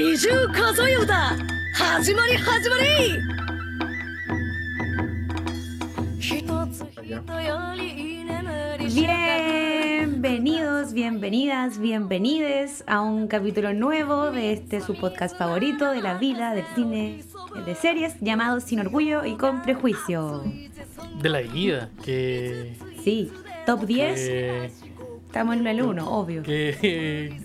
美獣数え歌始まり始まり一つ人より眠りし Bienvenidos, bienvenidas, bienvenides a un capítulo nuevo de este su podcast favorito de la vida, del cine, de series, llamado Sin Orgullo y con Prejuicio. De la vida, que. Sí, top 10, que, estamos en el 1, obvio. que,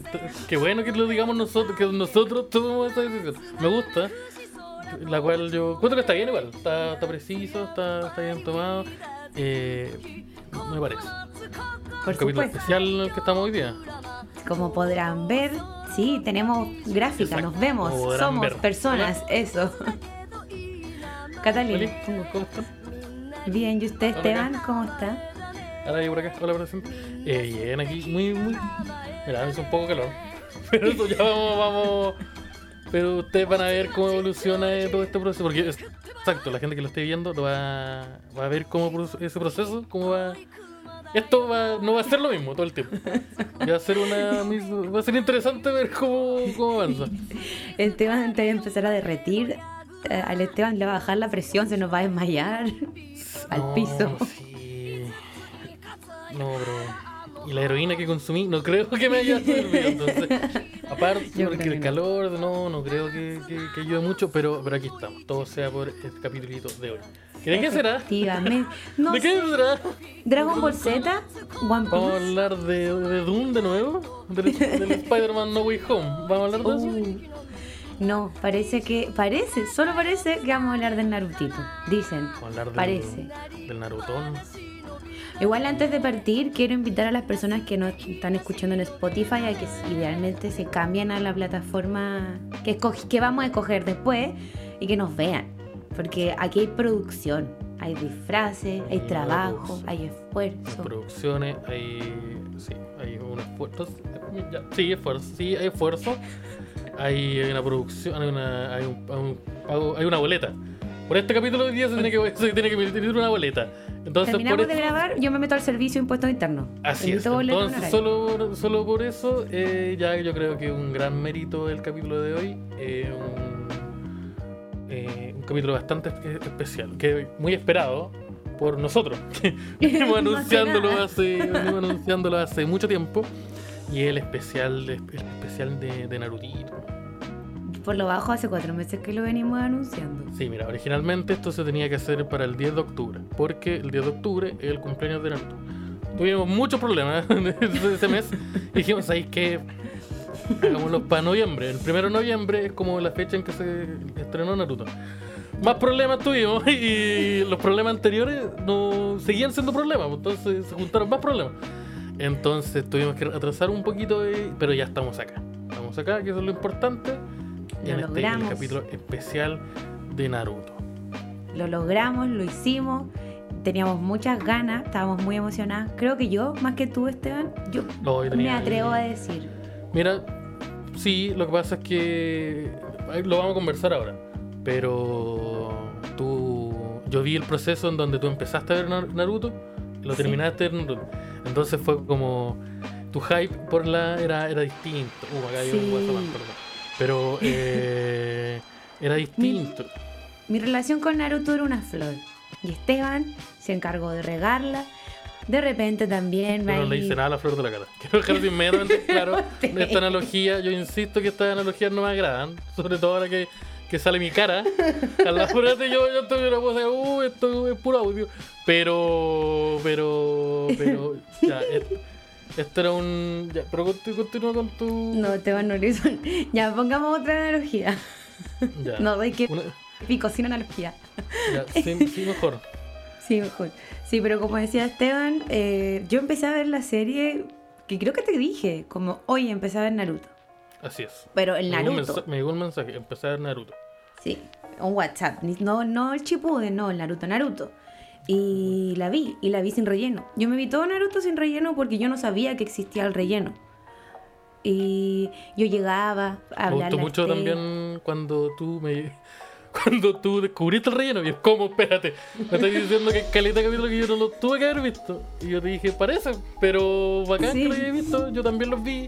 que bueno que lo digamos nosotros, que nosotros tomamos esa decisión. Me gusta. La cual yo. Encuentro que está bien igual. Está, está preciso, está, está bien tomado. Eh, me parece. Por Un capítulo especial en el que estamos hoy día. Como podrán ver, sí, tenemos gráfica, Exacto, nos vemos, somos ver. personas, eso. Catalina, ¿cómo están? bien, ¿y usted Esteban? ¿Cómo está? Ahora yo por acá, hola presente. Eh, bien, aquí, muy, muy. Mira, es un poco calor. Pero eso ya vamos, vamos. Pero ustedes van a ver cómo evoluciona eh, todo este proceso. Porque, exacto, la gente que lo esté viendo lo va, va a ver cómo ese proceso, cómo va. Esto va, no va a ser lo mismo todo el tiempo. Va a ser una va a ser interesante ver cómo, cómo avanza. Esteban antes de empezar a derretir, eh, al Esteban le va a bajar la presión, se nos va a desmayar al piso. sí. No, bro. Y la heroína que consumí, no creo que me haya servido. Entonces, aparte, Yo porque el calor, no, no creo que, que, que ayude mucho, pero, pero aquí estamos. Todo sea por este capítulito de hoy. ¿Y ¿De qué será? Efectivamente. No ¿De qué será? Dragon Ball Z, One ¿Vamos a Piece. hablar de, de Doom de nuevo? ¿Del, del Spider-Man No Way Home? ¿Vamos a hablar de eso? Uh, no, parece que, parece, solo parece que vamos a hablar del Narutito. Dicen, Vamos a hablar del, parece. del Narutón. Igual antes de partir, quiero invitar a las personas que nos están escuchando en Spotify a que idealmente se cambien a la plataforma que, que vamos a escoger después y que nos vean. Porque aquí hay producción, hay disfraces, hay Hay trabajo, hay Hay esfuerzo. producciones, hay. Sí, hay un esfuerzo. Sí, esfuerzo. Sí, hay esfuerzo. Hay una producción, hay una, hay un, hay hay una boleta. Por este capítulo de hoy día se tiene que, se tiene que emitir una boleta. Entonces, por Terminamos de eso- grabar, yo me meto al servicio de impuestos internos. Así es. Entonces, solo por, solo por eso, eh, ya yo creo que un gran mérito del capítulo de hoy. eh, un, eh, un capítulo bastante espe- especial, que muy esperado por nosotros. venimos anunciándolo hace, venimos anunciándolo hace mucho tiempo. Y el especial el especial de, de Narutito. Por lo bajo, hace cuatro meses que lo venimos anunciando. Sí, mira, originalmente esto se tenía que hacer para el 10 de octubre, porque el 10 de octubre es el cumpleaños de Naruto. Tuvimos muchos problemas ese mes y dijimos, ¿sabéis qué? Hagámoslo para noviembre. El 1 de noviembre es como la fecha en que se estrenó Naruto. Más problemas tuvimos y los problemas anteriores no seguían siendo problemas, entonces se juntaron más problemas. Entonces tuvimos que atrasar un poquito, y- pero ya estamos acá. Estamos acá, que eso es lo importante. Lo en este logramos. el capítulo especial de Naruto. Lo logramos, lo hicimos. Teníamos muchas ganas, estábamos muy emocionadas. Creo que yo, más que tú, Esteban, yo No, me atrevo a decir. Mira, sí, lo que pasa es que lo vamos a conversar ahora. Pero tú, yo vi el proceso en donde tú empezaste a ver Nar- Naruto lo Sí. terminaste Naruto. Entonces fue como tu hype por la era, era distinto. Uh, acá hay un Sí. Perdón. Pero eh, era distinto. Mi relación con Naruto era una flor. Y Esteban se encargó de regarla. De repente también Yo no le hice nada a la flor de la cara. Quiero dejar de inmediatamente claro esta analogía. Yo insisto que estas analogías no me agradan. Sobre todo ahora que, que sale mi cara. A la frente yo, yo estoy una cosa, uh, esto es puro audio. Pero, pero, pero, ya, et- esto era un. Ya, pero conti- continúa con tu. No, Esteban no lo hizo. Ya, pongamos otra analogía. Ya. No, de que Una- pico, sin analogía. ya, sí, sí, mejor. Sí, mejor. Sí, pero como decía Esteban, eh, yo empecé a ver la serie que creo que te dije, como hoy empecé a ver Naruto. Así es. Pero el Me llegó un Naruto. Me llegó un mensaje. Empecé a ver Naruto. Sí, un WhatsApp. No, no el Shippuden, no, el Naruto, Naruto. Y la vi, y la vi sin relleno. Yo me vi todo Naruto sin relleno porque yo no sabía que existía el relleno. Y yo llegaba a Me hablar. gustó mucho también cuando tú me. Cuando tú descubriste el relleno, y es como, espérate, me estás diciendo que caleta capítulo que yo no lo tuve que haber visto. Y yo te dije, parece, pero bacán Sí. que lo haya visto, yo también los vi.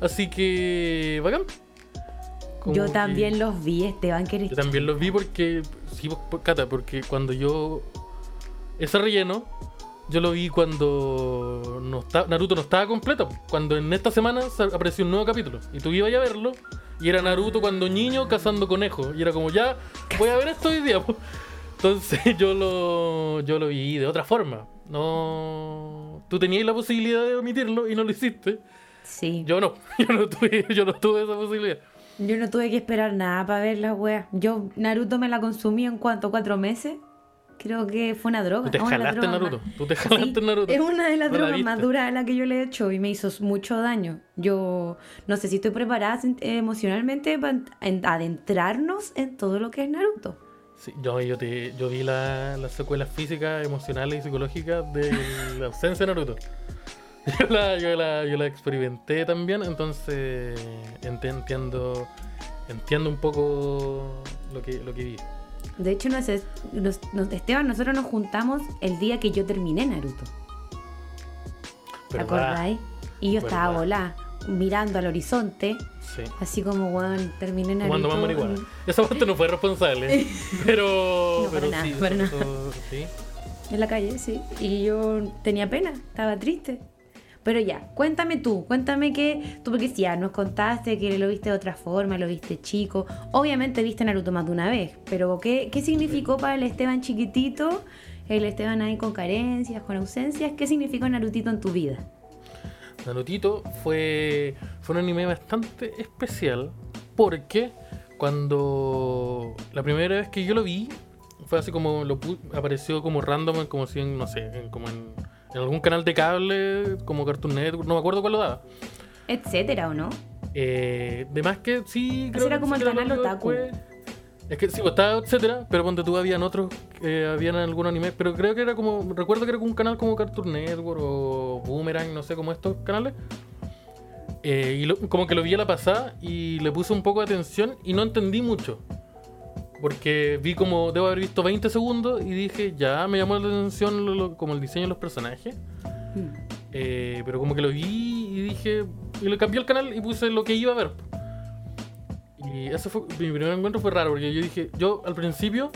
Así que, bacán. como Yo que- también los vi, Esteban, que eres Yo también los vi porque. Sí, por- Cata, porque cuando yo. Ese relleno. Yo lo vi cuando no está- Naruto no estaba completo. Cuando en esta semana apareció un nuevo capítulo. Y tú ibas a verlo. Y era Naruto cuando niño cazando conejos. Y era como, ya, voy a ver esto hoy día. po. Entonces yo lo, yo lo vi de otra forma. No. Tú tenías la posibilidad de omitirlo y no lo hiciste. Sí. Yo no. Yo no tuve, yo no tuve esa posibilidad. Yo no tuve que esperar nada para ver las weas. Yo Naruto me la consumí en cuanto, cuatro meses. Creo que fue una droga. Tú te jalaste Naruto. más- Tú te jalaste Sí, Naruto. Es una de las No la drogas más viste. duras a la que yo le he hecho y me hizo mucho daño. Yo no sé si estoy preparada emocionalmente para en- adentrarnos en todo lo que es Naruto. Sí, yo, yo, te, yo vi la- las secuelas físicas, emocionales y psicológicas de la ausencia de Naruto. Yo la, yo la, yo la experimenté también, entonces ent- entiendo, entiendo un poco lo que, lo que vi. De hecho, no sé, nos- nos- Esteban, nosotros nos juntamos el día que yo terminé Naruto. ¿Te acordáis? Y yo estaba volada, mirando al horizonte, Sí. así como, weón, terminé Naruto. Fumando más marihuana. Esa parte no fue responsable. Pero, No, para pero nada, para eso- sí. En la calle, sí. Y yo tenía pena, estaba triste. Pero ya, cuéntame tú, cuéntame que tú, porque sí, ya nos contaste que lo viste de otra forma, lo viste chico. Obviamente viste Naruto más de una vez, pero ¿qué, qué significó para el Esteban chiquitito, el Esteban ahí con carencias, con ausencias? ¿Qué significó Narutito en tu vida? Narutito fue, fue un anime bastante especial porque cuando la primera vez que yo lo vi fue así como lo apareció como random, como si en, no sé, en- como en, en algún canal de cable, como Cartoon Network, no me acuerdo cuál lo daba. Etcétera, ¿o no? Eh, de más que sí, Ese era como el canal otaku. después. Es que sí, pues, estaba etcétera, pero ponte tú habían otros, eh, habían algunos animes, pero creo que era como, recuerdo que era como un canal como Cartoon Network o Boomerang, no sé, como estos canales. Eh, y lo- como que lo vi a la pasada y le puse un poco de atención y no entendí mucho. Porque vi como, debo haber visto 20 segundos y dije, ya me llamó la atención lo- lo- como el diseño de los personajes. Mm. Eh, pero como que lo vi y dije. Y le cambié el canal y puse lo que iba a ver. Y ese fue. Mi primer encuentro fue raro porque yo dije. Yo al principio,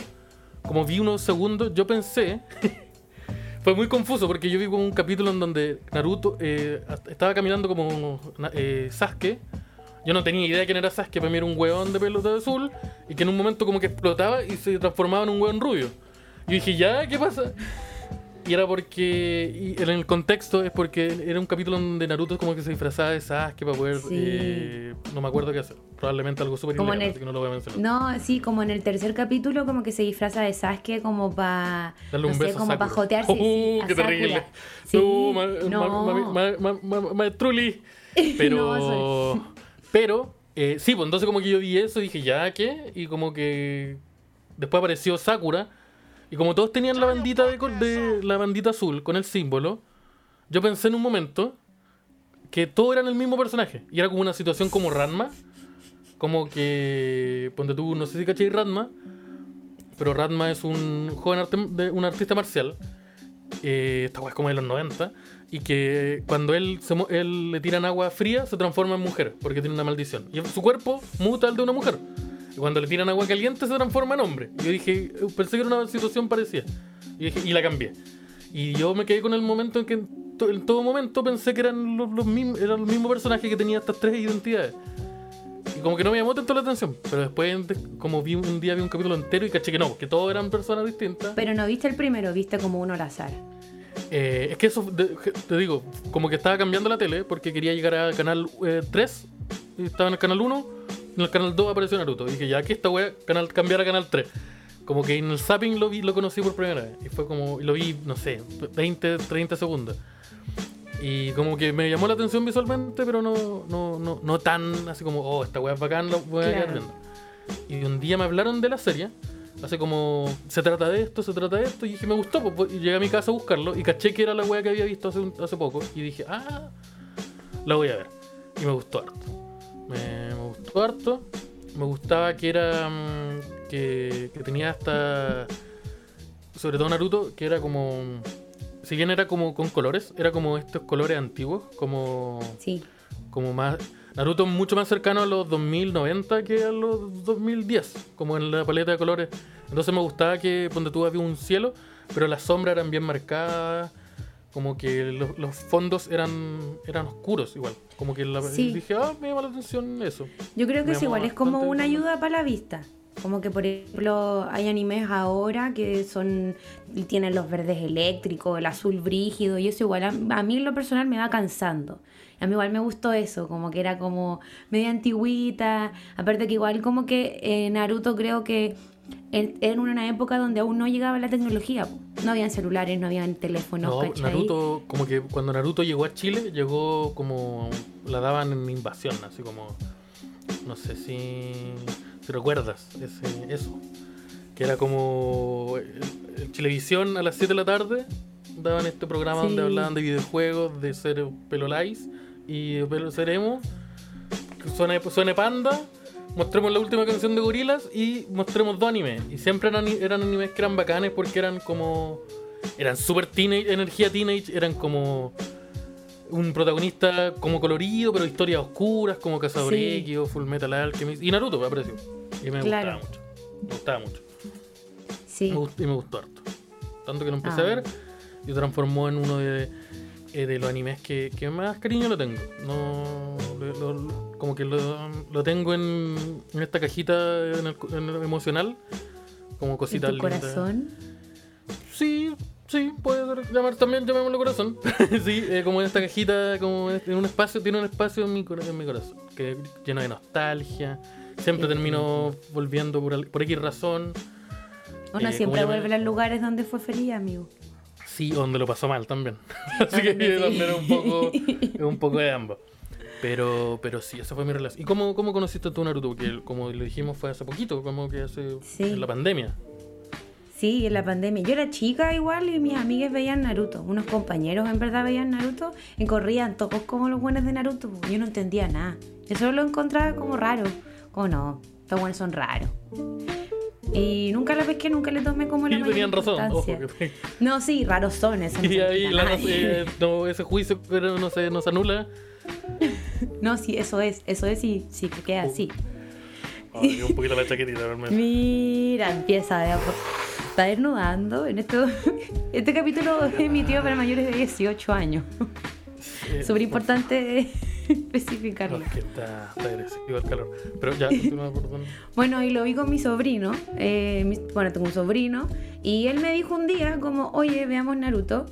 como vi unos segundos, yo pensé. fue muy confuso porque yo vi como un capítulo en donde Naruto eh, estaba caminando como eh, Sasuke. Yo no tenía idea de quién era Sasuke, para mí era un hueón de pelota azul y que en un momento como que explotaba y se transformaba en un hueón rubio. Yo dije, ¿ya? ¿Qué pasa? Y era porque, y en el contexto es porque era un capítulo donde Naruto como que se disfrazaba de Sasuke para poder, Sí. eh, no me acuerdo qué hacer, probablemente algo súper ilegal, así que no lo voy a mencionar. No, sí, como en el tercer capítulo, como que se disfraza de Sasuke como para. Darle no un sé, como para jotearse. ¡Uh, qué terrible! Sí, No, ma- no. ma- ma-. Pero, No, pero, eh, sí, pues entonces como que yo vi eso y dije, ¿ya qué? Y como que después apareció Sakura. Y como todos tenían la bandita de, de la bandita azul con el símbolo, yo pensé en un momento que todos eran el mismo personaje. Y era como una situación como Ranma. Como que, ponte tú, no sé si cachai Ranma, pero Ranma es un joven arte- de, un artista marcial. Eh, esta es como de los 90. Y que cuando él, se, él le tiran agua fría, se transforma en mujer, porque tiene una maldición. Y su cuerpo muta al de una mujer. Y cuando le tiran agua caliente, se transforma en hombre. Y yo dije, eh, pensé que era una situación parecida. Y, dije, y la cambié. Y yo me quedé con el momento en que en, to- en todo momento pensé que eran los, los mismos, era el mismo personaje que tenía estas tres identidades. Y como que no me llamó tanto la atención. Pero después, de- como vi un día vi un capítulo entero y caché que no, que todos eran personas distintas. Pero no viste el primero, viste como uno al azar. Eh, es que eso, te digo, como que estaba cambiando la tele porque quería llegar al canal eh, 3, y estaba en el canal 1, en el canal 2 apareció Naruto. Y dije, ya que esta wea, canal, cambiar a canal 3. Como que en el zapping lo vi, lo conocí por primera vez. Y fue como, lo vi, no sé, 20, 30 segundos. Y como que me llamó la atención visualmente, pero no, no, no, no tan así como, oh, esta wea es bacán, lo voy a Claro. viendo. Y un día me hablaron de la serie, así como, se trata de esto, se trata de esto, y dije, me gustó, pues, y llegué a mi casa a buscarlo, y caché que era la wea que había visto hace, un- hace poco, y dije, ah, la voy a ver. Y me gustó harto. Me, me gustó harto. Me gustaba que era, mm, que, que tenía hasta, sobre todo Naruto, que era como, si bien era como con colores, era como estos colores antiguos, como Sí. como más... Naruto es mucho más cercano a los 2090 que a los 2010, como en la paleta de colores. Entonces me gustaba que, donde tú había un cielo, pero las sombras eran bien marcadas, como que los, los fondos eran, eran oscuros igual. Como que la, Sí. dije, ah, me llama la atención eso. Yo creo que es igual, es como una ayuda para la vista. Como que, por ejemplo, hay animes ahora que son tienen los verdes eléctricos, el azul brígido, y eso igual a, a mí en lo personal me va cansando. A mí igual me gustó eso, como que era como media antigüita. Aparte que igual como que eh, Naruto creo que era en una época donde aún no llegaba la tecnología. No habían celulares, no habían teléfonos, No, ¿cachai? Naruto, como que cuando Naruto llegó a Chile, llegó como. La daban en invasión, así como. No sé si. Si recuerdas ese, eso. Que era como. En en Chilevisión a las 7 de la tarde daban este programa donde hablaban de videojuegos, de ser pelolais y de pelo ser emo. Que suene, suene panda. Mostremos la última canción de Gorilas y mostremos dos animes. Y siempre eran, eran animes que eran bacanes porque eran como. Eran super teenage, energía teenage, eran como un protagonista como colorido, pero historias oscuras, como Cazadoreki Sí. o Full Metal Alchemist. Y Naruto me aprecio. Y me Claro. gustaba mucho. Me gustaba mucho. Sí. Me gust- y me gustó harto. Tanto que lo empecé Ah. a ver y transformó en uno de, eh, de los animes que, que más cariño lo tengo. No, lo- lo- como que lo, lo tengo en, en esta cajita en el, en el emocional. Como en cositas tu corazón. Sí, sí, puede ser. Llamar también, llamémoslo corazón. sí, eh, como en esta cajita, como en un espacio, tiene un espacio en mi, cora- en mi corazón. Que lleno de nostalgia. Siempre termino volviendo por, al- por X razón. Uno Eh, siempre vuelve a los lugares donde fue feliz, amigo. Sí, donde lo pasó mal también. Así que sí. es un poco, un poco de ambos. Pero, pero sí, esa fue mi relación. ¿Y cómo, cómo conociste tú Naruto? Porque como le dijimos fue hace poquito, como que hace Sí. en la pandemia. Sí, en la pandemia. Yo era chica igual y mis amigas veían Naruto. Unos compañeros en verdad veían Naruto y corrían todos como los buenos de Naruto. Yo no entendía nada. Eso lo encontraba como raro. Como no, estos buenos son raros. Y nunca la pesqué, nunca le tomé como la Y tenían razón. Ojo, importancia. que- No, sí, raros son, eso y ahí la eh, no, ese juicio pero no se, no se anula. No, sí, eso es, eso es y sí, que queda así. Ay, un poquito la chaquetita, realmente. Mira, empieza de a Está desnudando. En esto, este capítulo es emitido para mayores de 18 años. Eh, Súper importante No, especificarlo. es que está, está agresivo el calor. Pero ya, continúa, perdón. Bueno, y lo vi con mi sobrino. eh, mi- bueno, tengo un sobrino. Y él me dijo un día como, oye, veamos Naruto.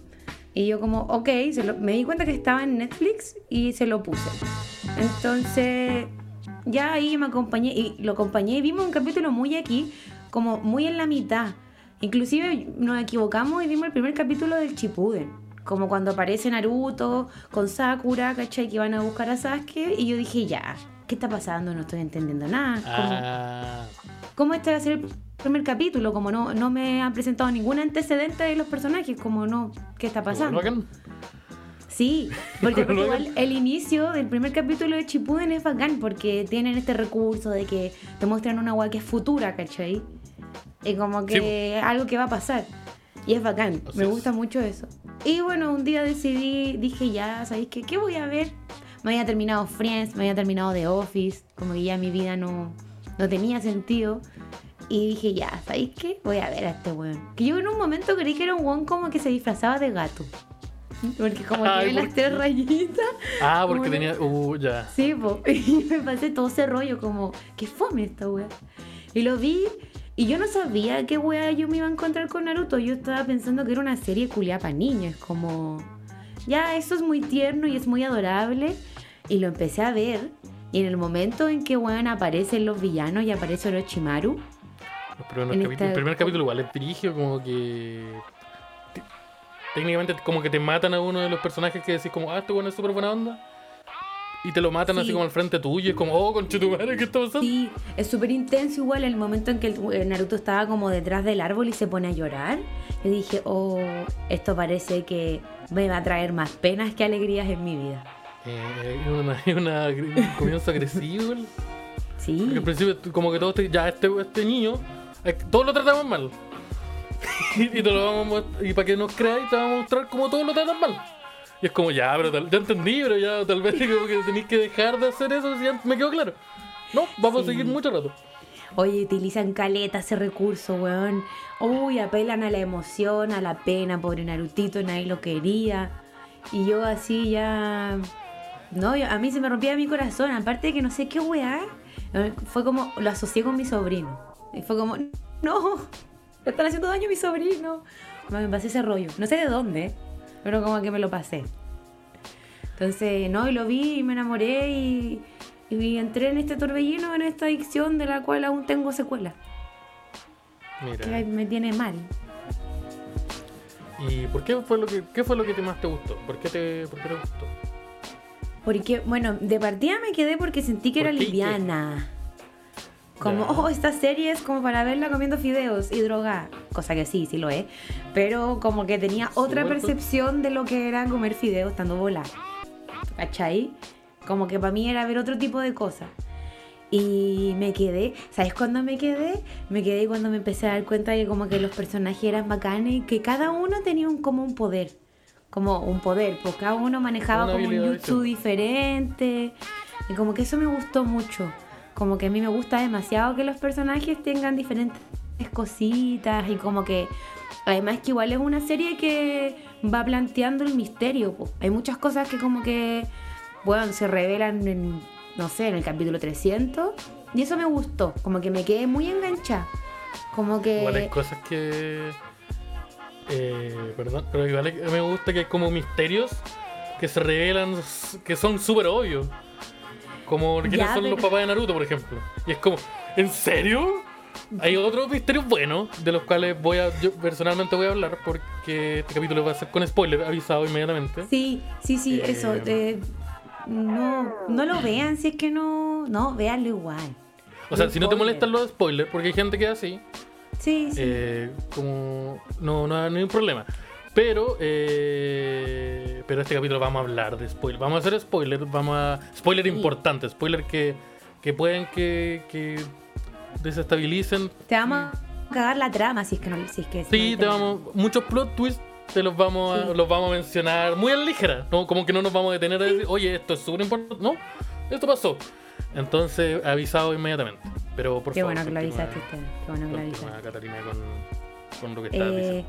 Y yo como, ok, se lo- me di cuenta que estaba en Netflix y se lo puse. Entonces, ya ahí me acompañé y lo acompañé y vimos un capítulo muy aquí, como muy en la mitad. Inclusive nos equivocamos y vimos el primer capítulo del Chipuden. Como cuando aparece Naruto con Sakura, ¿cachai? Que van a buscar a Sasuke. Y yo dije, ya, ¿qué está pasando? No estoy entendiendo nada. Como- Ah, ¿Cómo este va a ser el primer capítulo? Como no, no me han presentado ningún antecedente de los personajes, como no, ¿qué está pasando? Sí, porque bacán. igual el inicio del primer capítulo de Chipuden es bacán porque tienen este recurso de que te muestran una agua que es futura, ¿cachai? Y como que Sí, algo que va a pasar. Y es bacán, Así me es. gusta mucho eso. Y bueno, un día decidí, dije ya, ¿sabéis qué? ¿Qué voy a ver? Me había terminado Friends, me había terminado The Office, como que ya mi vida no, no tenía sentido. Y dije, ya, ¿sabéis qué? Voy a ver a este weón. Que yo en un momento creí que era un weón como que se disfrazaba de gato. Porque como Ay, tiene ¿por las tres rayitas. Ah, porque tenía. Uh, ya. Sí, po. Y me pasé todo ese rollo como, qué fome esta wea. Y lo vi y yo no sabía qué wea yo me iba a encontrar con Naruto. Yo estaba pensando que era una serie culiada para niños. Como, ya, eso es muy tierno y es muy adorable. Y lo empecé a ver. Y en el momento en que, weón, aparecen los villanos y aparece Orochimaru. El primer capítulo igual es dirigio, como que. Te- Técnicamente, como que te matan a uno de los personajes que decís, como, ah, este bueno es súper buena onda. Y te lo matan así Sí. como al frente tuyo. Es como, oh, conchetumare, ¿qué está pasando? Sí, es súper intenso igual el momento en que el, el Naruto estaba como detrás del árbol y se pone a llorar. Yo dije, oh, esto parece que me va a traer más penas que alegrías en mi vida. Eh, hay una, una, un comienzo agresivo. Sí, Porque al principio, como que todos te, ya este, este niño, eh, todos lo tratamos mal. Y, te lo vamos a y para que nos creáis, te vamos a mostrar cómo todos lo tratan mal. Y es como, ya, pero tal, ya entendí, pero ya tal vez como que tenéis que dejar de hacer eso, si ya me quedó claro. No, vamos Sí. a seguir mucho rato. Oye, utilizan caleta ese recurso, weón. Uy, apelan a la emoción, a la pena, pobre Narutito, nadie lo quería. Y yo así ya... No, yo- a mí se me rompía mi corazón, aparte de que no sé qué weá. eh, Fue como, lo asocié con mi sobrino. Y fue como, no, le están haciendo daño a mi sobrino. Me pasé ese rollo. No sé de dónde, pero como que me lo pasé. Entonces, no, y lo vi y me enamoré y, y entré en este torbellino, en esta adicción de la cual aún tengo secuelas. Que Mira. me tiene mal. ¿Y por qué fue lo que, qué fue lo que te más te gustó? ¿Por qué te, por qué te gustó? Porque, bueno, de partida me quedé porque sentí que ¿Por era liviana. Como, Ya. oh, esta serie es como para verla comiendo fideos y droga. Cosa que sí, sí lo es. Pero como que tenía otra percepción de lo que era comer fideos estando volada. ¿Cachai? Como que para mí era ver otro tipo de cosas. Y me quedé, ¿sabes cuándo me quedé? Me quedé cuando me empecé a dar cuenta que como que los personajes eran bacanes, que cada uno tenía un, como un poder. Como un poder, pues cada uno manejaba Una como un jutsu diferente. Y como que eso me gustó mucho. Como que a mí me gusta demasiado que los personajes tengan diferentes cositas y como que además que igual es una serie que va planteando el misterio. Hay muchas cosas que como que, bueno, se revelan en, no sé, en el capítulo 300 y eso me gustó, como que me quedé muy enganchada. Como que... Igual hay cosas que. Eh, perdón, pero igual me gusta que hay como misterios que se revelan que son súper obvios. Como quiénes Ya, son los papás de Naruto, por ejemplo. Y es como, ¿en serio? Hay otros misterios buenos, de los cuales voy a, yo personalmente voy a hablar, porque este capítulo va a ser con spoiler, avisado inmediatamente. Sí, sí, sí, Eh, eso. eh, no, no lo vean si es que no... No, véanlo igual. O sea, si no te molestan los spoilers, porque hay gente que es así, Sí, sí. Eh, como no, no, no hay un problema. Pero, eh, pero este capítulo vamos a hablar de spoiler. Vamos a hacer spoiler, vamos a. Spoiler importante, spoiler que, que pueden que, que desestabilicen. Te vamos a cagar la trama si es que no... Si es que Sí, no te vamos. Muchos plot twists te los vamos a, Sí. los vamos a mencionar muy a la ligera. ¿no? Como que no nos vamos a detener a decir, oye, esto es súper importante. No, esto pasó. Entonces, avisado inmediatamente. Pero por Qué favor. bueno que lo avisaste. Qué bueno que lo avisaste. Catalina con, con lo que diciendo.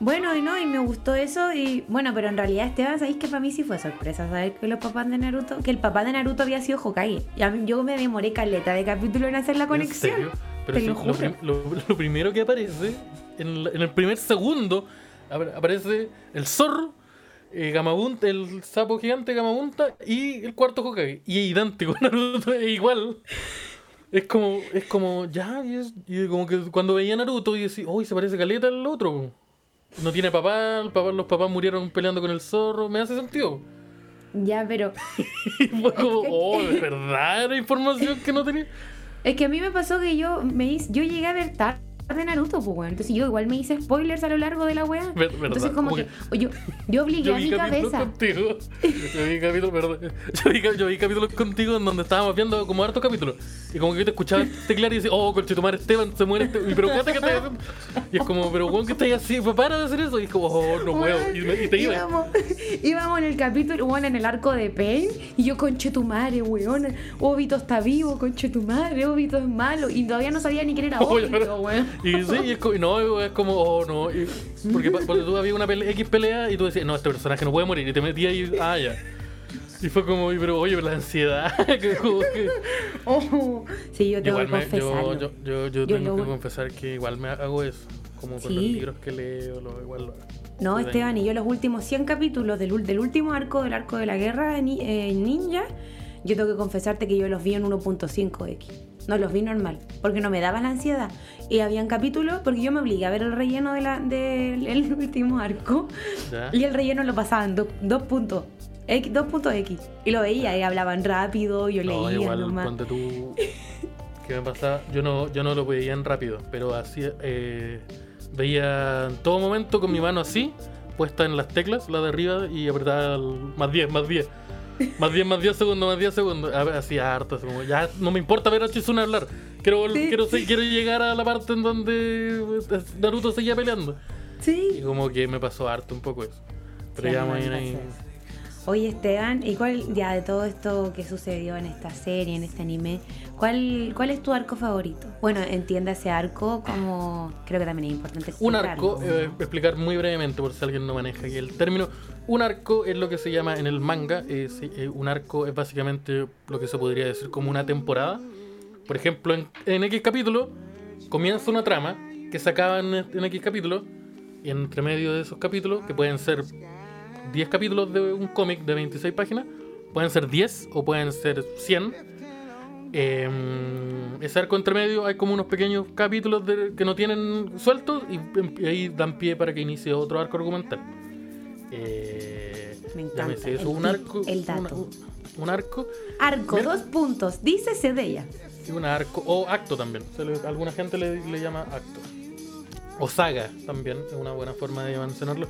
Bueno, y no, y me gustó eso. Y bueno, pero en realidad, Esteban, ¿sabéis que para mí sí fue sorpresa saber que los papás de Naruto, que el papá de Naruto había sido Hokage? Y a mí- yo me demoré caleta de capítulo en hacer la conexión. ¿En serio? Pero si lo lo, juro. prim- lo- lo primero que aparece, en, en el primer segundo, apare- aparece el zorro, eh, Gamabunta, el sapo gigante Gamabunta y el cuarto Hokage. Y es idéntico, Naruto es igual. Es como, es como, ya, y, es- y como que cuando veía a Naruto y decía, uy, se parece caleta al otro. No tiene papá, los papás murieron peleando con el zorro, me hace sentido. Ya, pero fue como, oh, ¿de verdad era información que no tenía? es que a mí me pasó que yo me hice, yo llegué a ver tarde Naruto, pues, weón. Entonces yo igual me hice spoilers a lo largo de la weá. Entonces como, como que, que- yo, yo obligué Yo a mi cabeza. contigo. Yo vi capítulos, perdón. Yo vi, yo vi capítulos contigo en donde estábamos viendo como hartos capítulos. Y como que yo te escuchaba teclear y decía, oh, conche tu madre Esteban, se muere Esteban. Y pero ¿qué estás haciendo? Y es como, pero weón, ¿qué estás así? Pues para de hacer eso. Y es como, oh, no puedo. Y, te iba. íbamos, íbamos en el capítulo, bueno, en el arco de Pain, y yo, conche tu madre, weón, Obito está vivo, conche tu madre, Obito es malo, y todavía no sabía ni quién era Obito, weón. Y sí, y es como, no, es como, oh, no. y- porque, porque tú había una pelea, X pelea y tú decías, no, este personaje no puede morir. Y te metías y, ah, ya. Y fue como, pero oye, pero la ansiedad. que como que- Oh, sí, yo tengo Igual que me, yo, yo, yo, tengo lo- que confesar que igual me hago eso. Como con los Sí. libros que leo, lo, igual lo No, Esteban, y yo los últimos 100 capítulos del, del último arco, del arco de la guerra eh, ninja, yo tengo que confesarte que yo los vi en 1.5x. No los vi normal, porque no me daba la ansiedad. Y habían capítulos, porque yo me obligué a ver el relleno de la- del el último arco, ¿Ya? y el relleno lo pasaba en 2.x. 2.x. Y lo veía, y hablaban rápido, yo No, leía igual, nomás. ponte tú. ¿Qué me pasaba? Yo no, yo no lo veía en rápido, pero así eh, veía en todo momento con mi mano así, puesta en las teclas, la de arriba, y apretaba el más 10, más 10. Más 10, más 10 segundos, más 10 segundos. A ver, Así harto, así como, ya no me importa ver a Chizuna hablar. Quiero, Sí. quiero, quiero llegar a la parte en donde Naruto seguía peleando. Y Sí. como que me pasó harto un poco eso. Pero Sí, ya a Oye, Esteban, ¿y cuál, ya de todo esto que sucedió en esta serie, en este anime, cuál, cuál es tu arco favorito? Bueno, entienda ese arco como, creo que también es importante Un arco, eh, explicar muy brevemente por si alguien no maneja aquí el término. Un arco es lo que se llama en el manga. es, eh, un arco es básicamente lo que se podría decir como una temporada. Por ejemplo, en, en X capítulo comienza una trama que se acaba en, en X capítulo. Y entre medio de esos capítulos, que pueden ser 10 capítulos de un cómic de 26 páginas, pueden ser 10 o pueden ser 100. Eh, ese arco entre medio hay como unos pequeños capítulos de- que no tienen sueltos y, y ahí dan pie para que inicie otro arco argumental. Eh, Me encanta, eso, el un arco. el dato. un- un arco Arco, Mira. dos puntos, dícese de ella. un arco. O acto también. Le- alguna gente le, le llama acto. O saga también, es una buena forma de mencionarlo.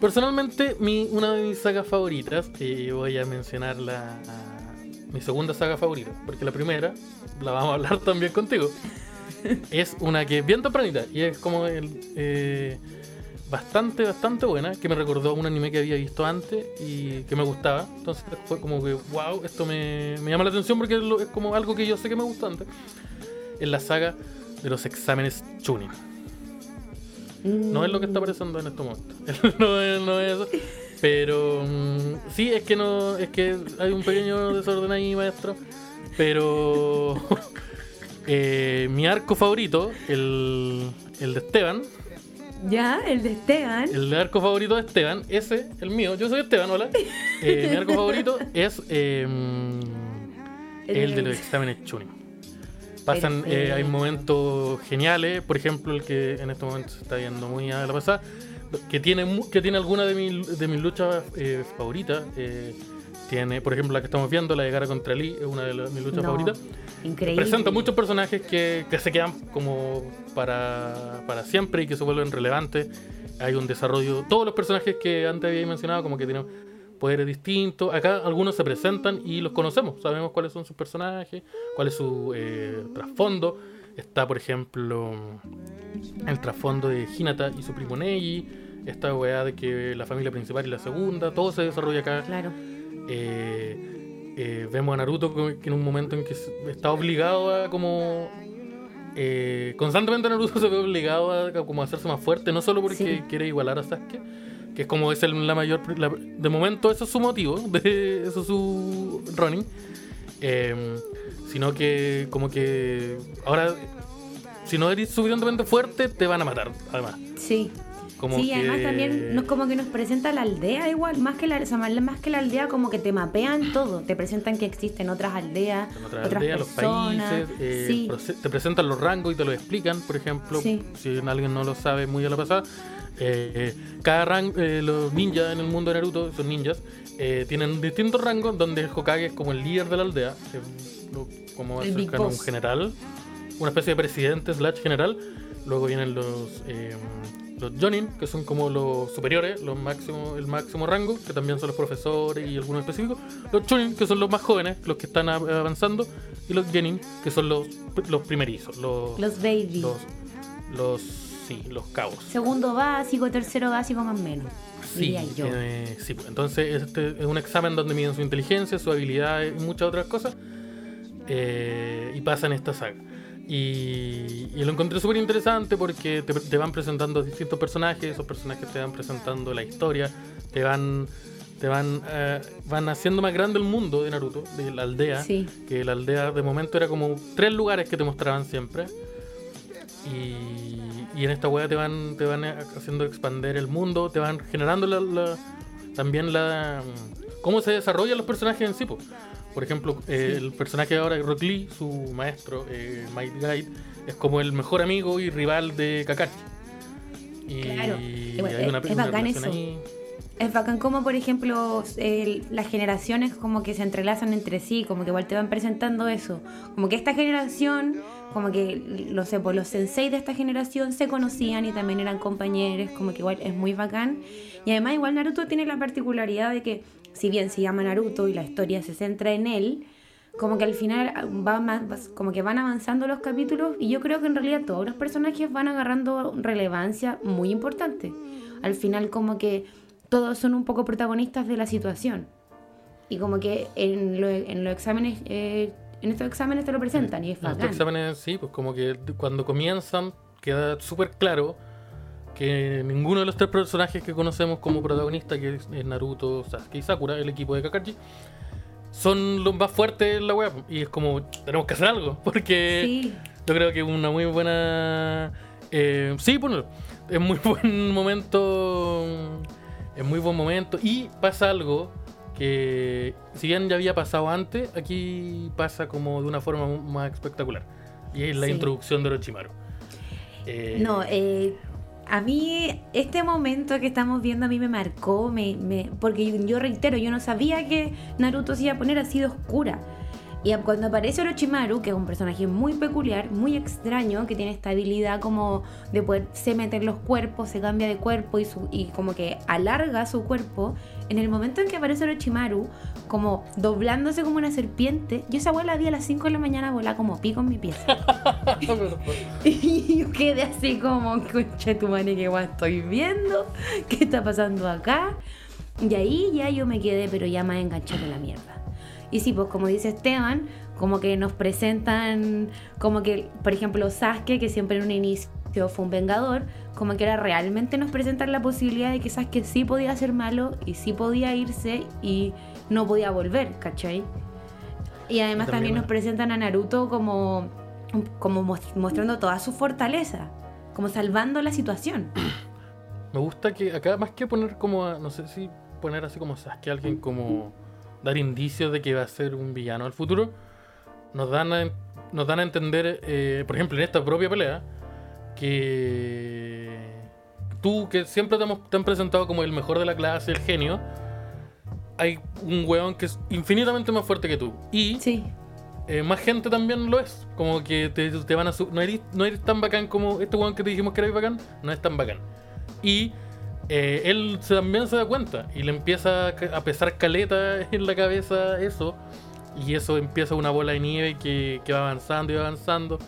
Personalmente, mi, una de mis sagas favoritas, y voy a mencionar la, mi segunda saga favorita, porque la primera, la vamos a hablar también contigo, es una que es bien tempranita y es como el, eh, bastante, bastante buena, que me recordó a un anime que había visto antes y que me gustaba. Entonces fue como que, wow, esto me, me llama la atención porque es, lo- es como algo que yo sé que me gustó antes. Es la saga de los exámenes Chunin. No es lo que está apareciendo en este momento. no, es, no es eso. Pero mm, sí, es que no. Es que hay un pequeño desorden ahí, maestro. Pero. eh, mi arco favorito, el, el de Esteban. Ya, el de Esteban. El arco favorito de Esteban, ese, el mío. Yo soy Esteban, hola. Eh, mi arco favorito es eh, el de los exámenes Chunin. Pasan, eh, hay Perfecto. momentos geniales, por ejemplo, el que en este momento se está viendo muy a la pasada, que tiene, que tiene alguna de, mis- de mis luchas eh, favoritas. eh, tiene, por ejemplo, la que estamos viendo, la de Gara contra Lee, es una de las- mis luchas No, favoritas. Increíble. Presenta muchos personajes que, que se quedan como para, para siempre y que se vuelven relevantes. Hay un desarrollo. Todos los personajes que antes había mencionado, como que tienen poderes distintos. Acá algunos se presentan y los conocemos. Sabemos cuáles son sus personajes, cuál es su eh, trasfondo. Está, por ejemplo, el trasfondo de Hinata y su primo Neji. Esta weá de que la familia principal y la segunda. Todo se desarrolla acá. Claro. Eh, eh, vemos a Naruto que en un momento en que está obligado a como eh, constantemente Naruto se ve obligado a, a como a hacerse más fuerte no solo porque Sí. quiere igualar a Sasuke que es como es el- la mayor la- de momento eso es su motivo de, eso es su running eh, sino que como que ahora si no eres suficientemente fuerte te van a matar además Sí. como sí, que- además también nos, como que nos presenta la aldea igual, más que la, o sea, más que la aldea, como que te mapean todo, te presentan que existen otras aldeas, otras otras aldeas, los personas. países, eh, sí, te presentan los rangos y te lo explican, por ejemplo, Sí. si alguien no lo sabe muy a la pasada, eh, eh, cada rango, los ninjas en el mundo de Naruto, son ninjas, eh, tienen distintos rangos donde el Hokage es como el líder de la aldea, lo- como cercano a un general, una especie de presidente slash general, luego vienen los... eh, los Jonin, que son como los superiores, los máximos, el máximo rango, que también son los profesores y algunos específicos. Los Chunin, que son los más jóvenes, los que están avanzando. Y los Genin, que son los, los primerizos, los, los baby. los, los, sí, los cabos. Segundo básico, tercero básico más o menos. Sí, yo. eh, sí, pues, entonces este es un examen donde miden su inteligencia, su habilidad y muchas otras cosas. eh, y pasan esta saga. Y, y lo encontré súper interesante porque te, te van presentando distintos personajes, esos personajes te van presentando la historia, te van te van eh, van haciendo más grande el mundo de Naruto, de la aldea, Sí. que la aldea de momento era como tres lugares que te mostraban siempre. Y, y en esta wea te van, te van haciendo expander el mundo, te van generando la, la- también la cómo se desarrollan los personajes en sí. po. Por ejemplo, eh, el personaje ahora, Rock Lee, su maestro, eh, Might Guide, es como el mejor amigo y rival de Kakashi. Y Claro. Y bueno, hay una, es- una bacán eso. ahí. Es bacán como, por ejemplo, las generaciones como que se entrelazan entre sí, como que igual te van presentando eso. Como que esta generación, como que, lo sé, pues los sensei de esta generación se conocían y también eran compañeros, como que igual es muy bacán. Y además igual Naruto tiene la particularidad de que, si bien se llama Naruto y la historia se centra en él, como que al final va más, como que van avanzando los capítulos y yo creo que en realidad todos los personajes van agarrando relevancia muy importante. Al final como que todos son un poco protagonistas de la situación. Y como que en, lo- en los exámenes, eh, en estos exámenes te lo presentan y es En estos exámenes, sí, pues como que cuando comienzan queda súper claro que ninguno de los tres personajes que conocemos como protagonistas, que es Naruto, Sasuke y Sakura, el equipo de Kakashi, son los más fuertes en la web. Y es como, tenemos que hacer algo, porque Sí, yo creo que es una muy buena... eh, sí, bueno, es muy buen momento, es muy buen momento. Y pasa algo que, si bien ya había pasado antes, aquí pasa como de una forma más espectacular. Y es la Sí. introducción de Orochimaru. Eh, No, eh, a mí este momento que estamos viendo a mí me marcó, me, me- porque yo, yo reitero, yo no sabía que Naruto se iba a poner así de oscura. Y cuando aparece Orochimaru, que es un personaje muy peculiar, muy extraño, que tiene esta habilidad como de poderse meter los cuerpos, se cambia de cuerpo y, su- y como que alarga su cuerpo, en el momento en que aparece Orochimaru, como doblándose como una serpiente, yo esa abuela vi a las 5 de la mañana volar como pico en mi pieza. Y yo quedé así como, concha tu madre, que guay estoy viendo, qué está pasando acá. Y ahí ya yo me quedé, pero ya más enganchada en la mierda. Y sí, pues como dice Esteban, como que nos presentan, como que, por ejemplo, Sasuke, que siempre en un inicio fue un vengador, como que ahora realmente nos presentan la posibilidad de que Sasuke sí podía ser malo y sí podía irse y no podía volver, ¿cachai? Y además también- también nos presentan a Naruto como, como mos- mostrando toda su fortaleza, como salvando la situación. Me gusta que acá, más que poner como, a- no sé si poner así como Sasuke, alguien como dar indicios de que va a ser un villano al futuro, nos dan a, nos dan a entender, eh, por ejemplo, en esta propia pelea, que tú, que siempre te, hemos- te han presentado como el mejor de la clase, el genio, hay un weón que es infinitamente más fuerte que tú. Y Sí, eh, más gente también lo es. Como que te, te van a... No eres, no eres tan bacán como este weón que te dijimos que eres bacán. No es tan bacán. Y eh, él también se da cuenta. Y le empieza a pesar caleta en la cabeza eso. Y eso empieza una bola de nieve que, que va avanzando y va avanzando.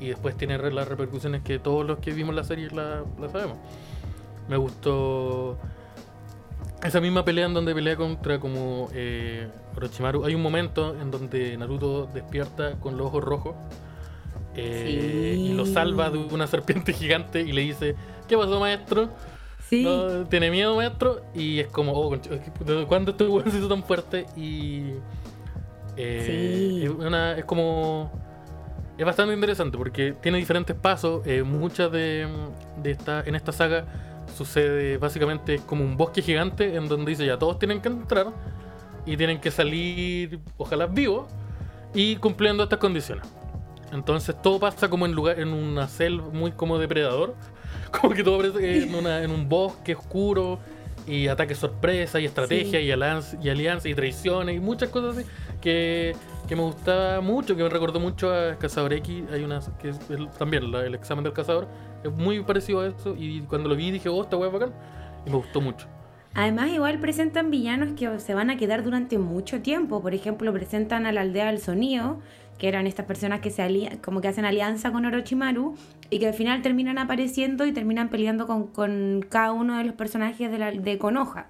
Y después tiene las repercusiones que todos los que vimos la serie la, la sabemos. Me gustó esa misma pelea en donde pelea contra como eh, Orochimaru. Hay un momento en donde Naruto despierta con los ojos rojos eh, Sí. y lo salva de una serpiente gigante y le dice, ¿qué pasó maestro? Sí. ¿No, ¿Tiene miedo maestro? Y es como, oh, concha, ¿desde cuándo este weón se hizo tan fuerte? Y eh, Sí. es, una- es como... Es bastante interesante porque tiene diferentes pasos. eh, muchas de, de esta, en esta saga sucede básicamente como un bosque gigante en donde dice ya todos tienen que entrar y tienen que salir, ojalá vivos, y cumpliendo estas condiciones. Entonces todo pasa como en lugar, en una selva muy como depredador, como que todo parece en, una- en un bosque oscuro y ataque sorpresa y estrategia Sí. y, alianza, y alianza y traiciones y muchas cosas así que, que me gustaba mucho, que me recordó mucho a Cazador X. Hay una que es el- también la- el examen del cazador, es muy parecido a eso y cuando lo vi dije, oh, esta wea bacán y me gustó mucho. Además, igual presentan villanos que se van a quedar durante mucho tiempo. Por ejemplo, presentan a la aldea del sonido, que eran estas personas que se como que hacen alianza con Orochimaru y que al final terminan apareciendo y terminan peleando con, con cada uno de los personajes de, la, de Konoha.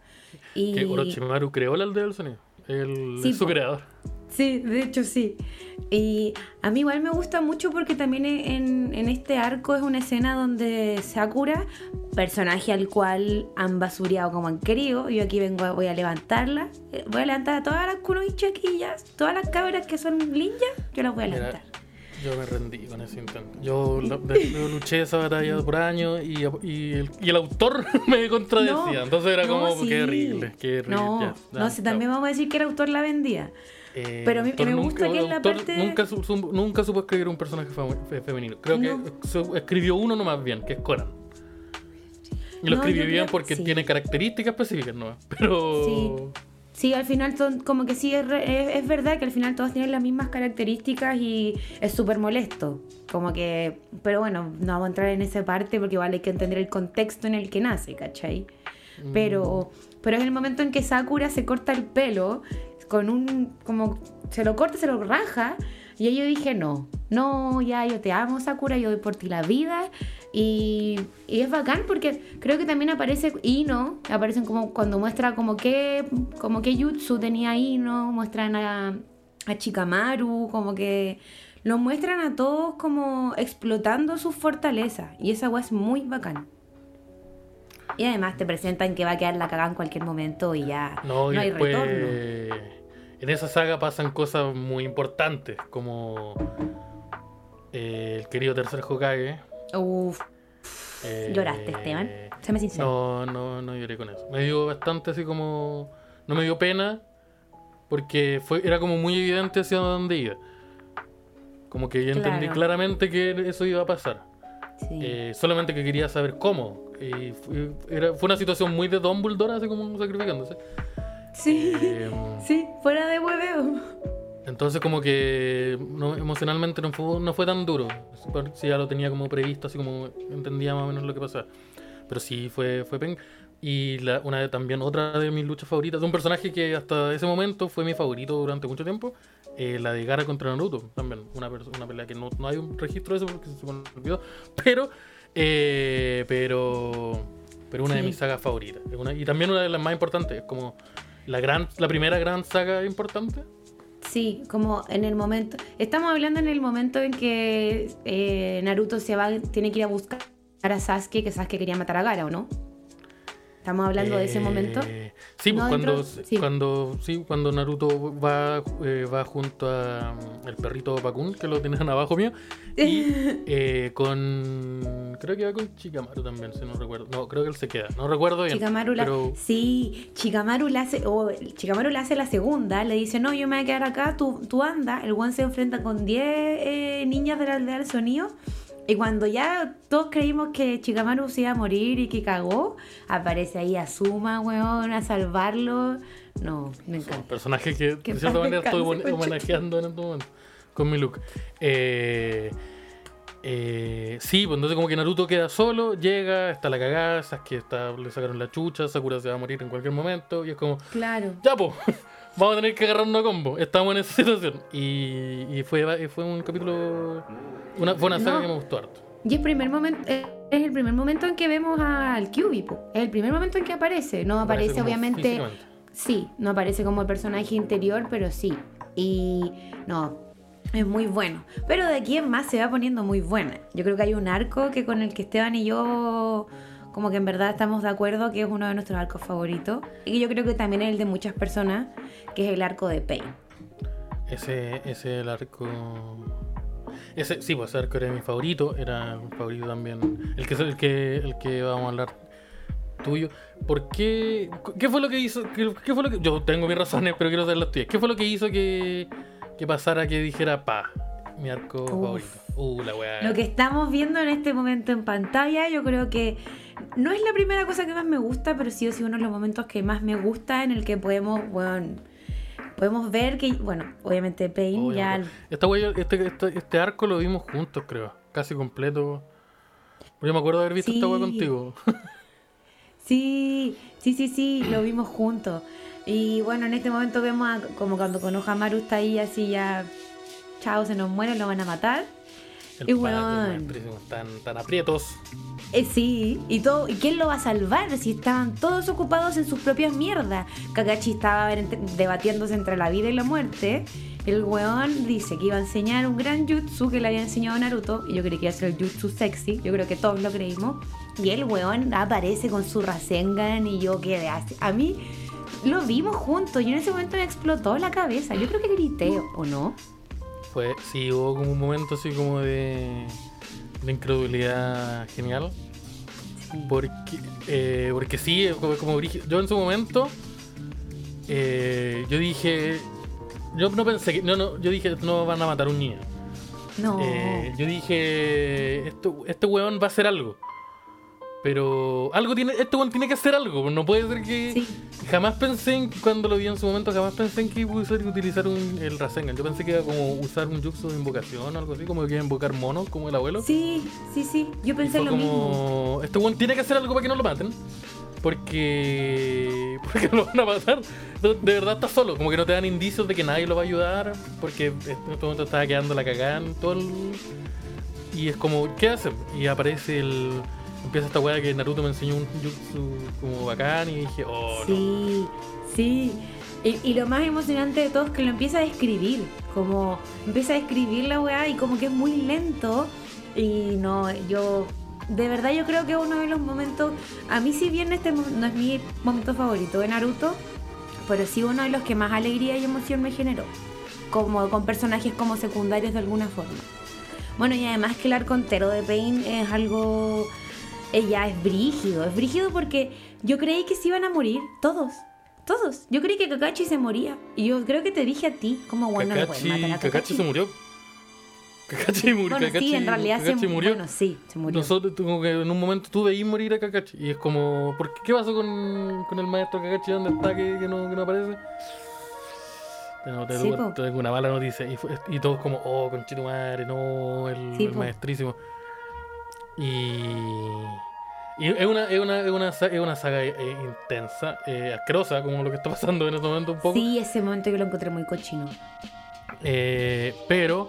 Y... Que Orochimaru creó la aldea del sonido, el, Sí, su po. creador. Sí, de hecho sí. Y a mí igual me gusta mucho porque también en, en este arco es una escena donde Sakura, personaje al cual han basureado como han querido, yo aquí vengo, voy a levantarla, eh, voy a levantar a todas las kunoichi chiquillas, todas las cabras que son ninjas, yo las voy a Mira, levantar. Yo me rendí con ese intento. Yo, la- de- yo luché esa batalla por años y, y el, y el autor me contradecía. No, Entonces era no, como, sí. qué horrible, qué horrible. No, ya, ya, no sé, también vamos a decir que el autor la vendía. Eh, pero a mí- me gusta nunca- que en la parte- Nunca, su- su- nunca supo escribir un personaje fem- fe- femenino. Creo No. que su- escribió uno nomás bien, que es Conan. Y lo No, escribió bien creo- porque sí. tiene características específicas, ¿no? Pero... Sí. Sí, al final son- como que sí, es, es, es verdad que al final todos tienen las mismas características y es súper molesto. Como que, pero bueno, no vamos a entrar en esa parte porque igual hay que entender el contexto en el que nace, ¿cachai? Pero, pero es el momento en que Sakura se corta el pelo con un, como se lo corta, se lo raja Y yo dije, no, no, ya yo te amo, Sakura, yo doy por ti la vida. Y, y es bacán porque creo que también aparece Ino, aparecen como cuando muestra como que, como que Jutsu tenía Ino, muestran a, a Chikamaru, como que los muestran a todos como explotando sus fortalezas. Y esa weá es muy bacán. Y además te presentan que va a quedar la cagada en cualquier momento y ya no, hay después, retorno. En esa saga pasan cosas muy importantes, como eh, el querido tercer Hokage. Uf, eh, ¿Lloraste, Esteban? Séme sincero. No, no, no lloré con eso. Me dio bastante así como. No me dio pena, porque fue, era como muy evidente hacia dónde iba. Como que yo entendí Claro. claramente que eso iba a pasar. Sí. Eh, solamente que quería saber cómo. Y fue, era- fue una situación muy de Dumbledore, así como sacrificándose. sí, Eh, sí, fuera de hueveo. Entonces como que no, emocionalmente no fue, no fue tan duro. Si ya lo tenía como previsto, así como entendía más o menos lo que pasaba. Pero sí fue, fue pen. Y la- una de, también otra de mis luchas favoritas, de un personaje que hasta ese momento fue mi favorito durante mucho tiempo, eh, la de Gara contra Naruto, también. Una, una pelea que no, no hay un registro de eso porque se me olvidó. Pero, eh, pero, pero una de Sí. mis sagas favoritas. Una- y también una de las más importantes, es como la, gran, la primera gran saga importante. Sí, como en el momento. Estamos hablando en el momento en que eh, Naruto se va, tiene que ir a buscar a Sasuke, que Sasuke quería matar a Gara, ¿o no? Estamos hablando de ese Eh, momento. Sí, pues No cuando, sí. cuando sí, cuando Naruto va, eh, va junto a mm, el perrito Bakun, que lo tienen abajo mío, y eh, con creo que va con Chikamaru también, si no recuerdo. No, creo que él se queda. No recuerdo bien. Chikamaru la... pero Sí, Chikamaru la hace, o Chikamaru la hace la segunda, le dice, no, yo me voy a quedar acá, tú, tú anda, el one se enfrenta con 10 eh, niñas de la aldea del sonido, y cuando ya todos creímos que Chikamaru se iba a morir y que cagó, aparece ahí Azuma, weón, a salvarlo. No, me encanta. personajes que Que de cierta manera estoy homenajeando en este momento con mi look. Eh, eh, sí, pues entonces como que Naruto queda solo, llega, está la cagada, Sasuke está, le sacaron la chucha, Sakura se va a morir en cualquier momento, y es como, Claro. Ya, po. Vamos a tener que agarrarnos a combo. Estamos en esa situación. Y, y fue, fue un capítulo. Una, fue una saga No. que me gustó harto. Y el primer momento es el primer momento en que vemos al Kyuubi, po. Es el primer momento en que aparece. No aparece, obviamente. Sí, no aparece como el personaje interior, pero sí. Y no, es muy bueno. Pero de aquí en más se va poniendo muy buena. Yo creo que hay un arco que con el que Esteban y yo como que en verdad estamos de acuerdo que es uno de nuestros arcos favoritos. Y yo creo que también es el de muchas personas, que es el arco de Pain. Ese, ese el arco. Ese, sí, pues ese arco era mi favorito. Era mi favorito también. El que, el que, el que vamos a hablar tuyo. ¿Por qué? ¿Qué fue lo que hizo? ¿Qué, qué fue lo que.? Yo tengo mis razones, pero quiero saber las tuyas. ¿Qué fue lo que hizo que, que pasara que dijera pa? Mi arco favorito. Uh, la weá. Lo que estamos viendo en este momento en pantalla, yo creo que no es la primera cosa que más me gusta, pero sí o sí uno de los momentos que más me gusta en el que podemos, bueno, podemos ver que, bueno, obviamente Pain ya... Esta wea- este, este, este arco lo vimos juntos, creo. Casi completo. Yo me acuerdo de haber visto esta wea Sí. contigo. Sí, sí, sí, sí, lo vimos juntos. Y bueno, en este momento vemos a- como cuando Konohamaru está ahí así ya, chao, se nos muere, lo van a matar. El Y maestrísimo, Tan, tan aprietos. Eh, sí, y todo, ¿y quién lo va a salvar si estaban todos ocupados en sus propias mierdas? Kakashi estaba debatiéndose entre la vida y la muerte. El weón dice que iba a enseñar un gran jutsu que le había enseñado Naruto. Y yo creí que iba a ser el jutsu sexy. Yo creo que todos lo creímos. Y el weón aparece con su Rasengan y yo quedé así. A mí lo vimos juntos y en ese momento me explotó la cabeza. Yo creo que grité, ¿o no? Fue, sí, hubo como un momento así como de, de incredulidad genial. Porque, eh, porque sí, como, como yo en su momento, eh, yo dije, yo no pensé que, no, no, yo dije, no van a matar a un niño. No. Eh, yo dije, esto, este weón va a hacer algo. Pero algo tiene, este weón tiene que hacer algo. No puede ser que. Sí. Jamás pensé en, cuando lo vi en su momento, jamás pensé en que iba a usar- utilizar un- el Rasengan. Yo pensé que iba como usar un jutsu de invocación o algo así, como que iba a invocar monos, como el abuelo. Sí, sí, sí. Yo pensé lo mismo. como, este weón tiene que hacer algo para que no lo maten. Porque porque lo van a matar. De de verdad está solo, como que no te dan indicios de que nadie lo va a ayudar, porque en este momento estaba quedando la cagada en todo el... Y es como, ¿qué hacen? Y aparece el... Empieza esta weá que Naruto me enseñó un jutsu como bacán y dije, oh. Sí, sí. Y, lo más emocionante de todo es que lo empieza a describir. Como empieza a describir la weá y como que es muy lento. Y no, yo. De verdad, yo creo que es uno de los momentos. A mí, si bien este no es mi momento favorito de Naruto, pero sí uno de los que más alegría y emoción me generó. Como con personajes como secundarios de alguna forma. Bueno, y además que el arco entero de Pain es algo. Ella es brígido, es brígido porque yo creí que se iban a morir todos. Todos. Yo creí que Kakashi se moría. Y yo creo que te dije a ti, como bueno, no Kakashi, matar a Kakashi Kakashi. se murió. Kakashi murió. Bueno, Kakashi, sí, en realidad Kakashi se murió. Bueno, sí, se murió. Nosotros, como que en un momento tú veís morir a Kakashi. Y es como, ¿por qué, ¿qué pasó con, con el maestro Kakashi? ¿Dónde está que, que no, que no aparece? Pero te, Sí, tengo una mala noticia. Y, y todos como, oh, conchito madre, no, el, Sí, el po. Y. Y es una, es una, es una, es una saga eh, intensa, eh, asquerosa, como lo que está pasando en este momento un poco. Sí, ese momento yo lo encontré muy cochino. Eh, pero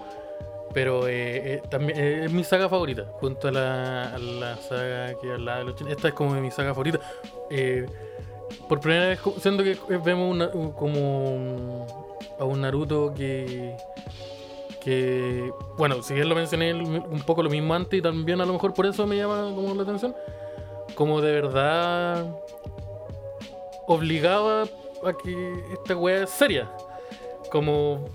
pero eh, eh, también es mi saga favorita, junto a la, a la saga que hablaba de los chinos. Esta es como mi saga favorita. Por primera vez, siento que vemos una- un- como a un Naruto que. Que bueno, si bien lo mencioné un poco lo mismo antes y también a lo mejor por eso me llama como la atención, como de verdad obligaba a que esta wea es seria. Como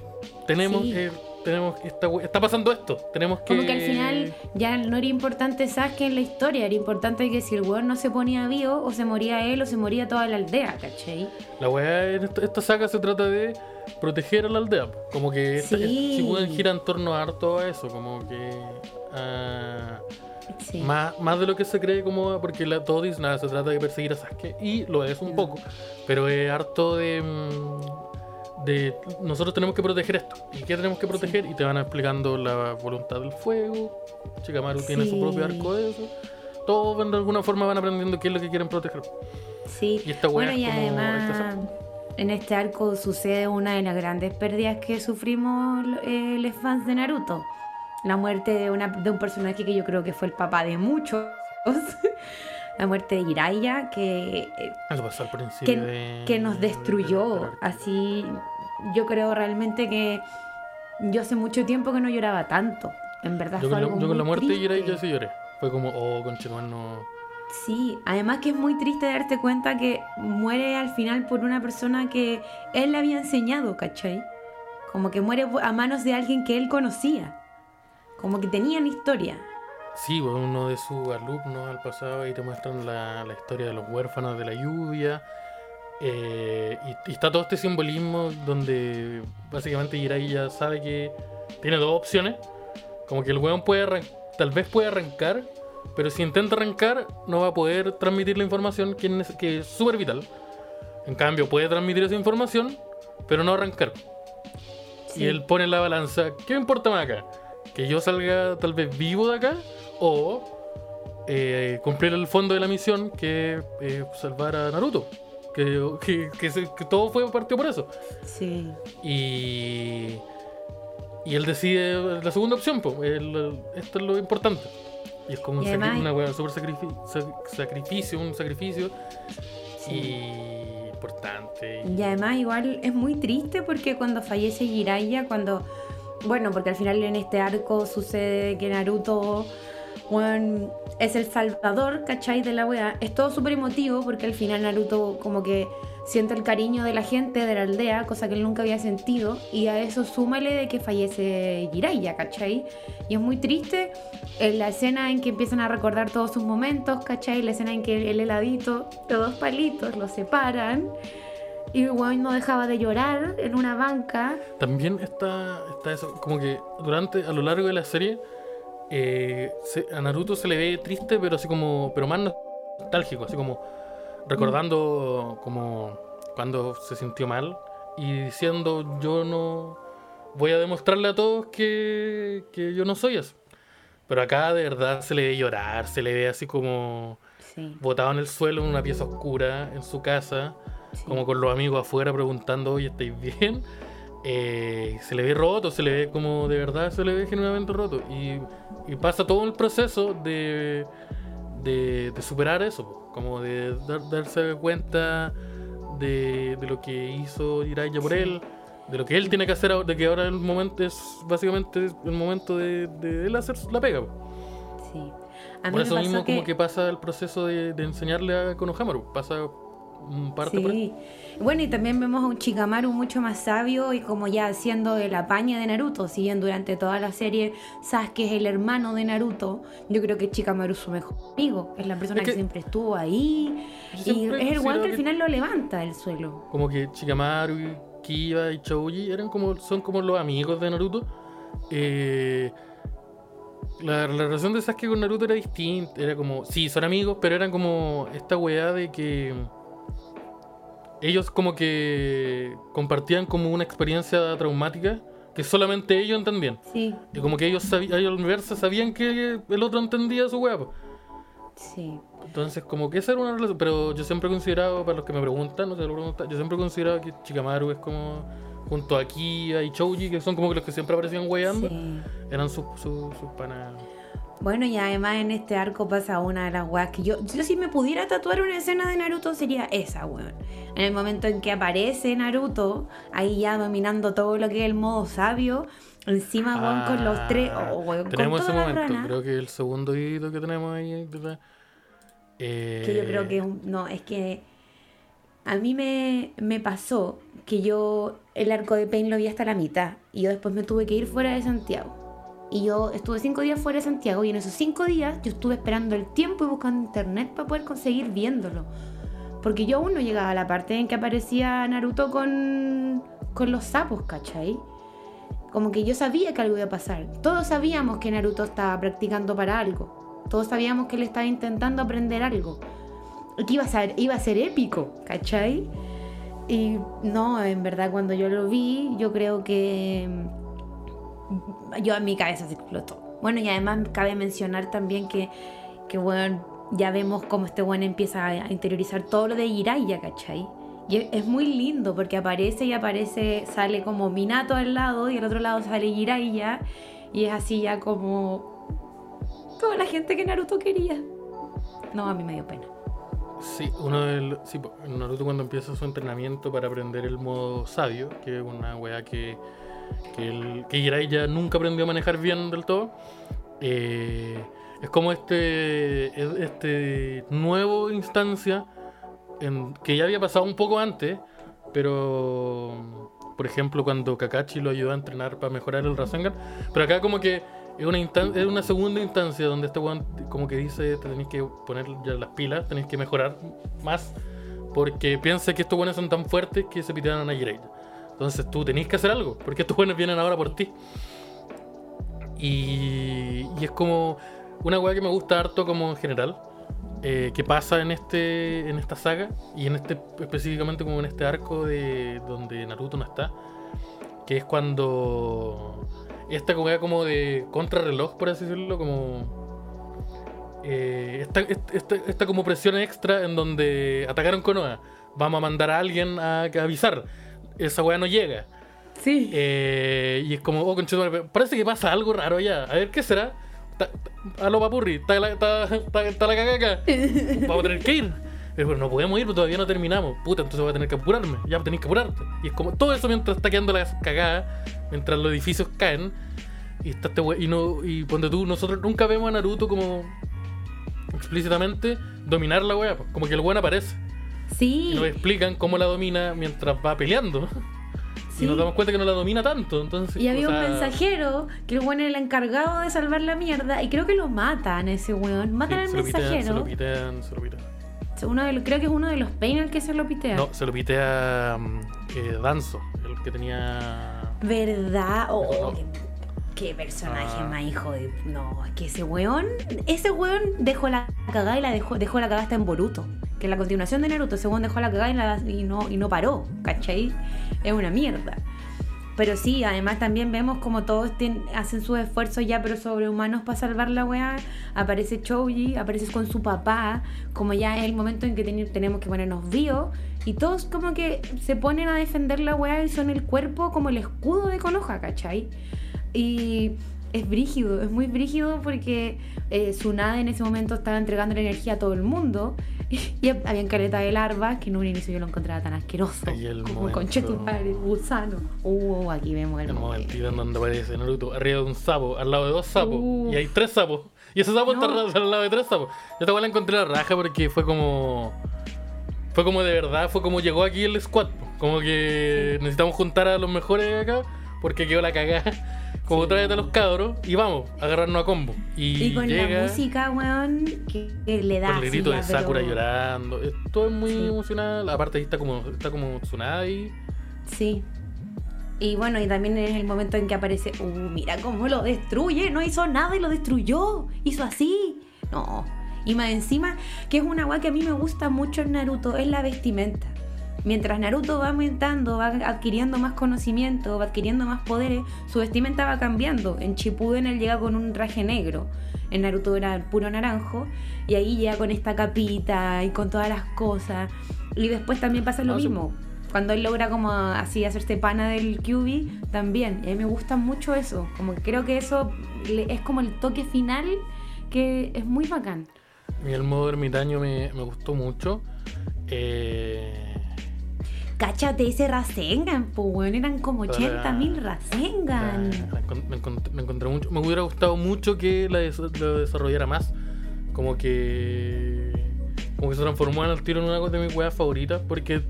tenemos, Sí. eh, tenemos wea- está pasando esto, tenemos que Como que al final ya no era importante Sasuke en la historia, era importante que si el weón no se ponía vivo, o se moría él o se moría toda la aldea, ¿cachai? la wea en esta, esta saga se trata de proteger a la aldea, como que esta, Sí. Shippuden gira en torno a harto a eso, como que a- Sí. Más, más de lo que se cree como porque la, todo dice nada, se trata de perseguir a Sasuke y lo es un poco, pero es harto de, mm, de nosotros tenemos que proteger esto. ¿Y qué tenemos que proteger? Y te van explicando la voluntad del fuego. Shikamaru tiene su Sí. propio arco de eso. Todos de alguna forma van aprendiendo qué es lo que quieren proteger. Sí. Y esta bueno, y además en este arco sucede una de las grandes pérdidas que sufrimos eh, los fans de Naruto. La muerte de, una, de un personaje que yo creo que fue el papá de muchos. la muerte de Jiraiya, que, eh, pasó al principio que, de- que nos de- destruyó. de- Así, yo creo realmente que yo hace mucho tiempo que no lloraba tanto. En verdad Yo fue con, la, algo yo con la muy muerte triste. Jiraiya sí lloré. Fue como, oh, conchetumal, no. Sí, además que es muy triste darte cuenta que muere al final por una persona que él le había enseñado, ¿cachai? Como que muere a manos de alguien que él conocía. Como que tenían historia. Sí, pues, uno de sus alumnos al pasado y te muestran la, la historia de los huérfanos de la lluvia. Eh, y, y está todo este simbolismo donde básicamente Jiraiya sabe que tiene dos opciones. Como que el weón puede tal vez puede arrancar, pero si intenta arrancar no va a poder transmitir la información que es, que es súper vital. En cambio, puede transmitir esa información, pero no arrancar. Y él pone en la balanza, ¿qué me importa más acá? ¿Que yo salga tal vez vivo de acá? ¿O eh, cumplir el fondo de la misión que es eh, salvar a Naruto? Que, que, que se- que todo fue partió por eso. Sí. Y, y él decide la segunda opción, pues, esto es lo importante. Y es como un sacri- una weá súper sacrifi- sac- sacrificio, un sacrificio Sí. y importante. Y además igual es muy triste porque cuando fallece Jiraiya, cuando... Bueno, porque al final en este arco sucede que Naruto bueno, es el salvador, ¿cachai? De la wea. Es todo súper emotivo porque al final Naruto como que siente el cariño de la gente, de la aldea, cosa que él nunca había sentido. Y a eso súmale de que fallece Jiraiya, ¿cachai? Y es muy triste en la escena en que empiezan a recordar todos sus momentos, ¿cachai? La escena en que el heladito, los dos palitos, los separan. Y weón no dejaba de llorar en una banca. También está, está eso, como que durante, a lo largo de la serie, eh, se- a Naruto se le ve triste, pero así como, pero más nostálgico, así como recordando como cuando se sintió mal y diciendo yo no voy a demostrarle a todos que, que yo no soy eso. Pero acá de verdad se le ve llorar, se le ve así como Sí. botado en el suelo en una pieza oscura en su casa, Sí. como con los amigos afuera preguntando, oye, ¿estáis bien? Eh, se le ve roto, se le ve como de verdad, se le ve genuinamente roto. Y, y pasa todo el proceso de, de, de superar eso, como de dar- darse cuenta de, de lo que hizo Jiraiya por Sí. él, de lo que él tiene que hacer, de que ahora el momento es básicamente el momento de, de él hacer la pega. Sí. A mí Por me eso pasó mismo que... como que pasa el proceso de, enseñarle a Konohamaru, pasa parte. Sí. Bueno, y también vemos a un Chikamaru mucho más sabio y como ya haciendo el apañe de Naruto. Si bien durante toda la serie Sasuke es el hermano de Naruto, yo creo que Chikamaru es su mejor amigo. Es la persona Es que, que- siempre estuvo ahí. Y es el considero que al final lo levanta del suelo. Como que Shikamaru, y Kiba y Chouji eran como, son como los amigos de Naruto. Eh, la, la relación de Sasuke con Naruto era distinta. Era como, sí, son amigos, pero eran como esta weá de que ellos como que compartían como una experiencia traumática que solamente ellos entendían. Sí, Y como que ellos, sabi- ellos al universo sabían que el otro entendía su weá. po. sí. Entonces, como que esa era una relación. Pero yo siempre he considerado, para los que me preguntan, no sé, lo preguntan, yo siempre he considerado que Chikamaru es como, junto a Kia y Chouji, que son como que los que siempre aparecían weyando, sí. eran sus sus panas. Bueno, y además en este arco pasa una de las weas que yo, yo si me pudiera tatuar una escena de Naruto sería esa, weón. En el momento en que aparece Naruto, ahí ya dominando todo lo que es el modo sabio, encima, weón, con los tres, oh, weón, tenemos ese toda momento, creo que el segundo hito que tenemos ahí. ¿verdad? Eh, Que yo creo que no, es que a mí me, me pasó que yo el arco de Pain lo vi hasta la mitad y yo después me tuve que ir fuera de Santiago. Y yo estuve cinco días fuera de Santiago y en esos cinco días yo estuve esperando el tiempo y buscando internet para poder conseguir viéndolo. Porque yo aún no llegaba a la parte en que aparecía Naruto con, con los sapos, ¿cachai? Como que yo sabía que algo iba a pasar. Todos sabíamos que Naruto estaba practicando para algo. Todos sabíamos que él estaba intentando aprender algo. Y que iba a ser, iba a ser épico, ¿cachai? Y no, en verdad cuando yo lo vi, yo creo que yo en mi cabeza se explotó. Bueno, y además cabe mencionar también que, que bueno, ya vemos cómo este bueno empieza a interiorizar todo lo de Jiraiya, ¿cachai? Y es- muy lindo porque aparece y aparece, sale como Minato al lado y al otro lado sale Jiraiya y es así ya como toda la gente que Naruto quería. No, a mí me dio pena. Sí, uno del. Sí, Naruto cuando empieza su entrenamiento para aprender el modo sabio, que es una weá que. Que, el, nunca aprendió a manejar bien del todo. eh, es como este. es- este nuevo instancia que ya había pasado un poco antes, pero. Por ejemplo, cuando Kakashi lo ayudó a entrenar para mejorar el Rasengan. Pero acá como que es una, instan- es una segunda instancia donde este weón como que dice te tenéis que poner ya las pilas, tenéis que mejorar más. Porque piensa que estos buenos son tan fuertes que se pitean a Jiraiya. Entonces tú tenéis que hacer algo, porque estos buenos vienen ahora por ti. Y, y es como una weá que me gusta harto como en general. eh, que pasa en este en esta saga y en este específicamente como en este arco de donde Naruto no está que es cuando esta weá como de contrarreloj por así decirlo como eh, esta, esta, esta como presión extra en donde atacaron Konoha vamos a mandar a alguien a avisar esa weá no llega Sí. eh, y es como, oh, conchetumare, parece que pasa algo raro allá. A ver, ¿qué será? Ta- ta- Aló, papurri, está la, está la cagaca. Vamos a tener que ir. Pero no podemos ir, porque todavía no terminamos. Puta, entonces voy a tener que apurarme. Ya tenés que apurarte. Y es como todo eso mientras está quedando la cagada, mientras los edificios caen. Y está este we- y no Y ponte tú, nosotros nunca vemos a Naruto como explícitamente dominar la wea. pues, Como que el weón aparece. Sí. Y nos explican cómo la domina mientras va peleando. Sí. Y nos damos cuenta que no la domina tanto. Entonces, Y había o un mensajero que el weón era el encargado de salvar la mierda y creo que lo matan ese weón. Matan sí, al se lo pitean, se mensajero. lo pitean, se lo pitean. Uno de los- creo que es uno de los Pain que se lo pitea. No, se lo pitea mm, eh, Danzo, el que tenía. ¿Verdad? Oh, No. Qué, personaje Ah. más hijo de. No, es que ese weón. Ese weón dejó la cagada y la dejó, dejó la cagada hasta en Boruto. Que en la continuación de Naruto, ese weón dejó la cagada y, la- y no, y no paró. ¿Cachai? Es una mierda. Pero sí, además también vemos como todos hacen sus esfuerzos ya, pero sobrehumanos para salvar la weá. Aparece Choji, aparece con su papá, como ya es el momento en que tenemos que ponernos vivos. Y todos como que se ponen a defender la weá y son el cuerpo como el escudo de Konoha, ¿cachai? Y es brígido, es muy brígido porque eh, Tsunade en ese momento estaba entregando la energía a todo el mundo. Y había caleta de larvas que en un inicio yo lo encontraba tan asqueroso. Y el como momento- conche tu madre, gusano. Uh, aquí vemos el, El momento. momentito en donde aparece Naruto arriba de un sapo, al lado de dos sapos, Uh. y hay tres sapos. Y ese sapo está No. al al lado de tres sapos. Yo weá la encontré la raja porque fue como. Fue como de verdad, fue como llegó aquí el squad. Como que necesitamos juntar a los mejores acá porque quedó la cagada. Como tráete a los cabros y vamos, a agarrarnos a combo. Y, Y con llega la música, weón, que, que le da. con el grito de Sakura pero- llorando. Eh, Todo es muy Sí. emocional. Aparte ahí está como, está como Tsunade. Sí. Y bueno, y también es el momento en que aparece, uh, mira cómo lo destruye, no hizo nada y lo destruyó, hizo así. No. Y más encima, que es una weá que a mí me gusta mucho en Naruto, es la vestimenta. Mientras Naruto va aumentando, va adquiriendo más conocimiento, va adquiriendo más poderes, su vestimenta va cambiando. En Shippuden él llega con un traje negro, en Naruto era puro naranjo, y ahí llega con esta capita y con todas las cosas. Y después también pasa lo sí. mismo. Cuando él logra como así hacerse pana del QB, también. Y a mí me gusta mucho eso. Como que creo que eso es como el toque final que es muy bacán. A mí el modo ermitaño me, me gustó mucho. Eh, Cáchate ese Rasengan, pues weón, eran como 80 mil Rasengan. me, encont- me encontré mucho. Me hubiera gustado mucho que la des- lo desarrollara más. Como que. Como que se transformó en el tiro en una de mis weas favoritas. Porque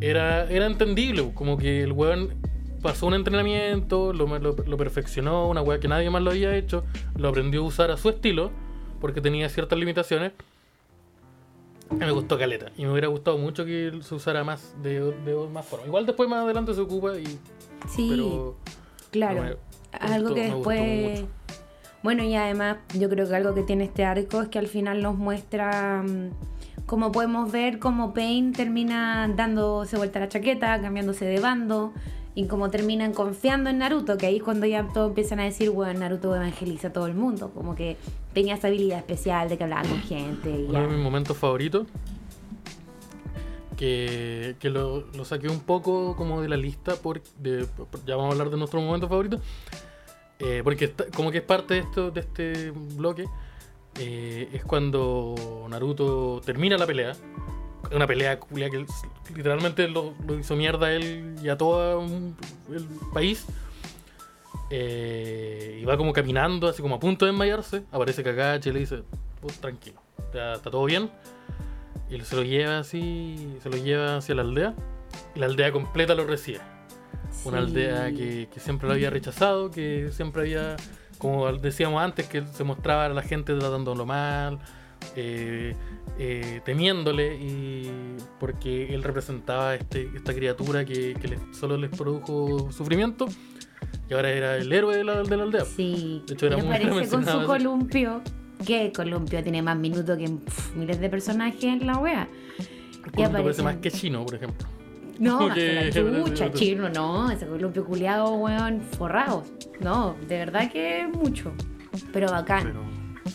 era, era entendible. Como que el weón pasó un entrenamiento, lo, lo, lo perfeccionó, una wea que nadie más lo había hecho. Lo aprendió a usar a su estilo. Porque tenía ciertas limitaciones. Me gustó Caleta. Y me hubiera gustado mucho que se usara más de, de más forma. Igual después más adelante se ocupa y. Sí, Pero. claro. me- algo gustó- que después. Bueno, y además, yo creo que algo que tiene este arco es que al final nos muestra. mm, Como podemos ver, cómo Pain termina dándose vuelta la chaqueta, cambiándose de bando. Y como terminan confiando en Naruto, que ahí es cuando ya todos empiezan a decir, bueno, Naruto evangeliza a todo el mundo. Como que tenía esa habilidad especial de que hablaba con gente. Y Uno de ya. mis momentos favoritos. Que, que lo, lo saqué un poco como de la lista. Por, de- ya vamos a hablar de nuestro momento favorito. Eh, porque está- como que es parte de, esto, de este bloque. eh, es cuando Naruto termina la pelea. Una pelea culia que literalmente lo, lo hizo mierda a él y a todo un- el país. Eh, y va como caminando, así como a punto de desmayarse. Aparece Kakashi y le dice: "Pues, tranquilo, ya está todo bien. Y se lo lleva así, se lo lleva hacia la aldea. Y la aldea completa lo recibe. Una aldea que, que siempre lo había rechazado, que siempre había, como decíamos antes, que se mostraba a la gente tratándolo mal, eh, eh, temiéndole, y porque él representaba este, esta criatura que, que les- solo les produjo sufrimiento, y ahora era el héroe de la, de la aldea. Sí, De hecho, era y muy aparece con su columpio. Que columpio tiene más minutos que pf, miles de personajes en la wea. El cuento parece aparecen- más que chino, por ejemplo. No, que la que- chucha, chino, no, ese columpio culiado, weón, forrado. No, de verdad que mucho. Pero bacán. Pero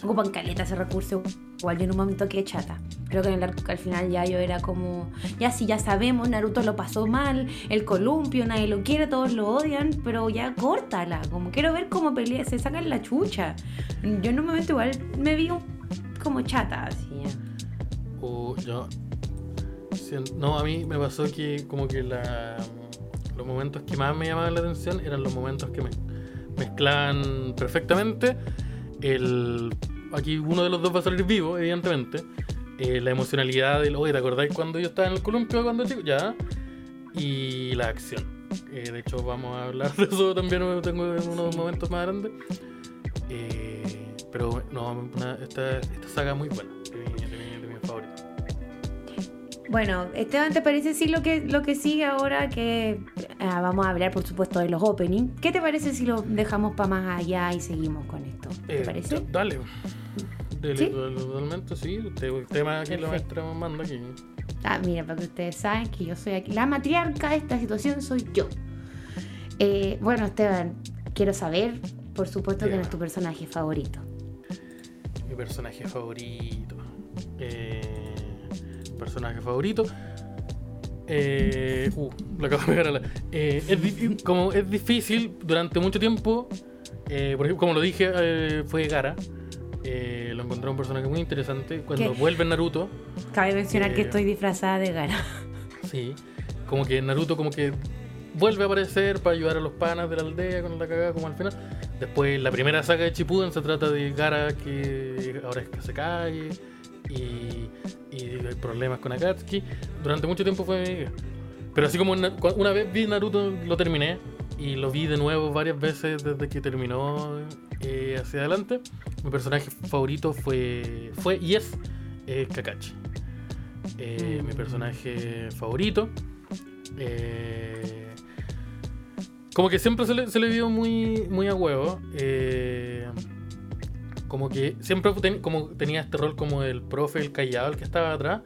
Ocupan caleta ese recurso. Igual yo en un momento que chata. Creo que en el arco al final ya yo era como. Ya sí, ya sabemos, Naruto lo pasó mal, el columpio, nadie lo quiere, todos lo odian, pero ya córtala. Como quiero ver cómo pelea, se sacan la chucha. Yo en un momento igual me vi como chata, así. O yo. No, a mí me pasó que como que la, los momentos que más me llamaban la atención eran los momentos que me mezclaban perfectamente. El, aquí uno de los dos va a salir vivo, evidentemente. eh, la emocionalidad del, oye, ¿te acordáis cuando yo estaba en el columpio cuando chico? Ya. Y la acción. Eh, de hecho, vamos a hablar de eso también. Tengo en unos momentos más grandes. Eh, pero no, esta, esta saga muy buena. Bueno, Esteban, ¿te parece sí lo que, lo que sigue ahora? Que ah, vamos a hablar, por supuesto, de los openings. ¿Qué te parece si lo dejamos para más allá y seguimos con esto? ¿Te Eh, parece? da- Dale. Dale, ¿Sí? totalmente, sí. El tema aquí, la maestra manda aquí. Ah, mira, para que ustedes saben que yo soy aquí. La matriarca de esta situación soy yo. Eh, bueno, Esteban, quiero saber, por supuesto, quién es tu personaje favorito. Mi personaje favorito. Eh, personaje favorito. Eh, uh, lo acabo de pegar eh, es, como es difícil durante mucho tiempo. eh, por ejemplo, como lo dije, eh, fue Gara. Eh, lo encontré un personaje muy interesante. Cuando ¿Qué? vuelve Naruto, Cabe mencionar que Eh, estoy disfrazada de Gara. sí, como que Naruto como que vuelve a aparecer para ayudar a los panas de la aldea con la cagada como al final. Después la primera saga de Shippuden se trata de Gara que ahora es que se cae y, y hay problemas con Akatsuki. Durante mucho tiempo fue mi amiga. Pero así como una vez vi Naruto lo terminé y lo vi de nuevo varias veces desde que terminó eh, hacia adelante. Mi personaje favorito fue, fue y es eh, Kakashi. Eh, Mm. Mi personaje favorito. Como que siempre se le, se le vio muy, muy a huevo. eh, como que siempre ten- como tenía este rol como el profe, el callado, el que estaba atrás.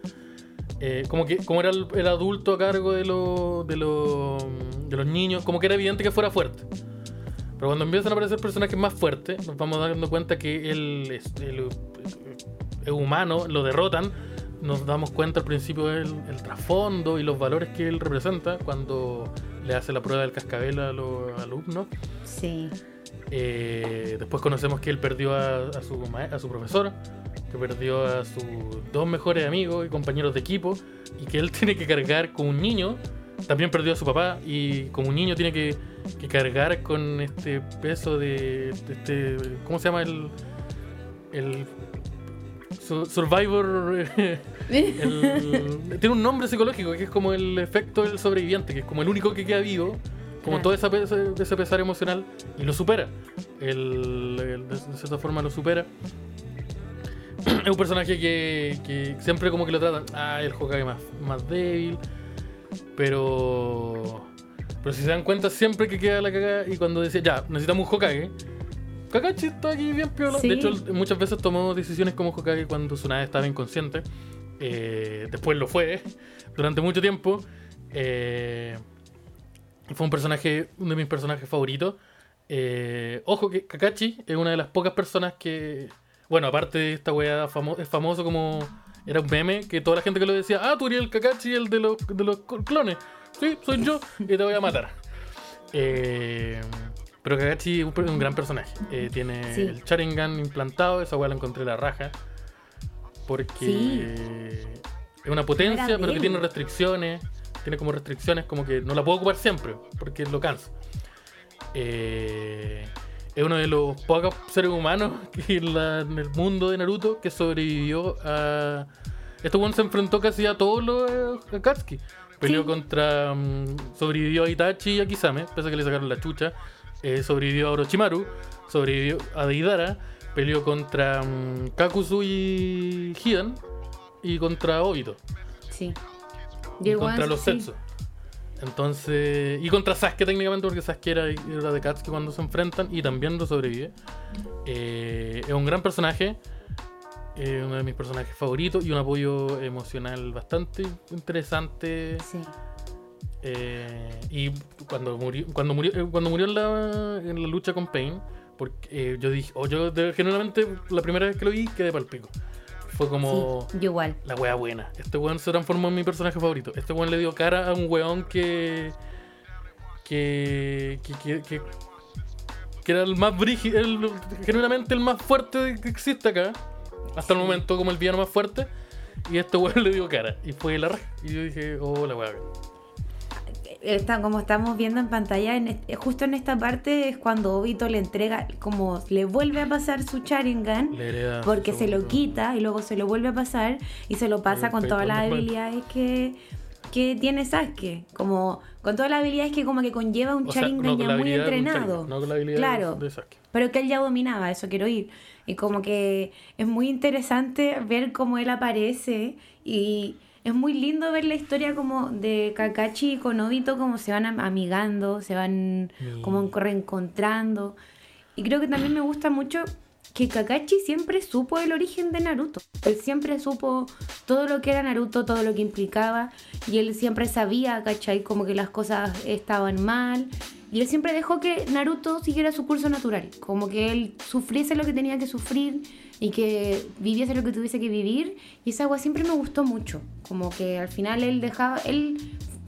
eh, como que como era el, el adulto a cargo de, los de, los de los niños, como que era evidente que fuera fuerte. Pero cuando empiezan a aparecer personajes más fuertes, nos vamos dando cuenta que él es humano, lo derrotan. Nos damos cuenta al principio del el trasfondo y los valores que él representa cuando le hace la prueba del cascabel a los alumnos. Sí. Eh, después conocemos que él perdió a, a su, a su profesor, que perdió a sus dos mejores amigos y compañeros de equipo, y que él tiene que cargar como un niño. También perdió a su papá y como un niño tiene que, que cargar con este peso de, de este... ¿Cómo se llama el... el su- Survivor... el- tiene un nombre psicológico que es como el efecto del sobreviviente, que es como el único que queda vivo, como todo pesa- ese pesar emocional y lo supera. El, el- de cierta forma lo supera. es un personaje que, que siempre como que lo tratan, ah, el Hokage más, más débil, pero... Pero si se dan cuenta, siempre que queda la cagada y cuando decía, ya, necesitamos un Hokage, Kakashi está aquí bien piola. Sí. De hecho, muchas veces tomó decisiones como Hokage cuando Tsunade estaba inconsciente. Eh, después lo fue durante mucho tiempo. Eh, fue un personaje, uno de mis personajes favoritos. Eh, ojo que Kakashi es una de las pocas personas que, bueno, aparte de esta weá, famo- es famoso como era un meme que toda la gente que lo decía, ah, tú eres el Kakashi, el de los, de los clones. Sí, soy yo y te voy a matar. Eh, pero Kakashi es un, gran personaje. Eh, tiene Sí. el Sharingan implantado, esa weá la encontré la raja. Porque Sí. es una potencia, pero que tiene restricciones. Tiene como restricciones, como que no la puedo ocupar siempre, porque lo cansa. Eh, es uno de los pocos seres humanos que en, la- en el mundo de Naruto que sobrevivió a. Este one se enfrentó casi a todos los eh, Akatsuki. Peleó Sí. contra. mm, sobrevivió a Itachi y a Kisame, pese a que le sacaron la chucha. Eh, sobrevivió a Orochimaru. Sobrevivió a Deidara. Peleó contra mm, Kakuzu y Hidan. Y contra Obito. Sí. Y contra los sí. Setsu. Entonces. Y contra Sasuke técnicamente, porque Sasuke era, era de Katsuki cuando se enfrentan y también lo sobrevive. Eh, es un gran personaje. eh, uno de mis personajes favoritos y un apoyo emocional bastante interesante. Sí. Eh, y cuando murió, cuando murió, eh, cuando murió en la, en la lucha con Pain, porque yo dije, o yo de- generalmente la primera vez que lo vi quedé pal pico. Fue como Sí, yo igual. la wea buena. Este weón se transformó en mi personaje favorito. Este weón le dio cara a un weón que. que. que, que, que- que era el más brígido, el- genuinamente el más fuerte que existe acá. Hasta el momento, como el villano más fuerte. Y este weón le dio cara. Y fue la raja. Y yo dije, oh, la wea. Está, como estamos viendo en pantalla, en justo en esta parte es cuando Obito le entrega, como le vuelve a pasar su Sharingan, porque se lo quita y luego se lo vuelve a pasar y se lo pasa con todas las habilidades que, que tiene Sasuke. Como con todas las habilidades que como que conlleva un O sea, no ya muy entrenado. No con la habilidad Claro. de Sasuke. Pero que él ya dominaba, eso quiero ir. Y como que es muy interesante ver cómo él aparece y es muy lindo ver la historia como de Kakashi con Obito, como se van am- amigando, se van Mm. como reencontrando. Y creo que también me gusta mucho que Kakashi siempre supo el origen de Naruto. Él siempre supo todo lo que era Naruto, todo lo que implicaba. Y él siempre sabía, ¿cachai? Como que las cosas estaban mal. Y él siempre dejó que Naruto siguiera su curso natural, como que él sufriese lo que tenía que sufrir y que viviese lo que tuviese que vivir. Y esa agua siempre me gustó mucho, como que al final él dejaba, él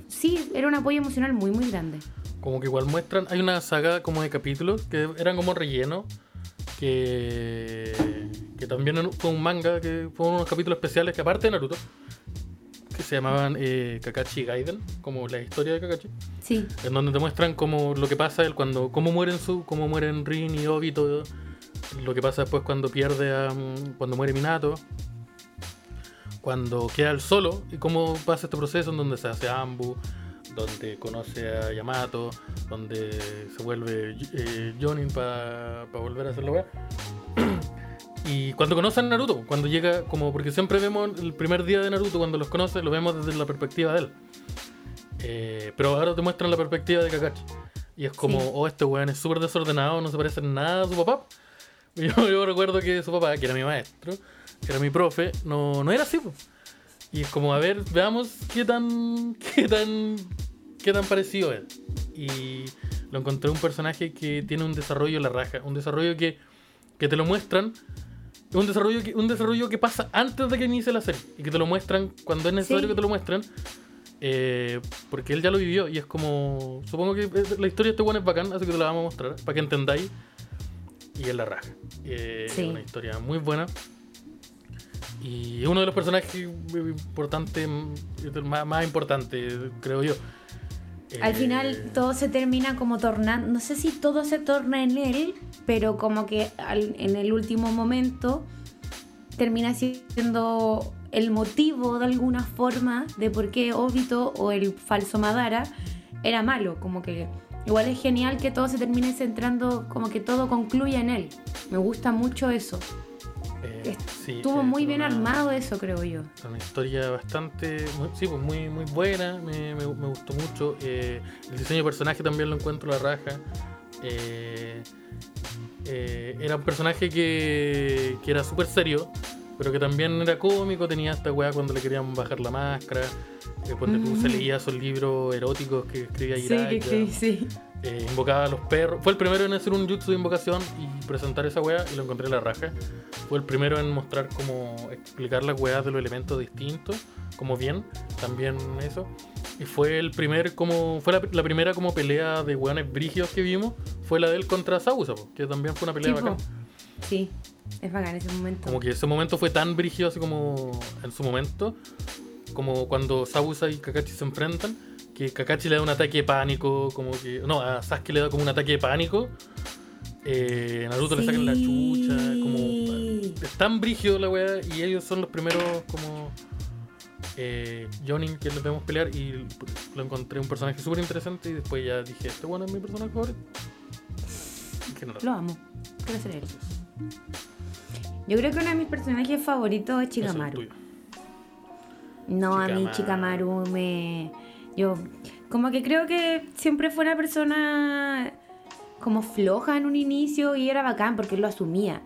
sí, era un apoyo emocional muy, muy grande. Como que igual muestran, hay una saga como de capítulos que eran como relleno, que, que también fue un manga, que fueron unos capítulos especiales que aparte de Naruto, que se llamaban eh, Kakashi Gaiden, como la historia de Kakashi, Sí, en donde te muestran como lo que pasa él cuando, cómo mueren su, cómo mueren Rin y Obito, lo que pasa después cuando pierde a, mm, cuando muere Minato, cuando queda él solo y cómo pasa este proceso en donde se hace Ambu, donde conoce a Yamato, donde se vuelve eh, Jonin para volver a hacer la weá. Y cuando conoce a Naruto, cuando llega, como porque siempre vemos el primer día de Naruto, cuando los conoce, lo vemos desde la perspectiva de él. Eh, pero ahora te muestran la perspectiva de Kakashi. Y es como, Sí. oh, este weón es súper desordenado, no se parece en nada a su papá. Yo, yo recuerdo que su papá, que era mi maestro, que era mi profe, no, no era así. po. Y es como, a ver, veamos qué tan, qué tan, qué tan parecido es. Y lo encontré un personaje que tiene un desarrollo en la raja, un desarrollo que, que te lo muestran. Un desarrollo, que, un desarrollo que pasa antes de que inicie la serie y que te lo muestran cuando es necesario Sí. que te lo muestran eh, porque él ya lo vivió y es como supongo que eh, la historia de este bueno es bacán así que te la vamos a mostrar para que entendáis y es la raja. Eh, Sí. es una historia muy buena. Y es uno de los personajes importantes más, más importantes creo yo. Al Eh, final todo se termina como tornando, no sé si todo se torna en él, pero como que al- en el último momento termina siendo el motivo de alguna forma de por qué Obito o el falso Madara era malo, como que igual es genial que todo se termine centrando, como que todo concluya en él. Me gusta mucho eso. eh, Estuvo muy bien una- armado eso, creo yo. Una historia bastante, muy- sí, pues muy, muy buena, me, me- me gustó mucho. Eh, el diseño de personaje también lo encuentro la raja. Eh, era un personaje que, que era súper serio, pero que también era cómico, tenía esta weá cuando le querían bajar la máscara, eh, cuando tú Mm. se leía esos libros eróticos que escribía Jiraiya, sí. eh, invocaba a los perros. Fue el primero en hacer un jutsu de invocación y presentar esa weá y lo encontré la raja. Fue el primero en mostrar cómo explicar las weas de los elementos distintos, como bien, también eso. Y fue el primer como fue la, la primera como pelea de weones brígidos que vimos, fue la de él contra Sausa, que también fue una pelea Sí, po. Sí, es bacán ese momento. Como que ese momento fue tan brígido así como en su momento, como cuando Sausa y Kakashi se enfrentan, que Kakashi le da un ataque de pánico, como que. No, a Sasuke le da como un ataque de pánico. Eh, Naruto le sacan la chucha, como. Es tan brígido la weá, y ellos son los primeros como. Eh, Jonin que les vemos pelear y lo encontré un personaje súper interesante y después ya dije, este bueno es mi personaje favorito. Lo amo. Quiero ser él. Yo creo que uno de mis personajes favoritos es Chikamaru. No, a mí. Chikamaru me... Yo como que creo que siempre fue una persona como floja en un inicio y era bacán porque él lo asumía.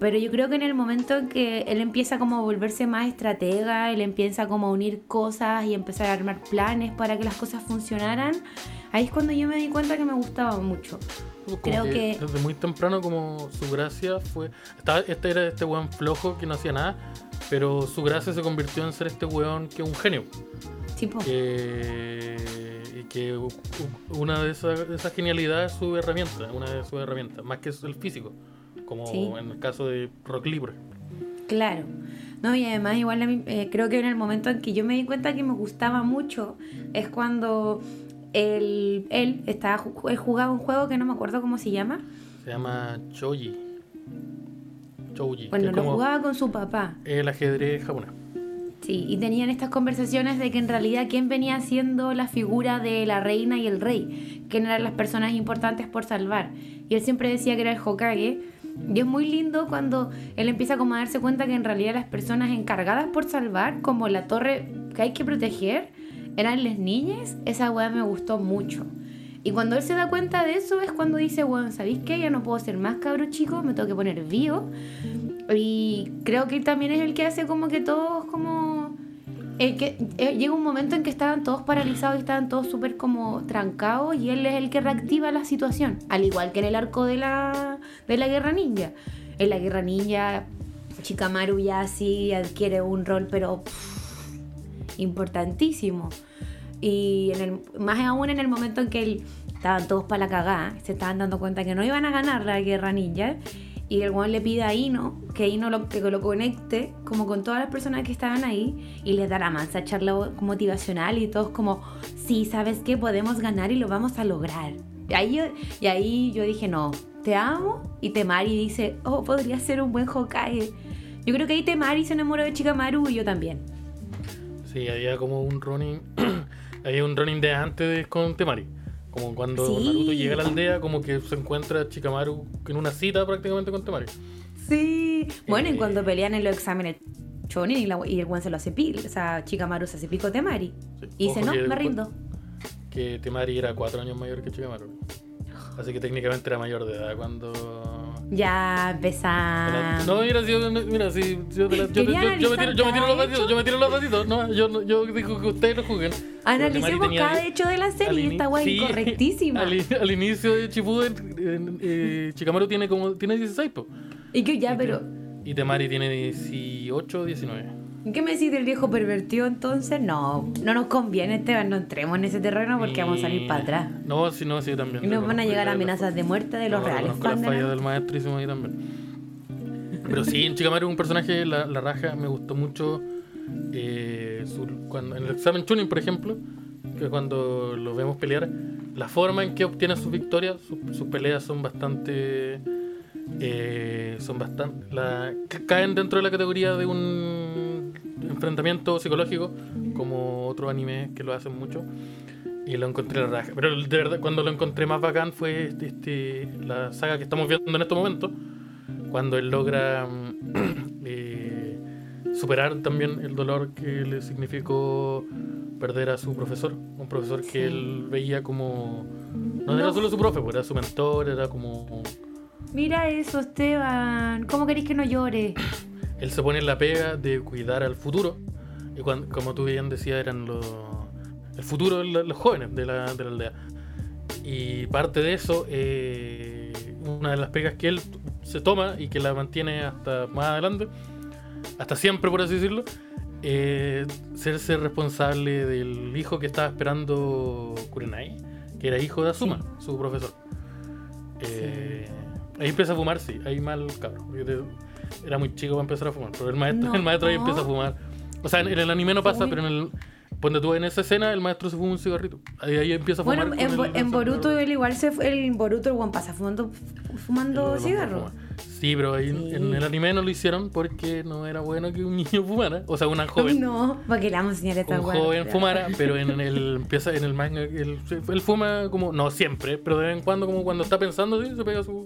Pero yo creo que en el momento en que él empieza como a volverse más estratega, él empieza como a unir cosas y empezar a armar planes para que las cosas funcionaran, ahí es cuando yo me di cuenta que me gustaba mucho. Como Creo que- desde muy temprano como su gracia fue estaba, este era este weón flojo que no hacía nada pero su gracia se convirtió en ser este weón que es un genio Tipo, que, y que una de esas, de esas genialidades es su herramienta una de sus herramientas más que el físico como Sí. en el caso de Rock Libre Claro. No, y además igual a mí, eh, creo que en el momento en que yo me di cuenta que me gustaba mucho es cuando él, él, estaba, él jugaba un juego que no me acuerdo cómo se llama. se llama Choji Choji Bueno, lo como jugaba con su papá. el ajedrez japonés Sí, y tenían estas conversaciones de que en realidad quién venía siendo la figura de la reina y el rey, quién eran las personas importantes por salvar. Y él siempre decía que era el Hokage. Y es muy lindo cuando él empieza como a darse cuenta que en realidad las personas encargadas por salvar, como la torre que hay que proteger, eran las niñas. Esa weá me gustó mucho. Y cuando él se da cuenta de eso es cuando dice, bueno, ¿sabéis qué? Ya no puedo ser más cabro chico, me tengo que poner vivo. Y creo que también es el que hace como que todos como el que eh, llega un momento en que estaban todos paralizados y estaban todos súper como trancados y él es el que reactiva la situación, al igual que en el arco de la, de la guerra ninja. En la guerra ninja, Chikamaru ya sí adquiere un rol, pero pff, importantísimo. Y en el, más aún en el momento en que él- estaban todos para la cagada, se estaban dando cuenta que no iban a ganar la guerra ninja. Y el weón le pide a Ino que Ino lo, que lo conecte como con todas las personas que estaban ahí y les da la mansa charla motivacional y todos como, sí, ¿sabes qué? Podemos ganar y lo vamos a lograr. Y ahí, yo- y ahí yo dije, no, te amo. Y Temari dice, oh, podría ser un buen Hokage. Yo creo que ahí Temari se enamoró de Chikamaru y yo también. Sí, había como un running. había un running de antes de- con Temari. Como cuando Sí. Naruto llega a la aldea, como que se encuentra Chikamaru en una cita prácticamente con Temari. Sí. Bueno, y Eh. cuando pelean en los exámenes Chonin y, la- y el buen se lo hace pico, o sea, Chikamaru se hace pico de Temari. Sí. Y dice, no, me rindo. Que Temari era cuatro años mayor que Chikamaru. Así que técnicamente era mayor de edad cuando. Ya empezamos. No, mira, si yo, mira, si yo, yo, yo- yo me tiro, yo me tiro los datitos, yo me tiro los datitos, no, yo, yo digo que ustedes lo juzguen. Analicemos cada hecho de la serie, esta weá sí, incorrectísima. Al, al inicio de Shippuden, eh, eh, Chikamaru tiene como tiene 16, po. Y que ya, Y pero. Te- Y Temari tiene 18 19. ¿Qué me decís del viejo pervertido entonces? No, no nos conviene, Esteban, no entremos en ese terreno porque vamos a salir para atrás. No, sí, no, sí, también. Y nos van a llegar la- amenazas de muerte de los no, reales fans la de falla Naruto. del maestrísimo ahí también. Pero sí, en Chikamaru es un personaje, la, la raja, me gustó mucho. eh, su- cuando, en el examen Chunin, por ejemplo, que cuando lo vemos pelear, la forma en que obtiene sus victorias, sus, sus peleas son bastante. eh, son bastante. La, ca- caen dentro de la categoría de un enfrentamiento psicológico, como otros animes que lo hacen mucho. Y lo encontré la raja. Pero de verdad, cuando lo encontré más bacán fue este, este- la saga que estamos viendo en estos momentos. Cuando él logra mm, eh, superar también el dolor que le significó perder a su profesor. Un profesor Sí. que él veía como. No, era No. solo su profe, pues, era su mentor, era como. Mira eso, Esteban. ¿Cómo queréis que no llore? Él se pone en la pega de cuidar al futuro. Y cuando, como tú bien decías, eran los. El futuro de los jóvenes de la, de la aldea. Y parte de eso, eh, una de las pegas que él se toma y que la mantiene hasta más adelante, hasta siempre por así decirlo, eh, serse responsable del hijo que estaba esperando Kurenai, que era hijo de Asuma, su profesor. Eh, Ahí empieza a fumar, sí, ahí mal cabrón. Era muy chico para empezar a fumar, pero el maestro, No. el maestro ahí empieza a fumar. O sea, en, en el anime no pasa, Uy. pero en el. Ponte tú en esa escena, el maestro se fuma un cigarrito. Ahí, ahí empieza a fumar. Bueno, en, el- en Boruto él igual se el Boruto el buen pasa fumando, fumando el- cigarro. Sí, pero ahí Sí. en el anime no lo hicieron porque no era bueno que un niño fumara. O sea, una joven. No, porque le vamos a enseñar esta un joven fumara, pero en el empieza en el manga él, él fuma como no siempre, pero de vez en cuando como cuando está pensando sí, se pega su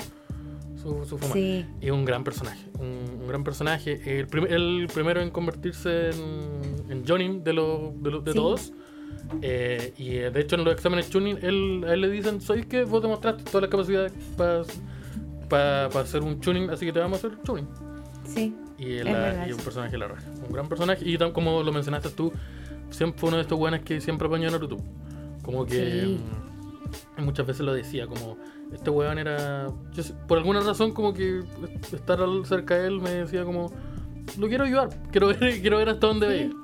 su, su fuma. Sí. Y un gran personaje, un, un gran personaje, el, prim- el primero en convertirse en, en Jonin de los de, los- de Sí. todos. Eh, y eh, de hecho en los exámenes Chunin él, a él le dicen, soy que vos demostraste todas las capacidades para hacer un Chunin, así que te vamos a hacer Chunin. Sí. Y, la- y un personaje de la raja. Un gran personaje. Y tam- como lo mencionaste tú, siempre fue uno de estos buenos que siempre apañó a Naruto. Como que Sí. mm, muchas veces lo decía, como este weón era. yo por alguna razón, como que estar cerca de él me decía, como lo quiero ayudar, quiero ver, quiero ver hasta dónde Sí.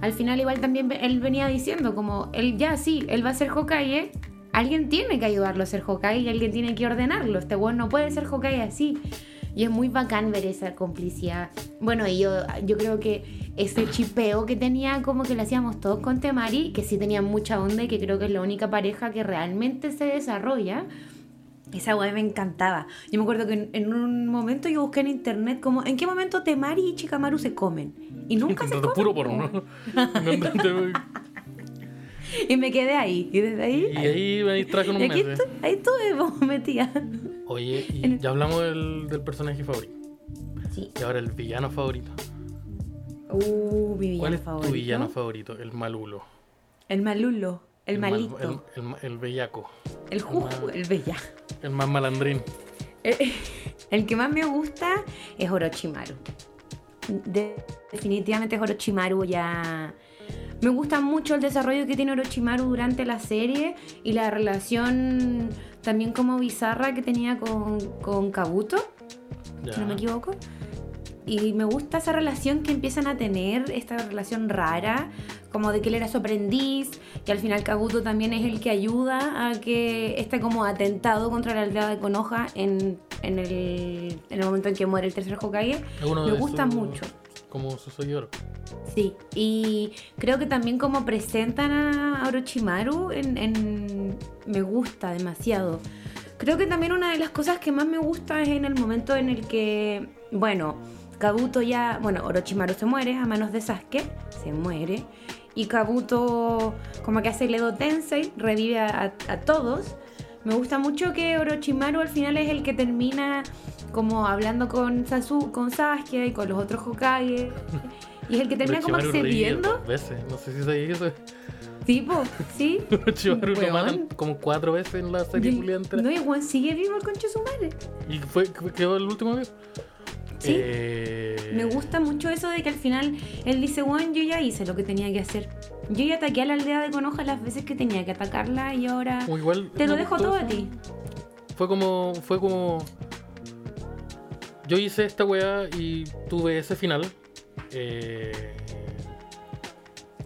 Al final igual también él venía diciendo como, él ya sí, él va a ser Hokage, alguien tiene que ayudarlo a ser Hokage y alguien tiene que ordenarlo. Este weón no puede ser Hokage así. Y es muy bacán ver esa complicidad. Bueno, y yo, yo creo que ese chipeo que tenía como que lo hacíamos todos con Temari, que sí tenía mucha onda y que creo que es la única pareja que realmente se desarrolla. Esa weá me encantaba. Yo me acuerdo que en, en un momento yo busqué en internet como en qué momento Temari y Chikamaru se comen. Y nunca se comen. Y me quedé ahí. Y desde ahí. y ahí me distraje unos y aquí meses. ahí estuve metida. Oye, y ya hablamos del, del personaje favorito. Sí. Y ahora el villano favorito. Uh, mi villano ¿Cuál es favorito. tu villano favorito? El malulo. El malulo. El, mal- malito. el, el, el bellaco. el juju. El bella. El más malandrín. El, el que más me gusta es Orochimaru. de- definitivamente es Orochimaru ya... Me gusta mucho el desarrollo que tiene Orochimaru durante la serie y la relación también como bizarra que tenía con, con Kabuto, si no me equivoco. Y me gusta esa relación que empiezan a tener, esta relación rara, como de que él era su aprendiz, y al final Kabuto también es el que ayuda a que este como atentado contra la aldea de Konoha en, en, el, en el momento en que muere el tercer Hokage, me gusta sus- mucho. Como su seguidor. Sí, y creo que también como presentan a Orochimaru en, en- me gusta demasiado. Creo que también una de las cosas que más me gusta es en el momento en el que, bueno, Kabuto ya, bueno, Orochimaru se muere a manos de Sasuke, se muere, y Kabuto como que hace el Edo Tensei, revive a, a- a todos. Me gusta mucho que Orochimaru al final es el que termina como hablando con Sasu, con Sasuke y con los otros Hokage. Y es el que termina como accediendo. veces. No sé si sabéis eso. Tipo, ¿sí? Orochimaru lo matan como cuatro veces en la serie Y-. No, igual sigue vivo el concho su madre. Y fue, quedó el último video. Sí. Eh, Me gusta mucho eso de que al final él dice, bueno, yo ya hice lo que tenía que hacer. Yo ya ataqué a la aldea de Konoha las veces que tenía que atacarla y ahora igual te lo dejo todo a ti. Fue como. Fue como. Yo hice esta weá y tuve ese final. Eh,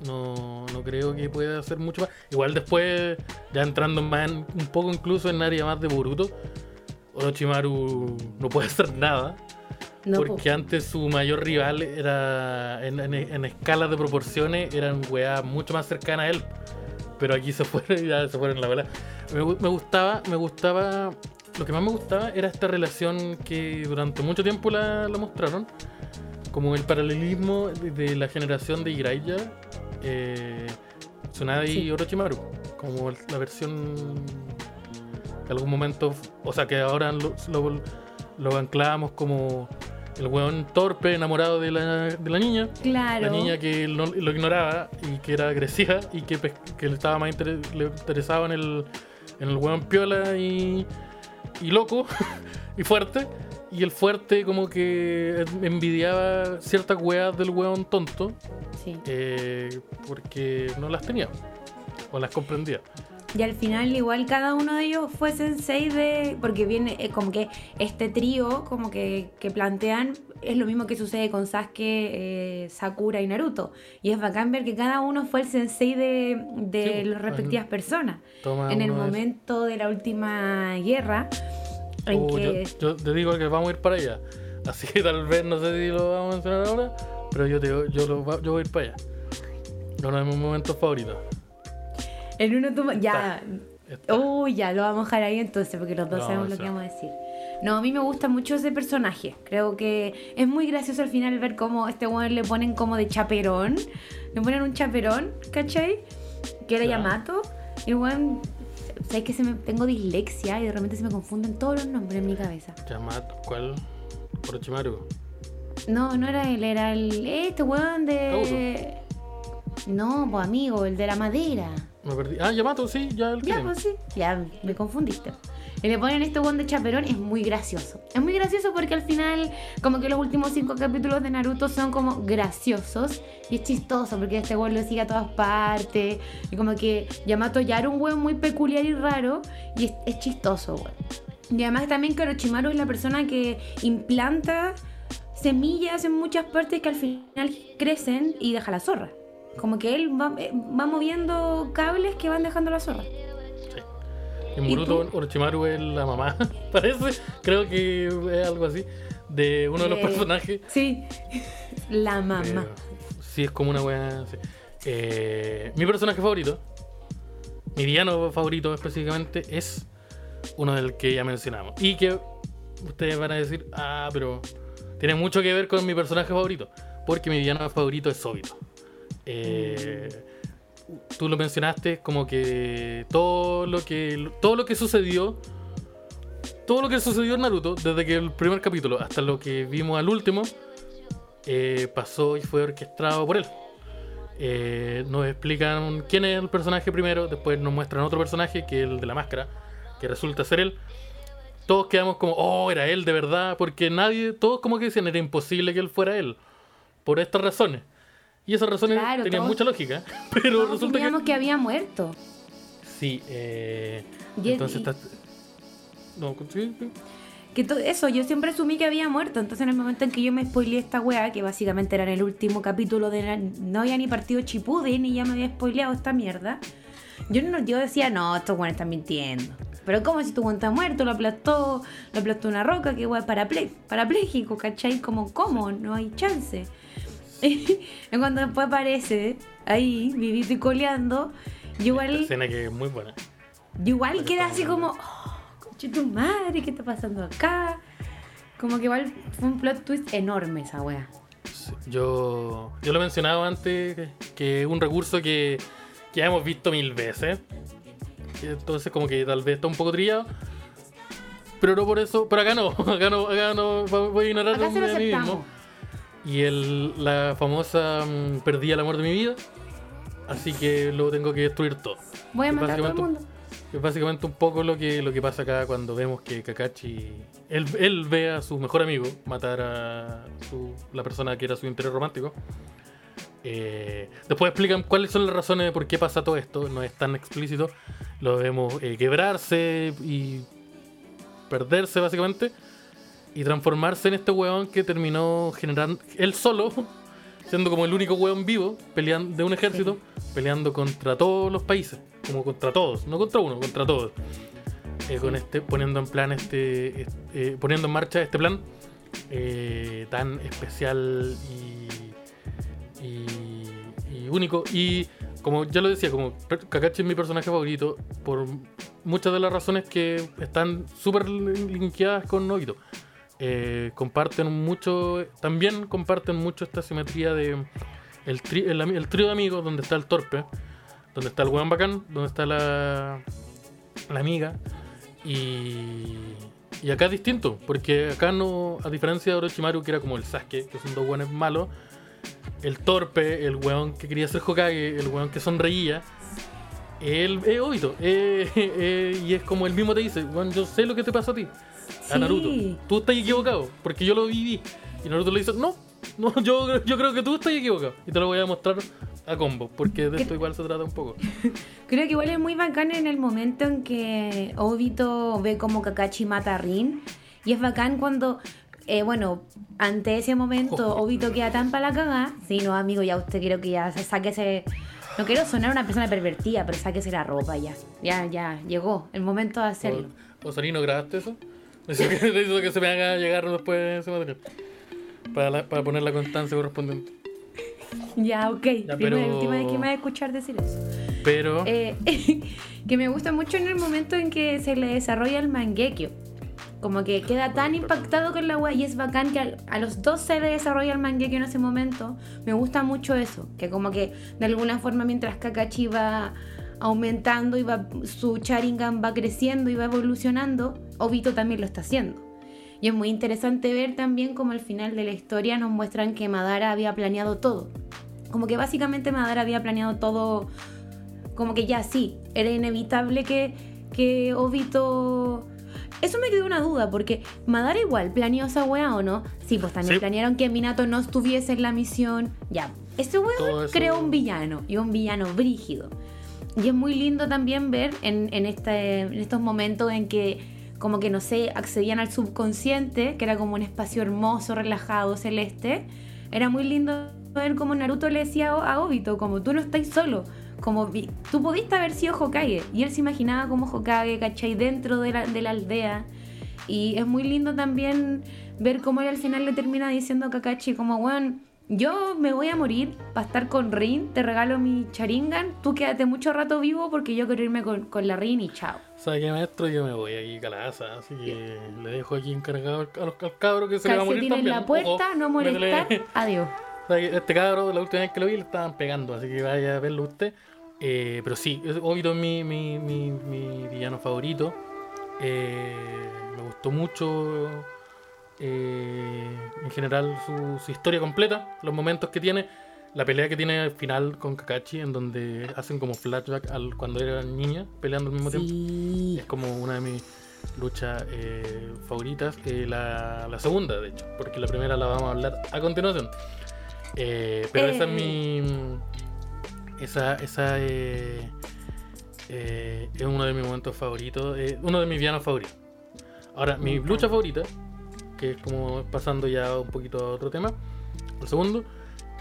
no, no creo que pueda hacer mucho más. Igual después, ya entrando más en- un poco incluso en área más de Boruto, Orochimaru no puede hacer nada. No, po. porque antes su mayor rival era en, en, en escalas de proporciones eran weas mucho más cercanas a él. Pero aquí se fueron, ya se fueron la bola. Me, gu- me gustaba, me gustaba. Lo que más me gustaba era esta relación que durante mucho tiempo la, la mostraron. Como el paralelismo de, de la generación de Jiraiya, eh, Tsunade y. Orochimaru. Como la versión que algún momento, o sea que ahora lo, lo, lo anclábamos como el weón torpe enamorado de la, de la niña. Claro. La niña que lo, lo ignoraba y que era agresiva y que, que le estaba más inter- le interesaba en el, en el weón piola y, y loco y fuerte. Y el fuerte como que envidiaba ciertas weas del weón tonto Sí. eh, porque no las tenía o las comprendía. Y al final igual cada uno de ellos fue sensei de... Porque viene eh, como que este trío como que, que plantean es lo mismo que sucede con Sasuke, eh, Sakura y Naruto. Y es bacán ver que cada uno fue el sensei de, de Sí, las respectivas personas. En el uno de momento de la última guerra, en Uh, que... yo, yo te digo que vamos a ir para allá. Así que tal vez no sé si lo vamos a mencionar ahora, pero yo, te, yo, lo yo voy a ir para allá. Uno de mis momentos favoritos. En uno tú... Ya... Uy, ya, lo vamos a dejar ahí entonces, porque los dos Lo sabemos lo que vamos a decir. No, a mí me gusta mucho ese personaje. Creo que es muy gracioso al final ver cómo este weón le ponen como de chaperón. Le ponen un chaperón, ¿cachai? Que era Ya. Yamato. Y weón, sabes que se me, tengo dislexia y de repente se me confunden todos los nombres en mi cabeza. Yamato, ¿cuál? Orochimaru. No, no era él, era el. Este weón de. No, pues amigo, el de la madera. Me perdí. Ah, Yamato, sí, ya el Ya, pues sí, ya me confundiste. Y le ponen este buen de chaperón, es muy gracioso. Es muy gracioso porque al final, como que los últimos cinco capítulos de Naruto son como graciosos. Y es chistoso porque este weón lo sigue a todas partes. Y como que Yamato ya era un weón muy peculiar y raro. Y es, es chistoso, weón. Y además también que Orochimaru es la persona que implanta semillas en muchas partes que al final crecen y deja la zorra. Como que él va, eh, va moviendo cables que van dejando la zorra. Sí. En ¿Y Boruto? Orochimaru es la mamá, parece. Creo que es algo así. De uno de los Eh, personajes. Sí, la mamá. Pero sí, es como una wea. sí. Eh, mi personaje favorito, mi villano favorito específicamente, es uno del que ya mencionamos. Y que ustedes van a decir, ah, pero tiene mucho que ver con mi personaje favorito. Porque mi villano favorito es Obito. Eh, tú lo mencionaste como que todo lo que todo lo que sucedió todo lo que sucedió en Naruto desde que el primer capítulo hasta lo que vimos al último eh, pasó y fue orquestado por él. Eh, nos explican quién es el personaje primero, después nos muestran otro personaje que es el de la máscara, que resulta ser él. Todos quedamos como, oh, era él de verdad, porque nadie, todos como que decían, era imposible que él fuera él. por estas razones. Y esas razones Claro, tenían todos- mucha lógica, pero resulta que... que había muerto. Sí, eh, Y- entonces y- está... No, sí, sí. Que to- eso, yo siempre asumí que había muerto. Entonces, en el momento en que yo me spoileé esta weá, que básicamente era en el último capítulo de. la- no había ni partido Chipuden y ya me había spoileado esta mierda. Yo, no, yo decía, no, estos weones están mintiendo. Pero, como si tu weón está muerto? Lo aplastó, lo aplastó una roca, que weá, parapléjico, ¿cachai? Como, ¿cómo? No hay chance. Y cuando después aparece ahí, vivito y coleando, yo igual. Escena que es muy buena. Yo igual quedé así como, oh, conche tu madre, ¿qué está pasando acá? Como que igual fue un plot twist enorme esa wea. Sí, Yo, yo lo he mencionado antes, que- que es un recurso que ya hemos visto mil veces. Y Entonces como que tal vez está un poco trillado. Pero no por eso, pero acá no, acá no, acá no, voy a ignorar Acá a mí mismo. Y el, la famosa mm, perdí el amor de mi vida. Así que lo tengo que destruir todo. Voy a matar a todo el básicamente- mundo. Es básicamente un poco lo que, lo que pasa acá cuando vemos que Kakashi. Él, él ve a su mejor amigo matar a su- la persona que era su interés romántico. Eh, después explican cuáles son las razones de por qué pasa todo esto. No es tan explícito. Lo vemos eh, quebrarse y perderse, básicamente. Y transformarse en este weón que terminó generando. Él solo, siendo como el único weón vivo peleando de un ejército, peleando contra todos los países. Como contra todos, no contra uno, contra todos. Eh, con este, poniendo en plan este, eh, poniendo en marcha este plan eh, tan especial y, y, y único. Y como ya lo decía, como Kakashi es mi personaje favorito por muchas de las razones que están súper linkeadas con Nobito. Eh, comparten mucho, también comparten mucho esta simetría de el, el, el trío de amigos donde está el torpe, donde está el weón bacán, donde está la, la amiga. Y, y acá es distinto, porque acá no, a diferencia de Orochimaru, que era como el Sasuke, que son dos weones malos, el torpe, el weón que quería ser Hokage, el weón que sonreía, él es Obito. eh, eh, y es como él mismo te dice, weón, yo sé lo que te pasó a ti, a Sí. Naruto. Tú estás equivocado, porque yo lo viví. Y Naruto le dice, no, no yo, yo creo que tú estás equivocado. Y te lo voy a mostrar a combo, porque de ¿Qué- esto igual se trata un poco. Creo que igual es muy bacán en el momento en que Obito ve como Kakashi mata a Rin. Y es bacán cuando, eh, bueno, ante ese momento Obito queda tan para la cagada. Sí, no, amigo, ya usted creo que ya se sáquese. No quiero sonar una persona pervertida, pero sáquese la ropa ya. Ya, ya, llegó el momento de hacerlo. Osarino, ¿grabaste eso? Necesito que, se me haga llegar después ese material. Para, la- para poner la constancia correspondiente. Ya, ok. Ya, Primera pero- última vez que me va a escuchar decir eso. Pero. Eh, que me gusta mucho en el momento en que se le desarrolla el manguekyo. Como que queda tan impactado con la wea y es bacán que a, los dos se le desarrolla el manguekyo en ese momento. Me gusta mucho eso. Que como que de alguna forma mientras Kakashi va aumentando y va, su Sharingan va creciendo y va evolucionando, Obito también lo está haciendo. Y es muy interesante ver también como al final de la historia nos muestran que Madara había planeado todo. Como que básicamente Madara había planeado todo como que ya sí, era inevitable que, que Obito... Eso me quedó una duda, porque Madara igual planeó esa weá o no. Sí, pues también Sí. planearon que Minato no estuviese en la misión. Ya, ese Todo weón creó un villano, y un villano brígido. Y es muy lindo también ver en, en, este, en estos momentos en que, como que no sé, accedían al subconsciente, que era como un espacio hermoso, relajado, celeste. Era muy lindo ver cómo Naruto le decía a Obito, como tú no estás solo, como tú pudiste haber sido Hokage. Y él se imaginaba como Hokage, ¿cachai? Dentro de la, de la aldea. Y es muy lindo también ver cómo él al final le termina diciendo a Kakashi como, weón, yo me voy a morir para estar con Rin, te regalo mi Sharingan, tú quédate mucho rato vivo porque yo quiero irme con, con la Rin y chao. ¿Sabes qué, maestro? Yo me voy aquí calaza, así que le dejo aquí encargado al, al- al cabro que se le va a morir Calcetín en también. la puerta, Ojo, no molestar, métele- adiós. Este cabro, la última vez que lo vi, le estaban pegando, así que vaya a verlo usted. Eh, pero sí, Obito es mi, mi, mi, mi villano favorito. Eh, me gustó mucho eh, en general su, su historia completa, los momentos que tiene, la pelea que tiene al final con Kakashi, en donde hacen como flashback al cuando era niña, peleando al mismo tiempo. Es como una de mis luchas eh, favoritas. eh, la, la segunda, de hecho, porque la primera la vamos a hablar a continuación. Pero esa es mi. Esa, esa es uno de mis momentos favoritos, uno de mis villanos favoritos. Ahora, mi lucha favorita, que es como pasando ya un poquito a otro tema, el segundo,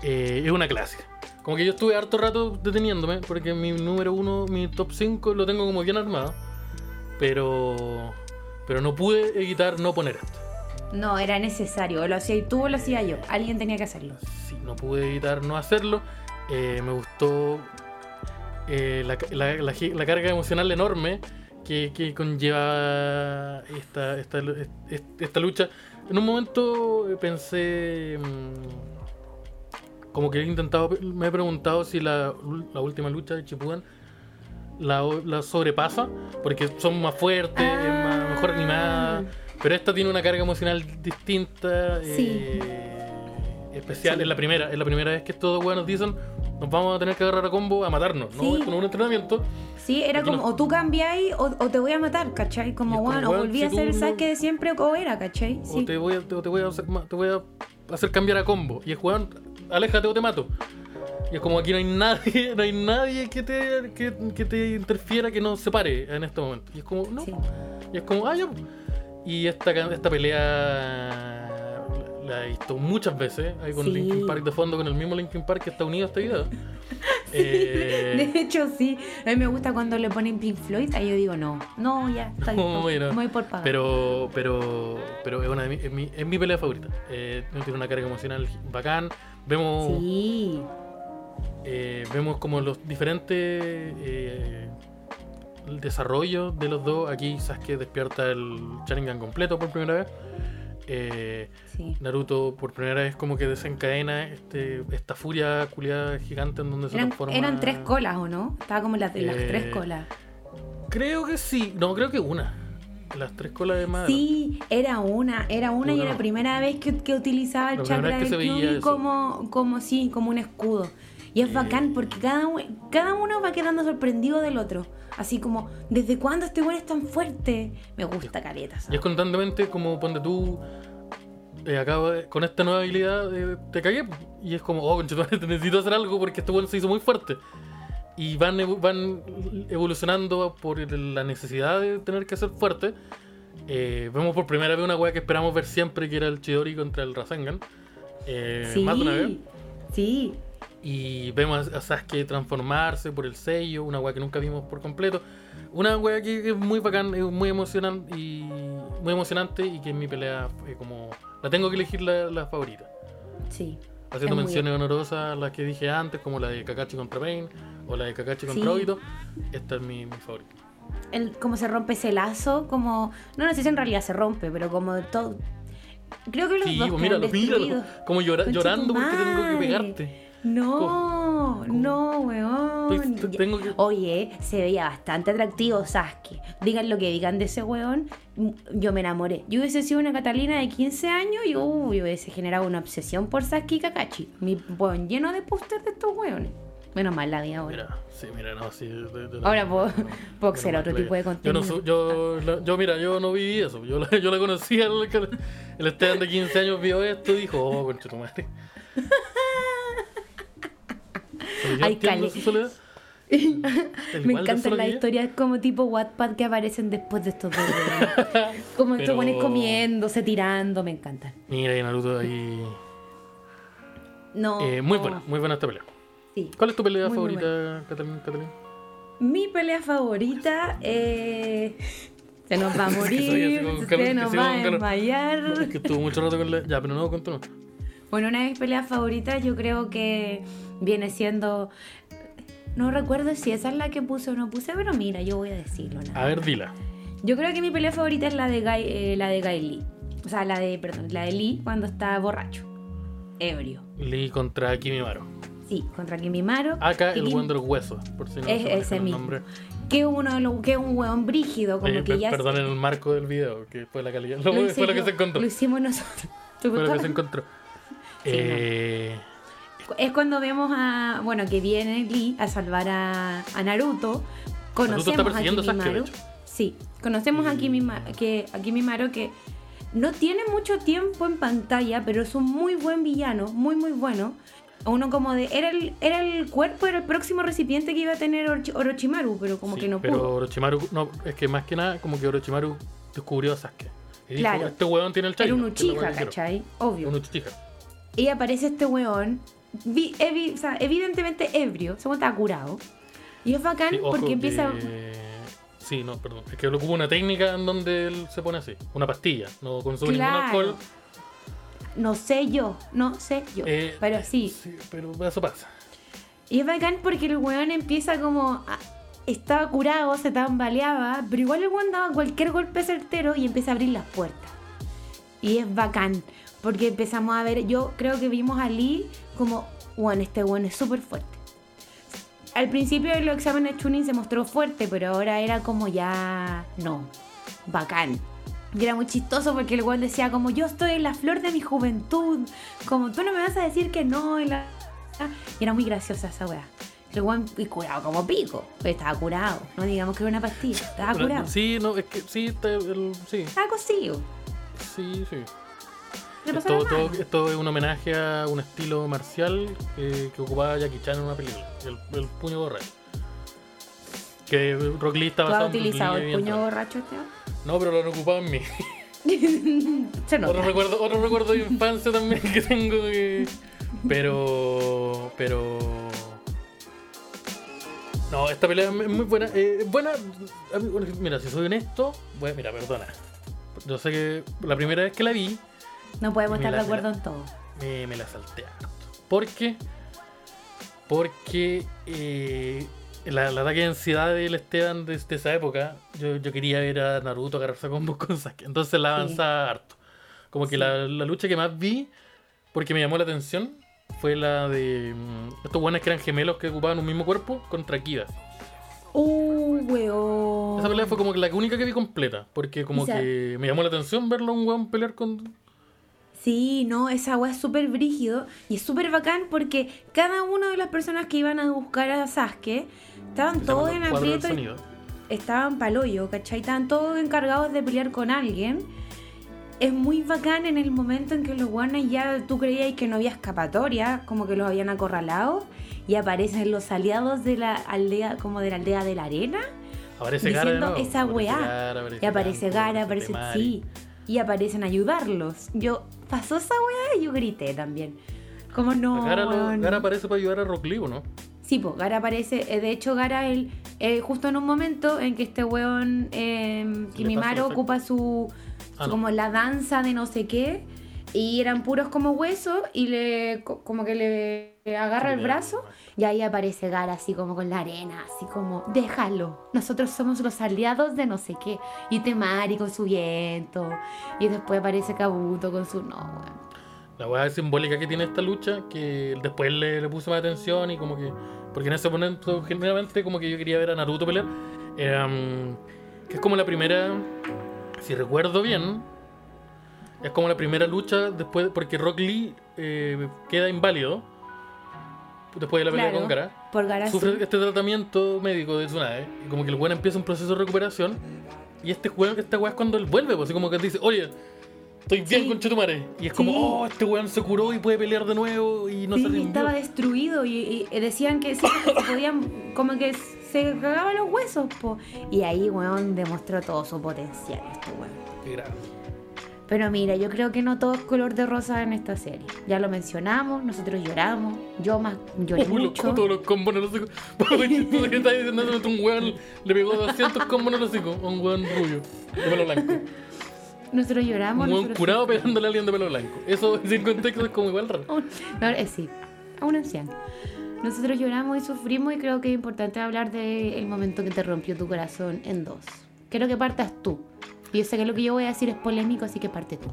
eh, es una clásica. Como que yo estuve harto rato deteniéndome, porque mi número uno, mi top 5 lo tengo como bien armado, pero, pero no pude evitar no poner esto. No, era necesario. O lo hacía tú o lo hacía yo. Alguien tenía que hacerlo. Sí, no pude evitar no hacerlo. Eh, me gustó eh, la, la- la gi- la carga emocional enorme que, que conlleva esta, esta, esta- esta lucha. En un momento eh, pensé, mm, como que he intentado, me he preguntado si la, la última lucha de Chipudan la, la sobrepasa, porque son más fuertes, es más, mejor animada. Pero esta tiene una carga emocional distinta, Sí. eh, especial. Sí. Es la primera, es la primera vez que estos dos weones dicen nos vamos a tener que agarrar a combo a matarnos, ¿no? Sí. Esto no es un entrenamiento. Sí, era como, o tú cambiáis o, o te voy a matar, ¿cachai? Como, como, bueno, o volví si a hacer el no- saque de siempre o era, ¿cachai? O te voy a, te, te voy a hacer, ma- te voy a hacer cambiar a combo. Y el weón, aléjate o te mato. Y es como aquí no hay nadie, no hay nadie que te, que, que te interfiera, que nos separe en este momento. Y es como, no. Sí. Y es como, ah, ya. Y esta, esta pelea la he visto muchas veces, ahí con Sí. Linkin Park de fondo, con el mismo Linkin Park que está unido a este video. Eh, De hecho, sí. A mí me gusta cuando le ponen Pink Floyd. Ahí yo digo, no, no, ya, está bien. No, voy por pagar. Pero, pero, pero es una de mi, es mi, es mi pelea favorita. Eh, tiene una carga emocional bacán. Vemos, Sí, eh, vemos como los diferentes eh, el desarrollo de los dos. Aquí Sasuke despierta el Sharingan completo por primera vez. Eh, sí. Naruto por primera vez como que desencadena este, esta furia culiada gigante en donde se Eran, transforma. eran tres colas, ¿o no? Estaba como las, las Eh, tres colas. Creo que sí. No, creo que una. Las tres colas de madre. Sí, era una, era una y era la primera vez que, que utilizaba el La chakra que del se veía como, como sí, como un escudo. Y es Eh. bacán porque cada, cada uno va quedando sorprendido del otro. Así como, ¿desde cuándo este weón es tan fuerte? Me gusta caleta. Y es constantemente como ponte tú. eh, de- con esta nueva habilidad eh, te cagué. Y es como, oh, conchetumare, te necesito hacer algo porque este weón se hizo muy fuerte. Y van, evo- van evolucionando por la necesidad de tener que ser fuerte. Eh, vemos por primera vez una weá que esperamos ver siempre, que era el Chidori contra el Rasengan. Eh, Sí, Más de una vez. sí. Y vemos a Sasuke transformarse por el sello, una weá que nunca vimos por completo. Una weá que es muy bacán, es muy emocionante y muy emocionante y que en mi pelea como la tengo que elegir la, la favorita. Sí. Haciendo Es menciones honorosas a las que dije antes, como la de Kakashi contra Pain o la de Kakashi contra Sí. Obito. Esta es mi, mi favorita. El, como se rompe ese lazo, como. No, no sé si en realidad se rompe, pero como todo. Creo que los Sí, dos pues míralo, míralo. Como llora- llorando porque tengo que pegarte. No, no, weón. Tengo que- Oye, se veía bastante atractivo Sasuke. Digan lo que digan de ese weón, m- yo me enamoré. Yo hubiese sido una Catalina de 15 años y uy, hubiese generado una obsesión por Sasuke y Kakashi. Mi weón lleno de pósters de estos weones. Menos mal la vida ahora. Mira, sí, mira, no, sí. de- Ahora no, puedo hacer otro tipo de atrevo. Yo, no contenido. yo, la- yo, mira, yo no viví eso. Yo la, yo la conocí, el, el Esteban de 15 años vio esto y dijo, oh, concha tu madre. Ay. El Me encantan las historias como tipo Wattpad que aparecen después de estos dos. como estos weones comiéndose, tirando, me encantan. Mira, y Naruto ahí. No. Eh, muy buena, muy buena esta pelea. sí. ¿Cuál es tu pelea Muy, favorita, Catalina? Catalina? Mi pelea favorita eh, se nos va a morir, se nos va a desmayar. Es que estuvo mucho rato con la. Ya, pero no, contó no. Bueno, una de mis peleas favoritas yo creo que viene siendo... No recuerdo si esa es la que puse o no puse, pero mira, yo voy a decirlo. nada A ver, dila. Yo creo que mi pelea favorita es la de Guy, eh, la de Guy Lee. O sea, la de, perdón, la de Lee cuando está borracho. Ebrio. Lee contra Kimimaro. Sí, contra Kimimaro. Acá el Kim- buen de los huesos, por si no Es ese el mismo. nombre. Que es uno de los, que un hueón brígido, como Eh, que ya Perdón en el marco del video, que fue la calidad. Lo, lo hice fue lo que se encontró. Lo hicimos nosotros. Fue lo que se encontró. Sí, eh, Es cuando vemos a. Bueno, que viene Lee a salvar a, a Naruto. Conocemos está a persiguiendo a Sasuke, Kimimaro. Sí, conocemos a, Y- Kimima, que, a Kimimaro que no tiene mucho tiempo en pantalla, pero es un muy buen villano, muy, muy bueno. Uno como de. Era el, era el cuerpo, era el próximo recipiente que iba a tener Orochi- Orochimaru, pero como Sí, que no pero pudo. Orochimaru, no, es que más que nada, como que Orochimaru descubrió a Sasuke. Y dijo, Claro. este weón tiene el Era Sharingan. un Uchiha, weá que quiero". ¿cachai? Obvio. Un Uchiha. Y aparece este weón, vi- evi- o sea, evidentemente ebrio, se está curado. Y es bacán Sí, porque empieza. que- Sí, no, perdón. Es que lo ocupa una técnica en donde él se pone así. Una pastilla. No consume Claro. ningún alcohol. No sé yo, no sé yo. Eh, pero sí. Pero eso pasa. Y es bacán porque el weón empieza como. a- estaba curado, se tambaleaba, pero igual el weón daba cualquier golpe certero y empieza a abrir las puertas. Y es bacán, porque empezamos a ver, yo creo que vimos a Lee como, bueno, este weón es súper fuerte. Al principio de los exámenes Chunin se mostró fuerte, pero ahora era como ya, no, bacán. Y era muy chistoso porque el weón decía como, yo estoy en la flor de mi juventud, como tú no me vas a decir que no. Y, la- y era muy graciosa esa weá. El weón y curado como pico, pero estaba curado, no digamos que era una pastilla, estaba curado. Sí, no, es que sí, está el- sí, Estaba cosido. sí, sí. Todo- esto es un homenaje a un estilo marcial eh, que ocupaba Jackie Chan en una película, el, el puño borracho. Que Rock Lee está ¿Tú has utilizado el puño borracho, Esteban? No, pero lo han ocupado en mí. Otro recuerdo, otro recuerdo de infancia también que tengo que... Pero... Pero... No, esta pelea es muy buena. Eh, buena... Mira, si soy honesto... Bueno, mira, perdona. Yo sé que la primera vez que la vi, No podemos estar de acuerdo en todo. me, me la salté harto. ¿Por qué? Porque eh, la, la ataque de ansiedad del Esteban de, de esa época, yo, yo quería ver a Naruto agarrarse combos con Sasuke. Entonces la Sí. avanzaba harto. Como que Sí. la, la lucha que más vi, porque me llamó la atención, fue la de mm, estos buenos que eran gemelos que ocupaban un mismo cuerpo contra Kida. Uh, weón. Esa pelea fue como que la única que vi completa, porque como O sea- que me llamó la atención verlo a un weón pelear con... Sí, no, esa weá es súper brígido y es súper bacán porque cada una de las personas que iban a buscar a Sasuke estaban todos en aprieto, y estaban paloyo, ¿cachai? Estaban todos encargados de pelear con alguien. Es muy bacán en el momento en que los guanes ya tú creías que no había escapatoria, como que los habían acorralado y aparecen los aliados de la aldea, como de la aldea de la arena. Aparece Gara diciendo nuevo. esa Aparece weá. Gara, Y aparece Gara, aparece Temari. sí. Y aparecen a ayudarlos. Yo, pasó esa weá y yo grité también. Como no. Gara, lo- no. Gara aparece para ayudar a Rock Lee, ¿o ¿no? Sí, pues Gara aparece. eh, De hecho, Gara, él, eh, justo en un momento en que este weón, eh, Kimimaro, ocupa su. Ah, no. como la danza de no sé qué. Y eran puros como huesos y le co- como que le agarra el brazo y ahí aparece Gara así como con la arena, así como, déjalo, nosotros somos los aliados de no sé qué. Y Temari con su viento. Y después aparece Kabuto con su... No. La weá simbólica que tiene esta lucha, que después le, le puse más atención y como que. Porque en ese momento, generalmente, como que yo quería ver a Naruto pelear. mm, que es como la primera. Si recuerdo bien, es como la primera lucha después. Porque Rock Lee eh, queda inválido. Después de la pelea Claro, con Gara. Por Gara sí. Sufre este tratamiento médico de Tsunade. Y como que el weón empieza un proceso de recuperación. Y este weón, esta weá es cuando él vuelve, pues así como que dice, oye, estoy bien Sí. con Chetumare. Y es como, Sí. oh, este weón se curó y puede pelear de nuevo y no Sí, se estaba destruido y, y decían que sí, que se podían, como que se cagaban los huesos, po. Y ahí, weón, demostró todo su potencial, este weón. Qué grande. Pero mira, yo creo que no todo es color de rosa en esta serie. Ya lo mencionamos, nosotros lloramos, yo más lloré los, mucho. todos los combos en el hocico. Que está diciendo un weón le pegó 200 combos en el hocico a un weón rubio de pelo blanco. Nosotros lloramos. Un nosotros curado pegándole a alguien de pelo blanco. Eso sin contexto es como igual raro. No, eh, sí, a un anciano. Nosotros lloramos y sufrimos y creo que es importante hablar del momento que te rompió tu corazón en dos. Quiero que partas tú. Yo sé que lo que yo voy a decir es polémico, así que parte tú.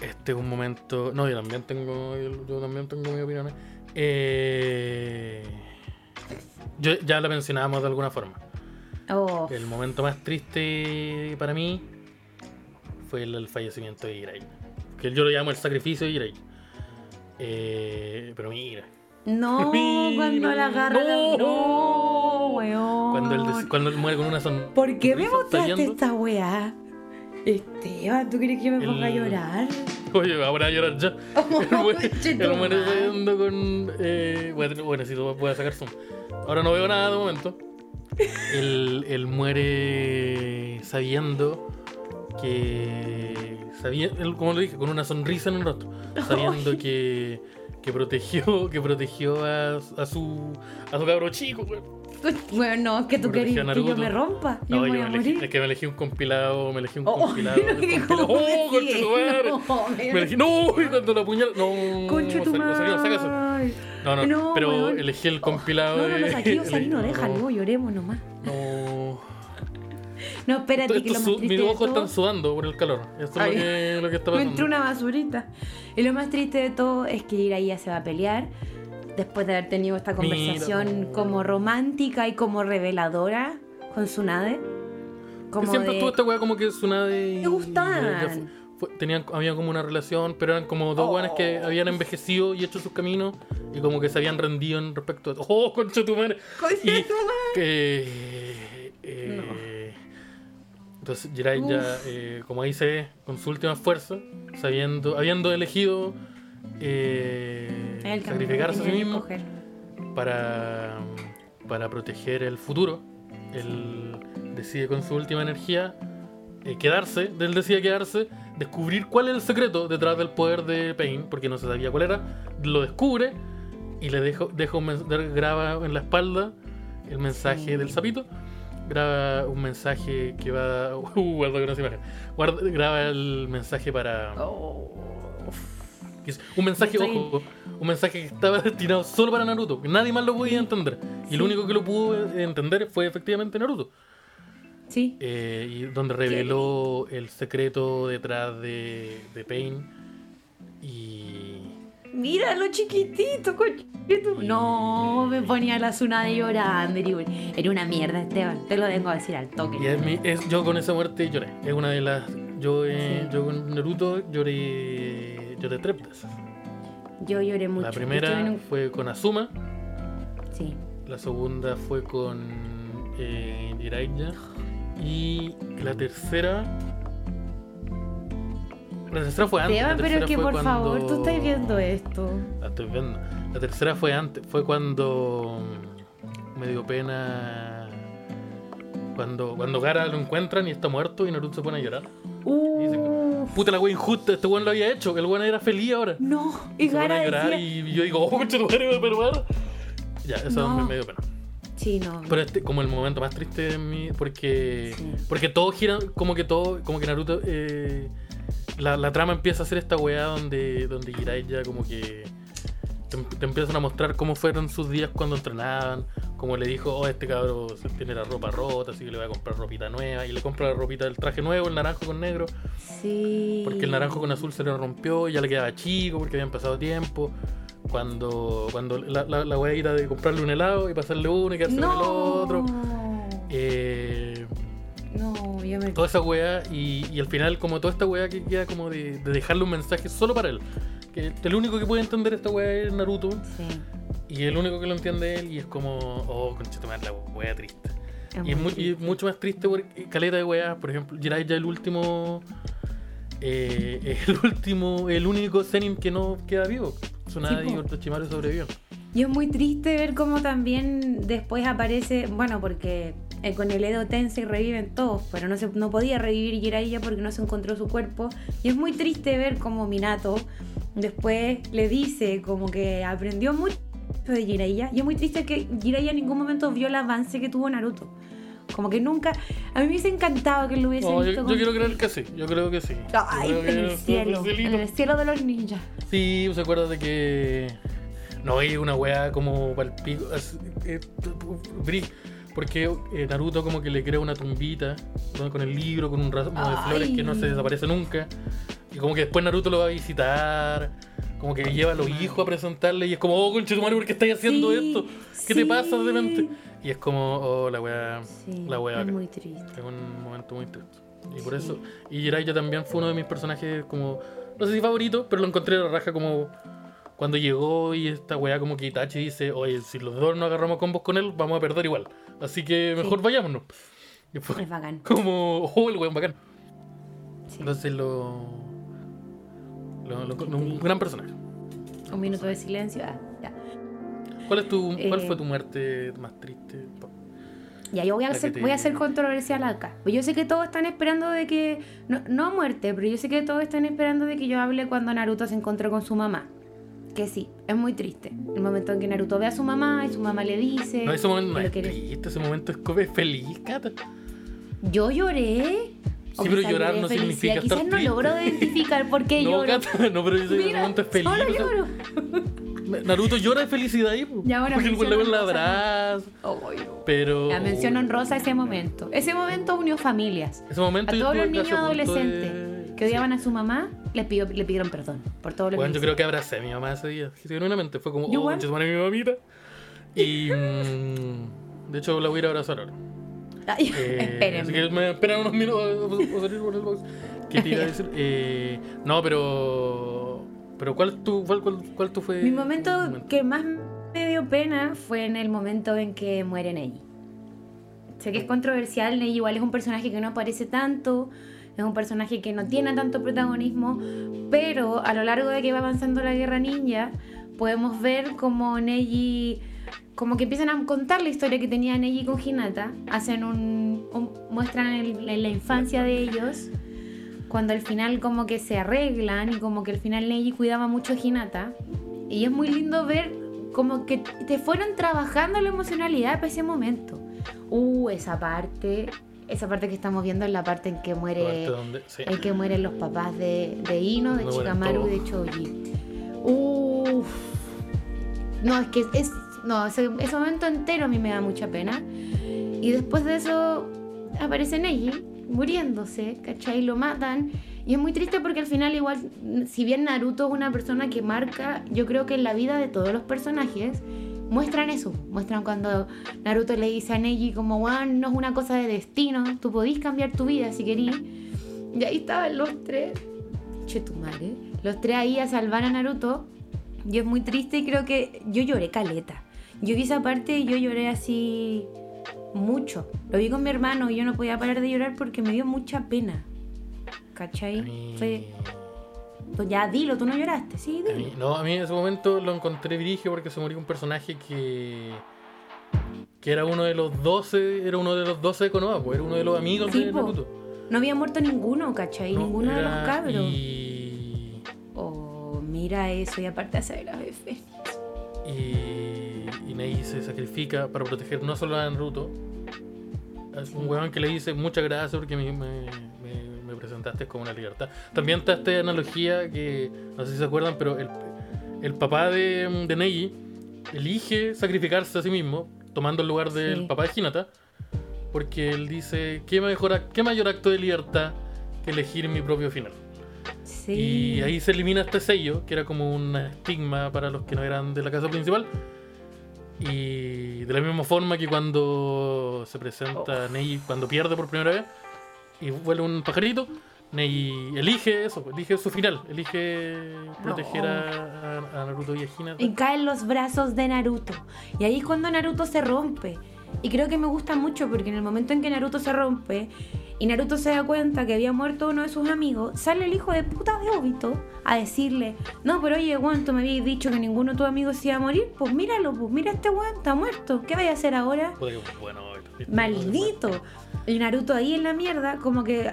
Este es un momento. No, yo también tengo. Yo, yo también tengo mi opinión. Eh... Yo, ya lo mencionábamos de alguna forma. Oh, El momento más triste para mí fue el, el fallecimiento de Irai. Que yo lo llamo el sacrificio de Irai. Eh, pero mira. no, Mira, cuando la agarra la... no. No, weón. Cuando él, cuando él muere con una sonrisa. ¿Por qué me mostraste esta weá? Esteban, ¿tú crees que yo me ponga a llorar? Oye, ahora a llorar ya. El tu el muere madre. sabiendo con. Eh, bueno, bueno, si tú puedes sacar zoom. Ahora no veo nada de momento. Él, él muere sabiendo que. Sabía, él, como lo dije, con una sonrisa en el rostro. Sabiendo que. Que protegió, que protegió a, a su a su cabro chico. Bueno, no, es que tú querías que yo me rompa. Yo No, yo voy a me elegí, es que me elegí un compilado, me elegí un Oh, compilado. no, un compilado. ¡Oh, me concha tu madre! No, Me elegí, no, y dando la puñal. No, Conche tu madre. No, no, No, pero weón. elegí el compilado. No, no, lo de- saqué, o sea, elegí- no, déjalo, No, lloremos nomás. no. No, espérate, Esto- que lo más triste mis ojos todo... están sudando por el calor. Esto es lo que, lo que está Me pasando. entró una basurita. Y lo más triste de todo es que Jiraiya se va a pelear después de haber tenido esta Mira, conversación po. como romántica y como reveladora con Tsunade. Que Como siempre de... estuvo esta weá como que Tsunade y- Me gustaban. fue- tenían, había como una relación, pero eran como dos weones que Oh. habían envejecido y hecho sus caminos y como que se habían rendido en respecto a. ¡Oh, concha tu madre! Concha tu madre. que. eh, Entonces Jiraiya, eh, como ve, con su última fuerza, sabiendo, habiendo elegido eh, Que sacrificarse a sí que mismo escoger. para, para proteger el futuro, él decide con su última energía eh, quedarse, él decide quedarse, descubrir cuál es el secreto detrás del poder de Pain, porque no se sabía cuál era, lo descubre y le deja, deja un graba en la espalda el mensaje Sí. del sapito, graba un mensaje que va, uh, guarda con esa imagen, Guarda- graba el mensaje para... Oh. que un mensaje, ojo, un mensaje que estaba destinado solo para Naruto, que nadie más lo podía entender. Y Sí. único que lo pudo entender fue efectivamente Naruto. Sí. Eh, y donde reveló el secreto detrás de, de Pain. Y. Mira lo chiquitito, conchito. No, me ponía la Tsunade llorando. Era era una mierda, Esteban. Te lo vengo a decir al toque. y es mi- es- yo con esa muerte lloré. Es una de las. Yo, eh, yo con Naruto lloré. Lloré tres veces. Yo lloré mucho. La primera un- fue con Azuma. Sí. La segunda fue con eh, Jiraiya. Y la tercera. La tercera fue antes. Esteban, pero que por cuando- favor, tú estás viendo esto. La estoy viendo. La tercera fue antes. Fue cuando. Me dio pena. Cuando, cuando Gara lo encuentran y está muerto y Naruto se pone a llorar. Puta la wea injusta, este weón lo había hecho. El weón era feliz ahora. no. Y pone Gara a llorar decía... y yo digo, oh, concha tu madre, me perdonar. Ya, eso No. me, me dio pena. Sí, no. Pero este como el momento más triste de mí, porque Sí. porque todo gira, como que todo, como que Naruto, eh, la, la trama empieza a hacer esta weá donde, donde Jiraiya como que te, te empiezan a mostrar cómo fueron sus días cuando entrenaban, como le dijo, oh, este cabro tiene la ropa rota, así que le voy a comprar ropita nueva, y le compra la ropita del traje nuevo, el naranjo con negro, Sí. porque el naranjo con azul se le rompió y ya le quedaba chico porque habían pasado tiempo. Cuando, cuando la, la, la weá era de comprarle un helado y pasarle uno y quedarse con el No. otro. Eh, No, yo me... toda esa weá y, y al final como toda esta weá que queda como de, de dejarle un mensaje solo para él. Que el único que puede entender esta weá es Naruto Sí. y el único que lo entiende él y es como, oh, conchetumar, la weá triste. es Y es, muy mu- y es mucho más triste porque caleta de weá, por ejemplo, Jiraiya el último, eh, el último, el único Zenin que no queda vivo. Tsunade Sí, y. Orochimaru sobrevivió. Y es muy triste ver cómo también después aparece, bueno, porque eh, con el Edo Tensei reviven todos, pero no se no podía revivir Jiraiya porque no se encontró su cuerpo. Y es muy triste ver cómo Minato después le dice como que aprendió mucho de Jiraiya. Y es muy triste que Jiraiya en ningún momento vio el avance que tuvo Naruto. Como que nunca... A mí me hubiese encantado que lo hubiese No, yo, visto yo con- quiero creer que sí, yo creo que sí. Ay, Yo en el cielo, en el cielo de los ninjas. Sí, ¿se acuerda de que no hay una weá como palpico? eh, Porque eh, Naruto como que le crea una tumbita ¿no? con el libro, con un ramo de Ay. flores que no se desaparece nunca. Y como que después Naruto lo va a visitar. Como que lleva a los hijos a presentarle y es como, oh, conche tu madre, ¿por qué estáis haciendo Sí, esto? ¿Qué te pasa de mente? Y es como, oh, la weá, Sí, la weá. es acá. muy triste. Es un momento muy triste. Y por eso. Y Jiraiya también fue uno de mis personajes como. No sé si favorito, pero lo encontré a la raja como. Cuando llegó y esta weá como que Itachi dice, oye, si los dos no agarramos combos con él, vamos a perder igual. Así que mejor vayámonos. Y fue Es bacán. como, oh, el weón bacán. Sí. Entonces lo. Lo- lo- Qué un gran personaje. Un minuto de silencio. Ah, ya. ¿Cuál, es tu, ¿Cuál Eh, fue tu muerte más triste? Ya, yo voy a, ser, te- voy a ser controversial acá. Pues Yo sé que todos están esperando de que. No, no muerte, pero yo sé que todos están esperando de que yo hable cuando Naruto se encontró con su mamá. Que sí, es muy triste. El momento en que Naruto ve a su mamá y su mamá le dice. No, ese momento no es triste, ese momento es como es feliz, Cata. Yo lloré. Sí, pero llorar no significa estar Quizás no logro identificar por qué No, lloro. No, pero yo ese Mira, momento es feliz. solo lloro. Naruto llora de felicidad ahí, po. Ya, bueno, porque el le la abraza. Ay, no. Pero. La mención honrosa ese momento. Ese momento unió familias. Ese momento A todos los niños adolescentes de- que odiaban a su mamá, les, pidió, le pidieron perdón por todo lo Bueno, que yo creo que abracé a mi mamá ese día. Genuinamente fue como, oh, mi mamita. Y. mm, de hecho, la voy a ir a abrazar ahora. Ay, Eh, Espérenme. Así que me esperan unos minutos para salir por el box. ¿Qué te iba a decir? Eh, no, pero. Pero ¿cuál tu, cuál, cuál, cuál fue? Mi momento que más me dio pena fue en el momento en que muere Neji. Sé que es controversial, Neji igual es un personaje que no aparece tanto, es un personaje que no tiene tanto protagonismo, pero a lo largo de que va avanzando la guerra ninja, podemos ver como Neji, como que empiezan a contar la historia que tenía Neji con Hinata, hacen un, un- muestran el- la infancia de ellos, cuando al final como que se arreglan y como que al final Neji cuidaba mucho a Hinata. Y es muy lindo ver como que te fueron trabajando la emocionalidad para ese momento. Uh, esa parte, esa parte que estamos viendo es la parte en que muere, donde- sí. en que mueren los papás de, de Ino, de mueren Shikamaru y de Choji. Uf. No, es que es, no, ese, ese momento entero a mí me da mucha pena. Y después de eso aparece Neji muriéndose, ¿cachai? Lo matan. Y es muy triste porque al final igual, si bien Naruto es una persona que marca, yo creo que en la vida de todos los personajes, muestran eso. Muestran cuando Naruto le dice a Neji como, Juan, no es una cosa de destino, tú podís cambiar tu vida si querís. Y ahí estaban los tres. Che, tu madre. Los tres ahí a salvar a Naruto. Y es muy triste y creo que yo lloré caleta. Yo vi esa parte y yo lloré así mucho. Lo vi con mi hermano y yo no podía parar de llorar porque me dio mucha pena. ¿Cachai? mí- Fue- pues ya dilo, tú no lloraste, sí, a mí- dilo. no, a mí en ese momento lo encontré virigio porque se murió un personaje que. que era uno de los 12, era uno de los 12 de Konoha, pues, era uno de los amigos Sí, de. Naruto. No había muerto ninguno, ¿cachai? No, ninguno de los cabros. Y, Oh, mira eso, y aparte hace la jefe. y, y Neji se sacrifica para proteger no solo a Naruto. Es un weón que le dice muchas gracias porque me, me- me- me presentaste como una libertad. También está esta analogía que no sé si se acuerdan, pero el, el papá de, de Neji elige sacrificarse a sí mismo, tomando el lugar del Sí. papá de Hinata, porque él dice: ¿qué, mejor, ¿qué mayor acto de libertad que elegir mi propio final? Sí. Y ahí se elimina este sello, que era como un estigma para los que no eran de la casa principal. Y de la misma forma que cuando se presenta Neji, cuando pierde por primera vez y vuelve un pajarito, Neji elige eso, elige su final, elige proteger No. a, a- a Naruto y a Hinata. Y caen los brazos de Naruto. Y ahí es cuando Naruto se rompe. Y creo que me gusta mucho porque en el momento en que Naruto se rompe y Naruto se da cuenta que había muerto uno de sus amigos, sale el hijo de puta de Obito a decirle, no, pero oye, Juan, tú me habías dicho que ninguno de tus amigos se iba a morir, pues míralo, pues mira este Juan, está muerto, ¿qué vaya a hacer ahora? Bueno. Maldito. Y Naruto ahí en la mierda, como que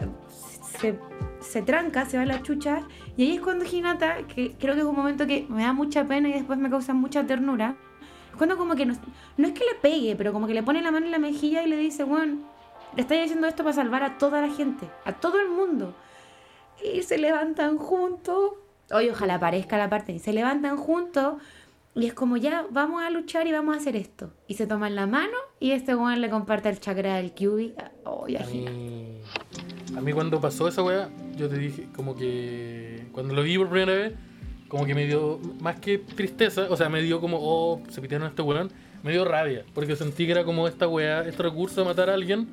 se, se tranca, se va a la chucha. Y ahí es cuando Hinata, que creo que es un momento que me da mucha pena y después me causa mucha ternura. Es cuando como que no, no es que le pegue, pero como que le pone la mano en la mejilla y le dice, bueno, le estoy haciendo esto para salvar a toda la gente, a todo el mundo. Y se levantan juntos. Oye, ojalá aparezca la parte. Y se levantan juntos. Y es como ya, vamos a luchar y vamos a hacer esto. Y se toman la mano y este weón le comparte el chakra del Kyubi. Oh, ya A mí, a mí cuando pasó esa weá, yo te dije como que cuando lo vi por primera vez, como que me dio más que tristeza, o sea, me dio como, oh, se pitearon a este weón, me dio rabia, porque sentí que era como esta weá, este recurso de matar a alguien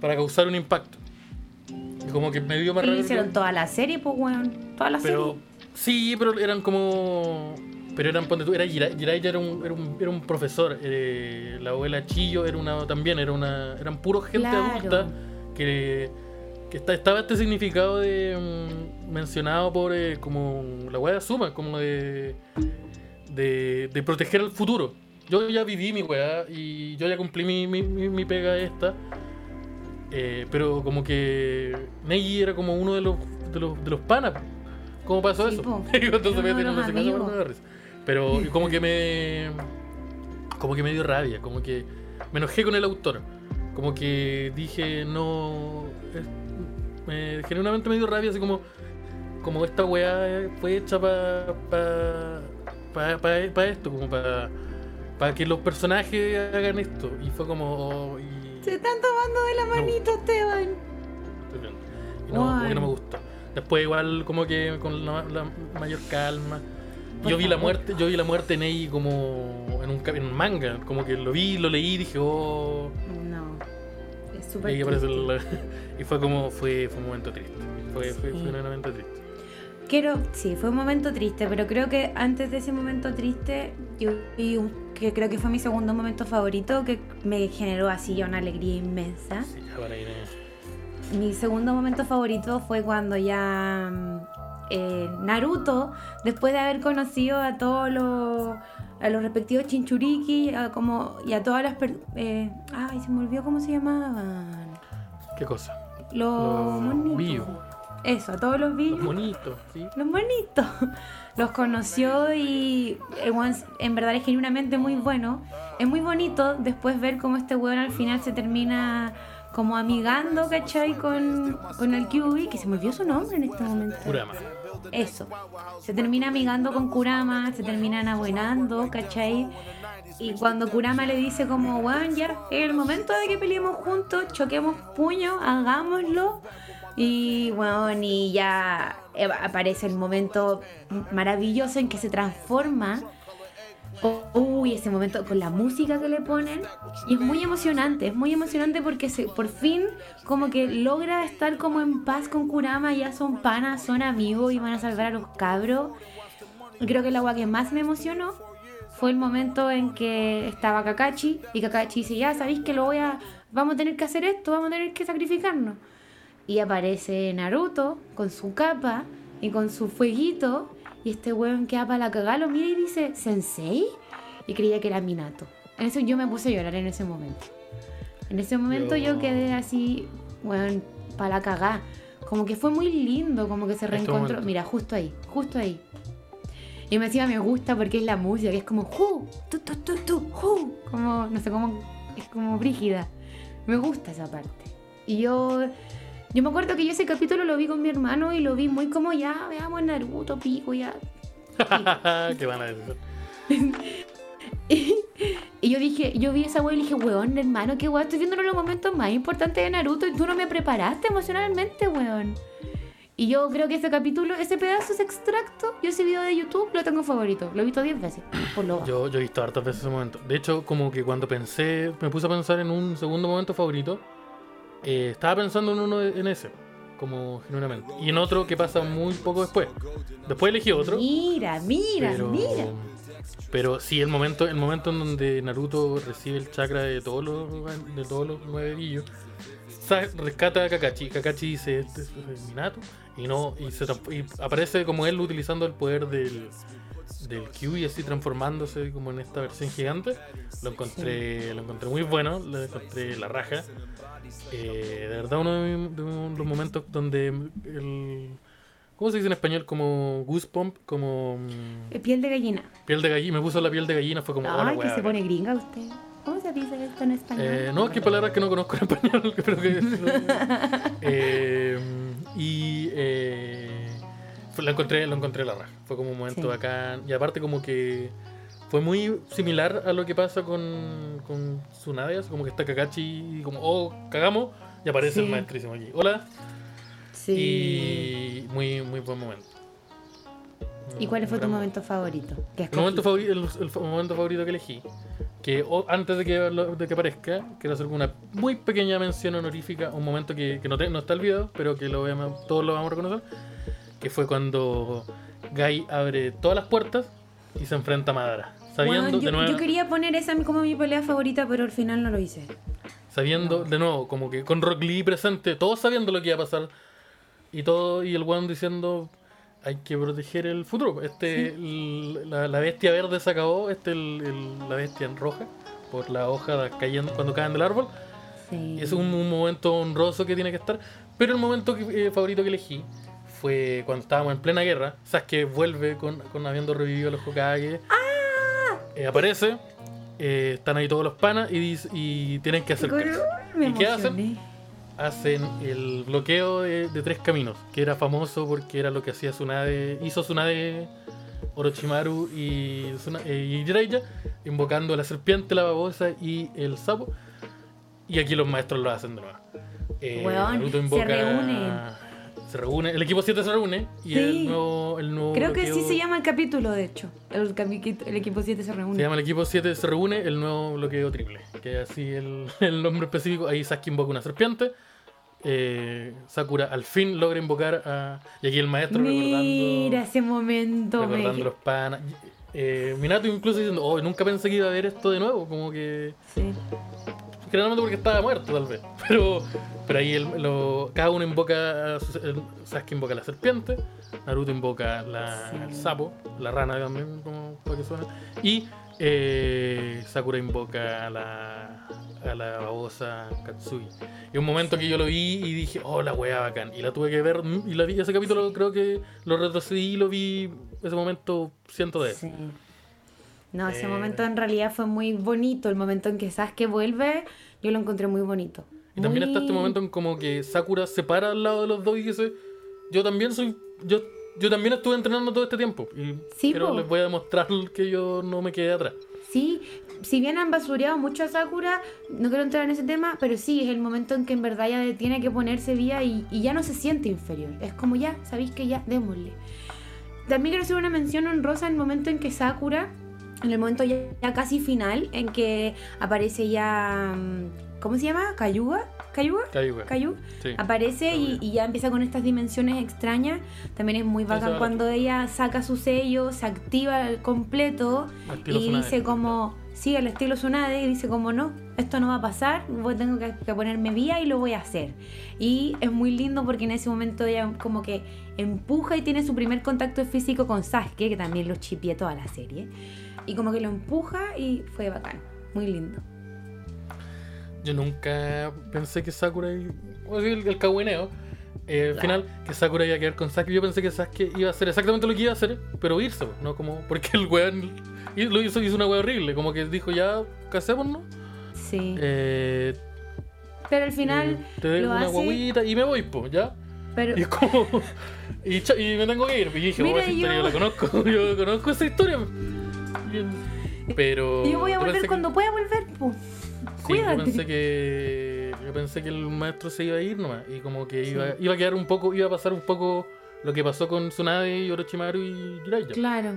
para causar un impacto. Y como que me dio más rabia. hicieron toda la serie, pues weón. Toda la pero serie. sí, pero eran como. Pero eran, ponte tú, era Jirai, Jirai ya era un, era un, era un profesor. eh, la abuela Chillo era una también, era una, eran puros gente Claro. adulta que que está, estaba este significado de mm, mencionado por eh, como la weá de Suma, como de, de de proteger el futuro. Yo ya viví mi weá y yo ya cumplí mi, mi, mi, mi pega esta. Eh, pero como que Neji era como uno de los de los, de los panas. ¿Cómo pasó Sí, eso? Entonces me no sé. Pero como que me como que me dio rabia, como que me enojé con el autor. Como que dije, no. me- genuinamente me dio rabia, así como. Como esta weá fue hecha para. Pa, pa, pa- pa esto, como para. Para que los personajes hagan esto. Y fue como. oh, y, Se están tomando de la No. manito, Esteban. estoy viendo. Y no, como que no me gustó. Después igual como que con la, la mayor calma. Yo vi la muerte, yo vi la muerte en Ei como en un, ca- en un manga, como que lo vi, lo leí y dije, oh, No. Es y, súper ahí el- y fue como fue, fue un momento triste. Fue, fue, Sí. fue un momento triste. Quiero, sí, fue un momento triste, pero creo que antes de ese momento triste, yo vi un, que creo que fue mi segundo momento favorito, que me generó así ya una alegría inmensa. Sí, ya van a ir, eh. Mi segundo momento favorito fue cuando ya mm, eh, Naruto, después de haber conocido a todos los a los respectivos chinchuriki a como, y a todas las eh, ay se me olvidó cómo se llamaban ¿Qué cosa? los Los. Eso a todos los Los billos monitos, ¿sí? los bonitos. Los conoció y el weón en verdad es genuinamente muy bueno. Es muy bonito después ver cómo este weón al final se termina como amigando, ¿cachai? Con, con el QB, que se me olvidó su nombre en este momento. Kurama. Eso. Se termina amigando con Kurama, se terminan abuenando, ¿cachai? Y cuando Kurama le dice como, weón, ya es el momento de que peleemos juntos, choquemos puños, hagámoslo. Y bueno, y ya eh, aparece el momento maravilloso en que se transforma. Uy, ese momento con la música que le ponen. Y es muy emocionante, es muy emocionante porque se, por fin como que logra estar como en paz con Kurama, ya son panas, son amigos y van a salvar a los cabros. Y creo que el agua que más me emocionó fue el momento en que estaba Kakashi y Kakashi dice, ya sabéis que lo voy a, vamos a tener que hacer esto, vamos a tener que sacrificarnos. Y aparece Naruto con su capa y con su fueguito. Y este weón que para la cagada lo mira y dice, ¿Sensei? Y creía que era Minato. En eso yo me puse a llorar en ese momento. En ese momento yo, Yo- quedé así, weón, para la cagada. Como que fue muy lindo, como que se Este reencontró. Mira, justo ahí, justo ahí. Y me decía, me gusta porque es la música, que es como, ¡ju! ¡Tu, tu, tu, tu! ¡ju! Como, no sé, como, es como brígida. Me gusta esa parte. Y yo, yo me acuerdo que yo ese capítulo lo vi con mi hermano y lo vi muy como, ya, veamos Naruto, pico, ya. ¿Qué van a decir? Y yo dije, yo vi esa wea y dije, weón, hermano, qué weón, estoy viendo uno de los momentos más importantes de Naruto y tú no me preparaste emocionalmente, weón. Y yo creo que ese capítulo, ese pedazo, ese extracto, yo ese video de YouTube lo tengo favorito. Lo he visto 10 veces. Por lo bajo. Yo, yo he visto hartas veces ese momento. De hecho, como que cuando pensé, me puse a pensar en un segundo momento favorito, eh, estaba pensando en uno en ese, como genuinamente. Y en otro que pasa muy poco después. Después elegí otro. Mira, mira, pero, mira. pero sí, el momento, el momento en donde Naruto recibe el chakra de todos los, de todos los nueve brillos, sa- rescata a Kakashi. Kakashi dice, este es Minato. Y no, y, se y aparece como él utilizando el poder del, del Q y así transformándose como en esta versión gigante. Lo encontré, lo encontré muy bueno, lo encontré la raja. Eh, de verdad uno de, mi- de los momentos donde el ¿Cómo se dice en español? Como goosebump, como mm, Eh, Piel de gallina. piel de gallina. Me puso la piel de gallina, fue como, hola, Ay, que se bacán". pone gringa usted. ¿Cómo se dice esto en español? Eh, no, que palabras que no conozco en español, creo que... Eh, y eh, fue- lo encontré, lo encontré la raja. Fue como un momento Sí. bacán. Y aparte como que fue muy similar a lo que pasa con, con Tsunade, como que está Kakashi y como, oh, cagamos, y aparece el Sí. maestrísimo aquí. Hola. Sí. Y muy, muy buen momento. ¿Y cuál fue tu momento favorito? El momento, favorito, el, el momento favorito que elegí, que o- antes de que, lo- de que aparezca, quiero hacer una muy pequeña mención honorífica, un momento que, que no, te- no está el video, pero que lo veamos- todos lo vamos a reconocer, que fue cuando Guy abre todas las puertas y se enfrenta a Madara, sabiendo Weón, yo, de nuevo... yo quería poner esa como mi pelea favorita, pero al final no lo hice. Sabiendo, de nuevo, como que con Rock Lee presente, todos sabiendo lo que iba a pasar. Y todo, y el weón diciendo, hay que proteger el futuro. Este, el- la, la bestia verde se acabó, este el, el- la bestia en roja, por la hoja cayendo cuando caen del árbol. Sí. Es un, un momento honroso que tiene que estar. Pero el momento que- eh, favorito que elegí fue cuando estábamos en plena guerra. Sasuke vuelve con, con habiendo revivido a los Hokage. Eh, aparece. eh, están ahí todos los panas y, dice- y tienen que acercarse. Me ¿Y qué hacen? Hacen el bloqueo de, de tres caminos, que era famoso porque era lo que hacía Tsunade, hizo Tsunade, Orochimaru y, Tsuna- eh, y Jiraiya, invocando a la serpiente, la babosa y el sapo. Y aquí los maestros lo hacen de nuevo. Eh, Weón, Naruto se reúnen. Se reúne, el equipo 7 se reúne y Sí. el nuevo, el nuevo Creo que sí bloqueo- se llama el capítulo, de hecho. El, el equipo 7 se reúne. Se llama el equipo 7 se reúne, el nuevo bloqueo triple. Que así el, el nombre específico. Ahí Sasuke invoca una serpiente. eh, Sakura al fin logra invocar a. Y aquí el maestro Mira recordando. ese momento. me- Recordando los panas. Eh, Minato incluso diciendo, oh, nunca pensé que iba a ver esto de nuevo. Como que. Sí. Generalmente porque estaba muerto, tal vez. Pero, pero ahí el- lo- cada uno invoca. el- Sasuke invoca a la serpiente. Naruto invoca la, Sí. al sapo. La rana también, como para que suene. Y eh, Sakura invoca a la, a la babosa Katsugi. Y un momento que yo lo vi y dije, oh, la weá bacán. Y la tuve que ver. Y la vi, ese capítulo creo que lo retrocedí y lo vi. Ese momento siento de eso. Sí. No, ese Eh. momento en realidad fue muy bonito. El momento en que Sasuke vuelve, yo lo encontré muy bonito. Y también Muy- está este momento en como que Sakura se para al lado de los dos y dice, yo también soy, yo, yo también estuve entrenando todo este tiempo. Y Sí, pero les voy a demostrar que yo no me quedé atrás. Sí, si bien han basureado mucho a Sakura, no quiero entrar en ese tema, pero sí, es el momento en que en verdad ya tiene que ponerse vía y, y ya no se siente inferior. Es como ya, sabéis que ya, démosle. También quiero hacer una mención honrosa en el momento en que Sakura, en el momento ya, ya casi final, en que aparece ya. mm, ¿Cómo se llama? ¿Cayuga? ¿Cayuga? Cayuga. Aparece y, ya empieza con estas dimensiones extrañas. También es muy bacán cuando ella saca su sello, se activa al completo y dice como, sí, al estilo Tsunade, y dice como, no, esto no va a pasar, voy- tengo que, que ponerme vía y lo voy a hacer. Y es muy lindo porque en ese momento ella como que empuja y tiene su primer contacto físico con Sasuke, que también lo chipié toda la serie. Y como que lo empuja y fue bacán, muy lindo. Yo nunca pensé que Sakura, y- o sea, el, el cagüineo, eh, Claro. final, que Sakura iba a quedar con Sasuke. Yo pensé que Sasuke iba a hacer exactamente lo que iba a hacer, pero irse, ¿no? Como, porque el weón lo hizo, hizo una wea horrible, como que dijo ya, casémonos. Sí. Eh, pero al final, eh, te doy lo una hace- guaguita y me voy, pues, ¿ya? pero Y es como. Y, y me tengo que ir. Y dije, Mira, oh, esa historia yo- yo la conozco. Yo conozco esa historia. Pero. yo voy a volver que- cuando pueda volver, pues. sí, yo pensé que. Yo pensé que el maestro se iba a ir nomás. Y como que iba, iba a quedar un poco. Iba a pasar un poco lo que pasó con Tsunade y Orochimaru y Jiraiya. Claro.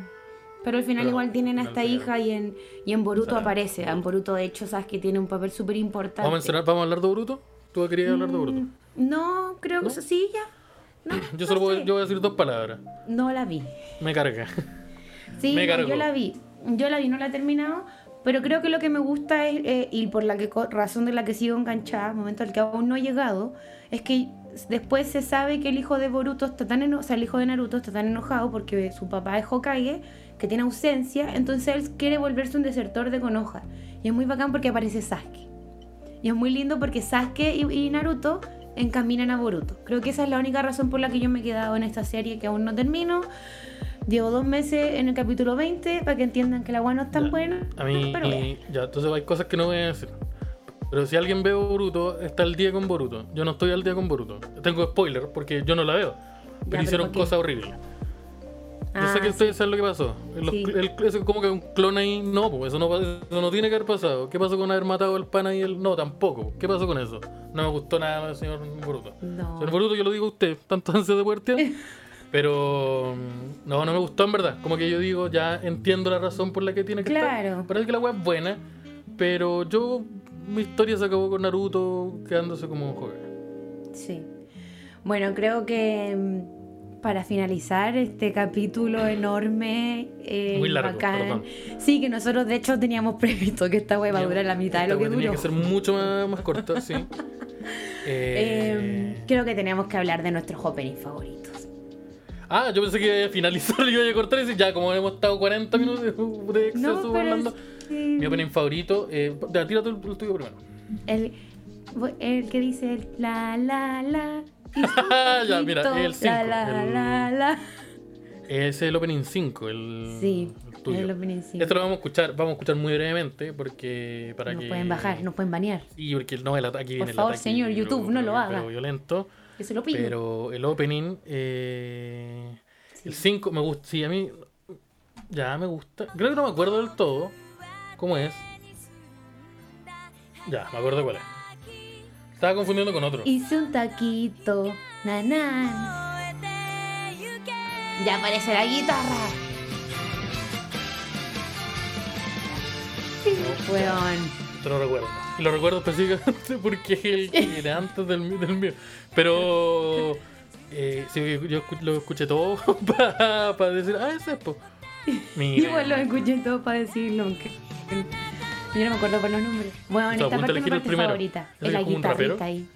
Pero al final Pero igual tienen a esta hija y en, y en Boruto aparece. En Boruto, de hecho, sabes que tiene un papel súper importante. ¿Vamos ¿Vamos a hablar de Boruto? ¿Tú querías hablar de Boruto? Mm, No, creo ¿No? que sí, ya. No, Yo no solo voy, yo voy a decir dos palabras. No la vi. Me carga. Sí, Me no, yo la vi. Yo la vi, no la he terminado. Pero creo que lo que me gusta es, eh, y por la razón de la que sigo enganchada, momento al que aún no he llegado, es que después se sabe que el hijo de Boruto está tan eno- o sea, el hijo de Naruto está tan enojado porque su papá es Hokage, que tiene ausencia, entonces él quiere volverse un desertor de Konoha. Y es muy bacán porque aparece Sasuke. Y es muy lindo porque Sasuke y, y Naruto encaminan a Boruto. Creo que esa es la única razón por la que yo me he quedado en esta serie que aún no termino. Llevo dos meses en el capítulo 20 para que entiendan que la agua no es tan Ya. buena. A mí, pero y- ya, entonces hay cosas que no voy a decir. Pero si alguien ve Boruto, está al día con Boruto. Yo no estoy al día con Boruto. Tengo spoiler porque yo no la veo. Pero pero hicieron cosas horribles. Yo Ah, sé que sí. ustedes saben lo que pasó. Los- Sí. el- eso como que un clon ahí. No, pues eso no, eso no tiene que haber pasado. ¿Qué pasó con haber matado al pana y el.? No, tampoco. ¿Qué pasó con eso? No me gustó nada, señor Boruto. No. Señor Boruto, yo lo digo a usted, tanto antes de puerta. Pero no, no me gustó en verdad. Como que yo digo, ya entiendo la razón por la que tiene que Claro. estar. Parece que la weá es buena. Pero yo, mi historia se acabó con Naruto quedándose como un joven. Sí. Bueno, creo que mm, para finalizar este capítulo enorme. eh, Muy largo, bacán. perdón. Sí, que nosotros de hecho teníamos previsto que esta wea va a durar la mitad de lo que wea tenía duró. que ser mucho más, más corta, sí. Eh, Eh, creo que tenemos que hablar de nuestros openings favoritos. Ah, yo pensé que finalizar y iba a cortar y decir, ya, como hemos estado 40 minutos de, exceso No, pero hablando. sí. Mi opening favorito, eh, tira tú el tuyo primero. El, el que dice el la la la. Ya, mira, el cinco, La la el- la la. Es el opening 5, el, Sí, el tuyo. el opening cinco. Esto lo vamos a escuchar, vamos a escuchar muy brevemente porque para Nos que pueden bajar, nos pueden banear. Y porque no, el ata- aquí viene el favor, ataque, señor YouTube, no lo pero haga. violento. Pero el opening, eh, el 5 me gusta. Sí, a mí ya me gusta. Creo que no me acuerdo del todo. ¿Cómo es? Ya, me acuerdo cuál es. Estaba confundiendo con otro. Hice un taquito, nanan. Ya aparece la guitarra. Sí, weón. Lo recuerdo. Lo recuerdo específicamente porque es el que era antes del, del mío. Pero eh, sí, yo lo escuché todo para decir, ah, ese es po. Igual lo escuché todo para decirlo. aunque- Yo no me acuerdo por los nombres. Bueno, en esta parte es mi parte favorita. Es la guitarrita ahí.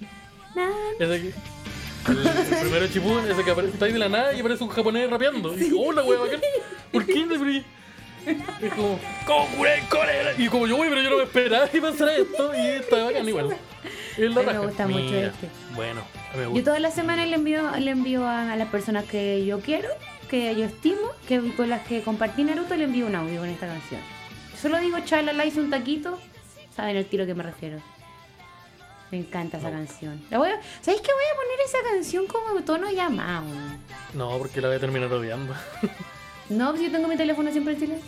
Ese. El, el primero Chipuden, ese que aparece, está ahí de la nada y aparece un japonés rapeando. Y hola, wey, bacán. ¿Por qué? Y- Es como, "Kokure, korera". Y como yo, güey, pero yo no me esperaba que pasara esto. Y está bacán igual. Es la me gusta mucho este. Bueno, me Yo gusta. todas las semanas le envío, le envío a, a las personas que yo quiero, que yo estimo, que con las que compartí Naruto, le envío un audio con esta canción. Solo digo chalala, hice un taquito, saben el tiro que me refiero. Me encanta esa No. canción. La voy a- ¿Sabéis que voy a poner esa canción como tono llamado? No, porque la voy a terminar odiando. No, pues yo tengo mi teléfono siempre en silencio.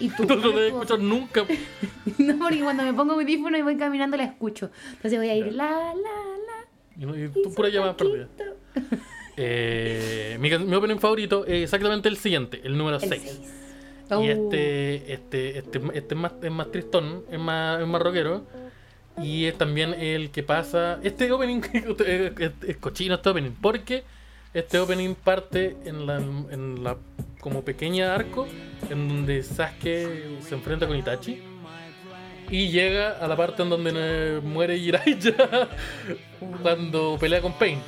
Y tú. No lo pones debes escuchar nunca. No, porque cuando me pongo mi audífono y voy caminando la escucho. Entonces voy a ir la, la, la. Y no- tú pura un llamada perdida. Eh, mi, opening favorito es exactamente el siguiente, el número El 6. seis. Y Oh. este, este, este, este es, más, es más tristón, es más, es más rockero. Y es también el que pasa. Este opening es, es- es cochino este opening. Porque este opening parte en la, en la como pequeña arco en donde Sasuke se enfrenta con Itachi. Y llega a la parte en donde muere Jiraiya cuando pelea con Pain.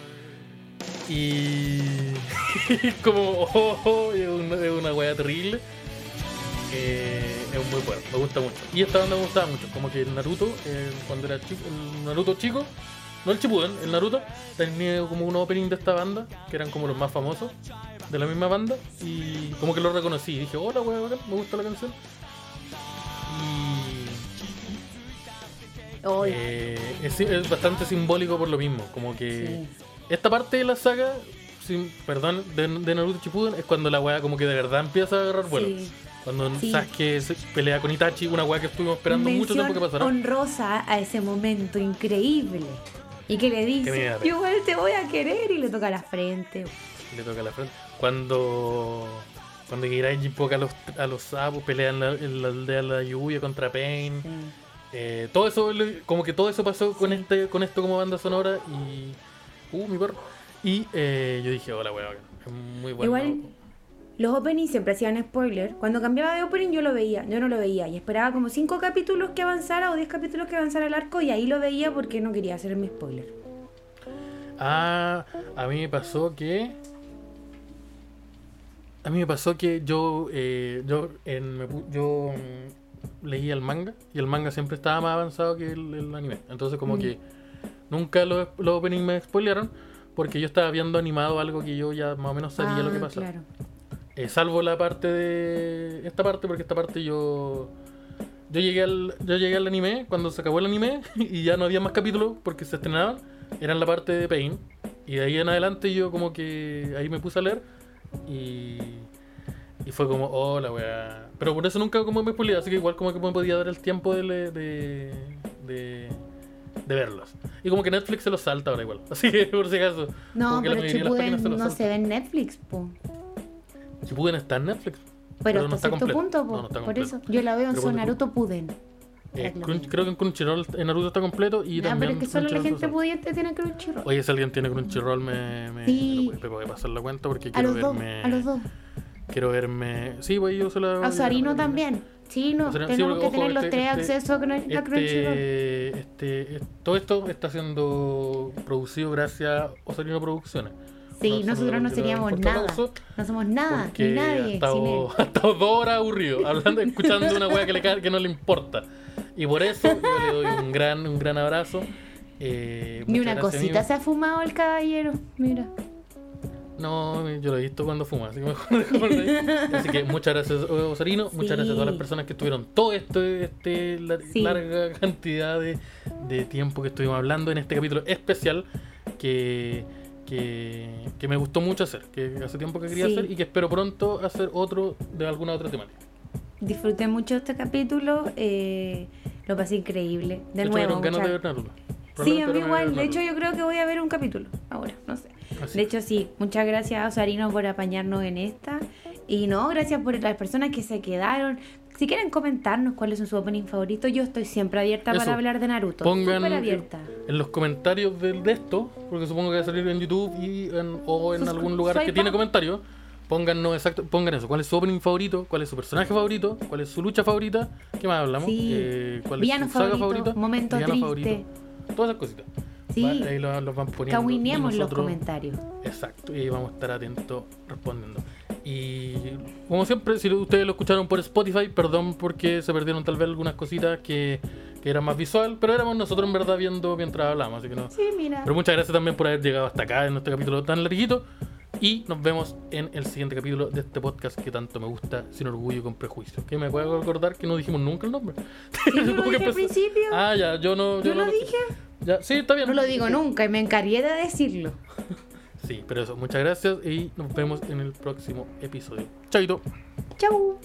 Y como, oh, oh, es una, es una wea terrible. Eh, es muy bueno, me gusta mucho. Y esta banda me gustaba mucho, como que el Naruto, eh, cuando era chico, el Naruto chico, no el Shippuden, el Naruto, tenía como un opening de esta banda, que eran como los más famosos de la misma banda, y como que lo reconocí, dije, hola bacán, me gusta la canción. Y eh, es, es bastante simbólico por lo mismo, como que sí. esta parte de la saga, sin, perdón, de, de Naruto Shippuden es cuando la weá como que de verdad empieza a agarrar vuelo. Sí. Cuando Sí. Sasuke se pelea con Itachi, una weá que estuvimos esperando mucho tiempo que pasara. honrosa a ese momento increíble. Y que le dice, yo igual te voy a querer y le toca la frente. Le toca la frente. Cuando cuando Jiraiya invoca a los, a los sapos, pelean en la, en la aldea de la lluvia contra Pain. Eh, todo eso, como que todo eso pasó con este con esto como banda sonora y... Uh, mi perro. Y eh, yo dije, hola weá, es muy bueno. Igual los openings siempre hacían spoiler. Cuando cambiaba de opening yo lo veía, yo no lo veía. Y esperaba como 5 capítulos que avanzara o 10 capítulos que avanzara el arco y ahí lo veía porque no quería hacer mi spoiler. Ah, a mí me pasó que. A mí me pasó que yo. eh, yo en, me yo mm, leía el manga y el manga siempre estaba más avanzado que el, el anime. Entonces, como Mm. que nunca los, los openings me spoilearon porque yo estaba viendo animado algo que yo ya más o menos sabía lo que Ah, pasaba. Claro. Eh, salvo la parte de. Esta parte, porque esta parte yo. Yo llegué al, yo llegué al anime cuando se acabó el anime y ya no había más capítulos porque se estrenaban. Era en la parte de Pain. Y de ahí en adelante yo como que ahí me puse a leer y. Y fue como, oh la weá. Pero por eso nunca como me spoileé, así que igual como que me podía dar el tiempo de, de, de, de verlos. Y como que Netflix se los salta ahora igual. Así que por si acaso. No, pero los no salta. se ve en Netflix, po. Shippuden está en Netflix. Pero, no hasta está cierto completo. punto, po. No, no está por eso yo la veo en Pero su. Naruto Puden. Eh, Crunch- creo que en Crunchyroll en Naruto está completo y también pero es que solo la gente pudiente tiene Crunchyroll. Oye, si alguien tiene Crunchyroll me, me, Sí. me puede pasar la cuenta porque a quiero los dos, verme. a los dos. Quiero verme. Sí, pues yo se la. A Sarino también. Sí, no, sí, tenemos porque, que tener los este- tres este- accesos a a Crunchyroll. Este, este, es- todo esto está siendo producido gracias a Osarino Producciones. Sí, No, nosotros no seríamos nada. No somos nada, ni ha nadie. sin estado, él. ha estado dos horas aburrido, hablando, escuchando una wea que, le, que no le importa. Y por eso yo le doy un gran, un gran abrazo. Eh, Ni muchas una cosita amigo. se ha fumado el caballero. Mira. No, yo lo he visto cuando fuma, así que mejor. Así que muchas gracias, Osarino. Muchas Sí. gracias a todas las personas que estuvieron todo este Sí. larga cantidad de, de tiempo que estuvimos hablando en este capítulo especial que, que, que me gustó mucho hacer, que hace tiempo que quería Sí. hacer y que espero pronto hacer otro de alguna otra temática. Disfruté mucho este capítulo. eh, lo pasé increíble. De, hecho, nuevo. ganas muchas- de. Sí, a mí igual. De hecho, yo creo que voy a ver un capítulo ahora. No sé. Así. De hecho, sí. Muchas gracias a Osarino por apañarnos en esta. Y no, gracias por las personas que se quedaron. Si quieren comentarnos cuáles son sus opening favoritos, yo estoy siempre abierta Eso. para hablar de Naruto. Pongan abierta. en los comentarios de, de esto, porque supongo que va a salir en YouTube y en- o en algún lugar que tiene comentarios. Pónganos exacto, pongan eso. ¿Cuál es su opening favorito? ¿Cuál es su personaje favorito? ¿Cuál es su lucha favorita? ¿Qué más hablamos? Sí. Eh, ¿Cuál Villano es su saga favorito, favorita? momento Villano triste. Todas esas cositas. Sí. Va- ahí lo- los van poniendo. Cahuineemos los nosotros- comentarios. Exacto, y ahí vamos a estar atentos respondiendo. Y como siempre, si ustedes lo escucharon por Spotify, perdón porque se perdieron tal vez algunas cositas que, que eran más visual, pero éramos nosotros en verdad viendo mientras hablamos, así que no. Sí, mira. Pero muchas gracias también por haber llegado hasta acá en este capítulo tan larguito. Y nos vemos en el siguiente capítulo de este podcast que tanto me gusta, sin orgullo y con prejuicio. Que me puedo recordar que no dijimos nunca el nombre. Sí, lo dije al principio. Ah, ya, yo no. Yo no lo dije. Ya, sí, está bien. No lo digo nunca y me encargué de decirlo. Sí, pero eso, muchas gracias y nos vemos en el próximo episodio. Chaito. Chau.